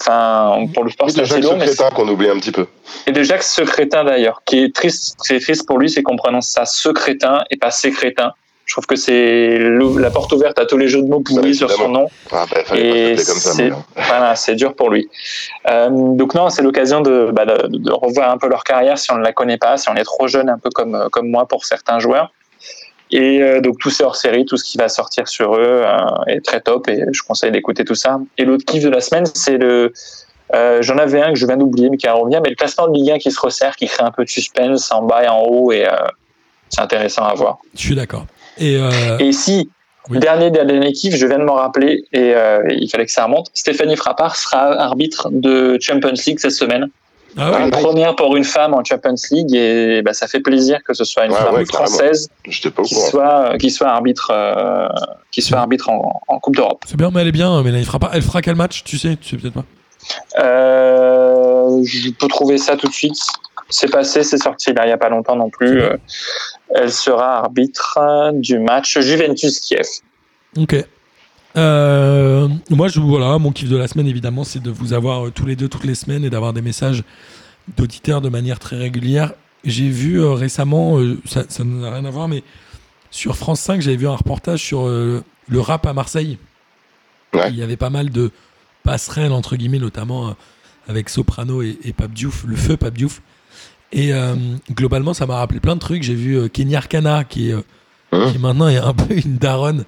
Enfin, pour le sport, c'est assez Jacques long, Secrétin qu'on oublie un petit peu. et de Jacques Secrétin d'ailleurs, qui est triste, c'est triste pour lui, c'est qu'on prononce ça Secrétin et pas Sécrétin. Je trouve que c'est la porte ouverte à tous les jeux de mots pourris sur son nom. Ah, bah, Et ça, c'est-. Voilà, dur pour lui. Euh, donc non, c'est l'occasion de, bah, de, de revoir un peu leur carrière si on ne la connaît pas, si on est trop jeune, un peu comme comme moi pour certains joueurs. Et euh, donc tout c'est hors série, tout ce qui va sortir sur eux euh, est très top et je conseille d'écouter tout ça. Et l'autre kiff de la semaine, c'est le euh, J'en avais un que je viens d'oublier, mais qui revient, mais le classement de Ligue 1 qui se resserre, qui crée un peu de suspense en bas et en haut, et euh, c'est intéressant à voir. Je suis d'accord. Et, euh, Et si, Oui. dernier dernier kiff, je viens de m'en rappeler, et euh, il fallait que ça remonte, Stéphanie Frappard sera arbitre de Champions League cette semaine. ah ouais, Une première pour une femme en Champions League, et bah, ça fait plaisir que ce soit une Ouais, femme française pas au qui soit, qui soit arbitre, euh, qui soit arbitre en, en Coupe d'Europe. c'est bien, mais elle est bien. Mais là, il fera pas. Elle fera quel match Tu sais, tu sais peut-être pas? Euh, je peux trouver ça tout de suite. C'est passé, c'est sorti là il n'y a pas longtemps non plus. Euh, elle sera arbitre euh, du match Juventus-Kiev. Ok. Euh, moi, je, voilà, mon kiff de la semaine, évidemment, c'est de vous avoir euh, tous les deux toutes les semaines et d'avoir des messages d'auditeurs de manière très régulière. J'ai vu euh, récemment, euh, ça ça n'a rien à voir, mais sur France 5, j'avais vu un reportage sur euh, le rap à Marseille. Ouais. Il y avait pas mal de passerelles, entre guillemets, notamment euh, avec Soprano et, et Pape Diouf, le feu Pape Diouf. Et euh, globalement, ça m'a rappelé plein de trucs. J'ai vu euh, Kenny Arcana, qui est, euh, Hein qui maintenant est un peu une daronne.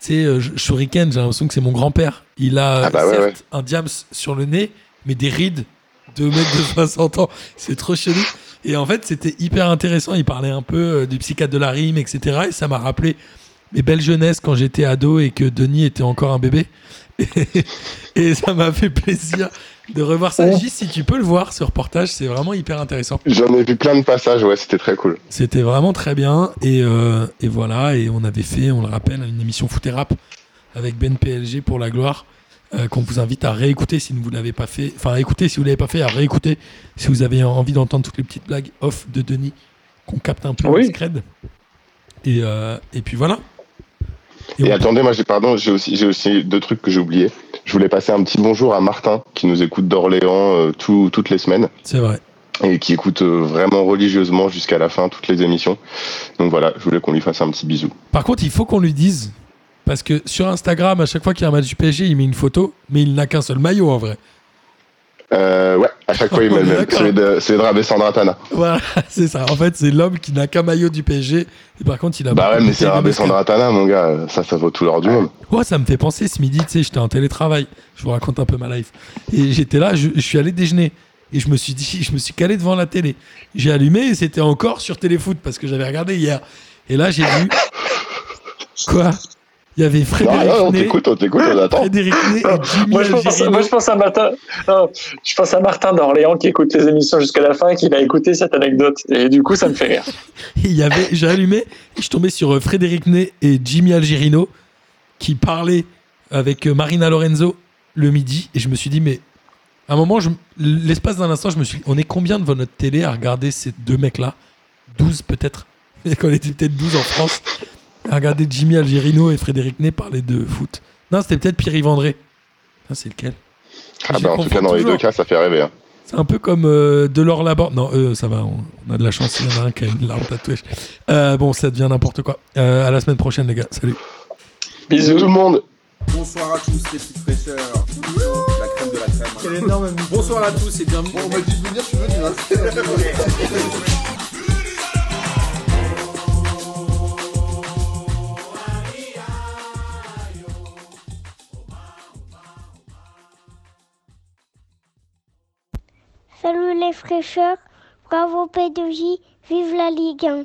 Tu sais, euh, Shuriken, j'ai l'impression que c'est mon grand-père. Il a Ah bah ouais, certes un diams sur le nez, mais des rides de mecs de 60 ans. C'est trop chelou. Et en fait, c'était hyper intéressant. Il parlait un peu du psychiatre de la rime, etc. Et ça m'a rappelé mes belles jeunesses quand j'étais ado et que Denis était encore un bébé. Et, et ça m'a fait plaisir de revoir ça. Ouais. Gis, si tu peux le voir, ce reportage, c'est vraiment hyper intéressant. J'en ai vu plein de passages, ouais, c'était très cool. C'était vraiment très bien. Et, euh, et voilà, et on avait fait, on le rappelle, une émission foot et rap avec Ben PLG pour la gloire, euh, qu'on vous invite à réécouter si vous ne l'avez pas fait. Enfin, à écouter si vous ne l'avez pas fait, à réécouter si vous avez envie d'entendre toutes les petites blagues off de Denis qu'on capte un peu Oui. scred. Et, euh, et puis voilà. Et attendez, moi j'ai pardon, j'ai aussi j'ai aussi deux trucs que j'ai oubliés. Je voulais passer un petit bonjour à Martin qui nous écoute d'Orléans euh, tout- toutes les semaines C'est vrai. et qui écoute euh, vraiment religieusement jusqu'à la fin toutes les émissions. Donc voilà, je voulais qu'on lui fasse un petit bisou. Par contre, il faut qu'on lui dise, parce que sur Instagram, à chaque fois qu'il y a un match du PSG, il met une photo, mais il n'a qu'un seul maillot en vrai. Euh, ouais, à chaque fois il met le même. Celui de, celui de Rabessandra Tana. Voilà, c'est ça. En fait, c'est l'homme qui n'a qu'un maillot du PSG. Et par contre, il a. Bah ouais, mais c'est Rabessandra Tana, mon gars. Ça, ça vaut tout l'or du monde. Ouais, ça me fait penser ce midi, tu sais, j'étais en télétravail. Je vous raconte un peu ma life. Et j'étais là, je, je suis allé déjeuner. Et je me suis dit, je me suis calé devant la télé. J'ai allumé et c'était encore sur Téléfoot parce que j'avais regardé hier. Et là, j'ai vu. Quoi? Il y avait Non, Frédéric non, on Ney. t'écoute, on t'écoute, on attend. Frédéric Ney et Jimmy Moi je, pense, Algerino. moi, je pense à Martin, non, je pense à Martin d'Orléans qui écoute les émissions jusqu'à la fin et qui va écouter cette anecdote. Et du coup, ça me fait rire. Il y avait, j'ai allumé je suis tombé sur euh, Frédéric Ney et Jimmy Algerino qui parlaient avec euh, Marina Lorenzo le midi et je me suis dit mais à un moment l'espace d'un instant je me suis dit on est combien devant notre télé à regarder ces deux mecs là 12 peut-être qu'on était peut-être 12 en France à regarder Jimmy Algerino et Frédéric Ney parler de foot Non, c'était peut-être Pierre-Yves André. Ah, c'est lequel Ah bah, en tout cas, dans les deux cas, ça fait rêver. hein. C'est un peu comme euh, Delors Laborde. Non, eux, ça va, on, on a de la chance, il y en a un qui a une larme tatouée. Euh, bon, ça devient n'importe quoi. Euh, à la semaine prochaine, les gars. Salut. Bisous tout le monde Bonsoir à tous les petites fraîcheurs. La crème de la crème. Quel énorme Bonsoir à tous et bienvenue. Bon, on m'a dit de venir, je suis venu. Salut les fraîcheurs, bravo P2J, vive la Ligue 1.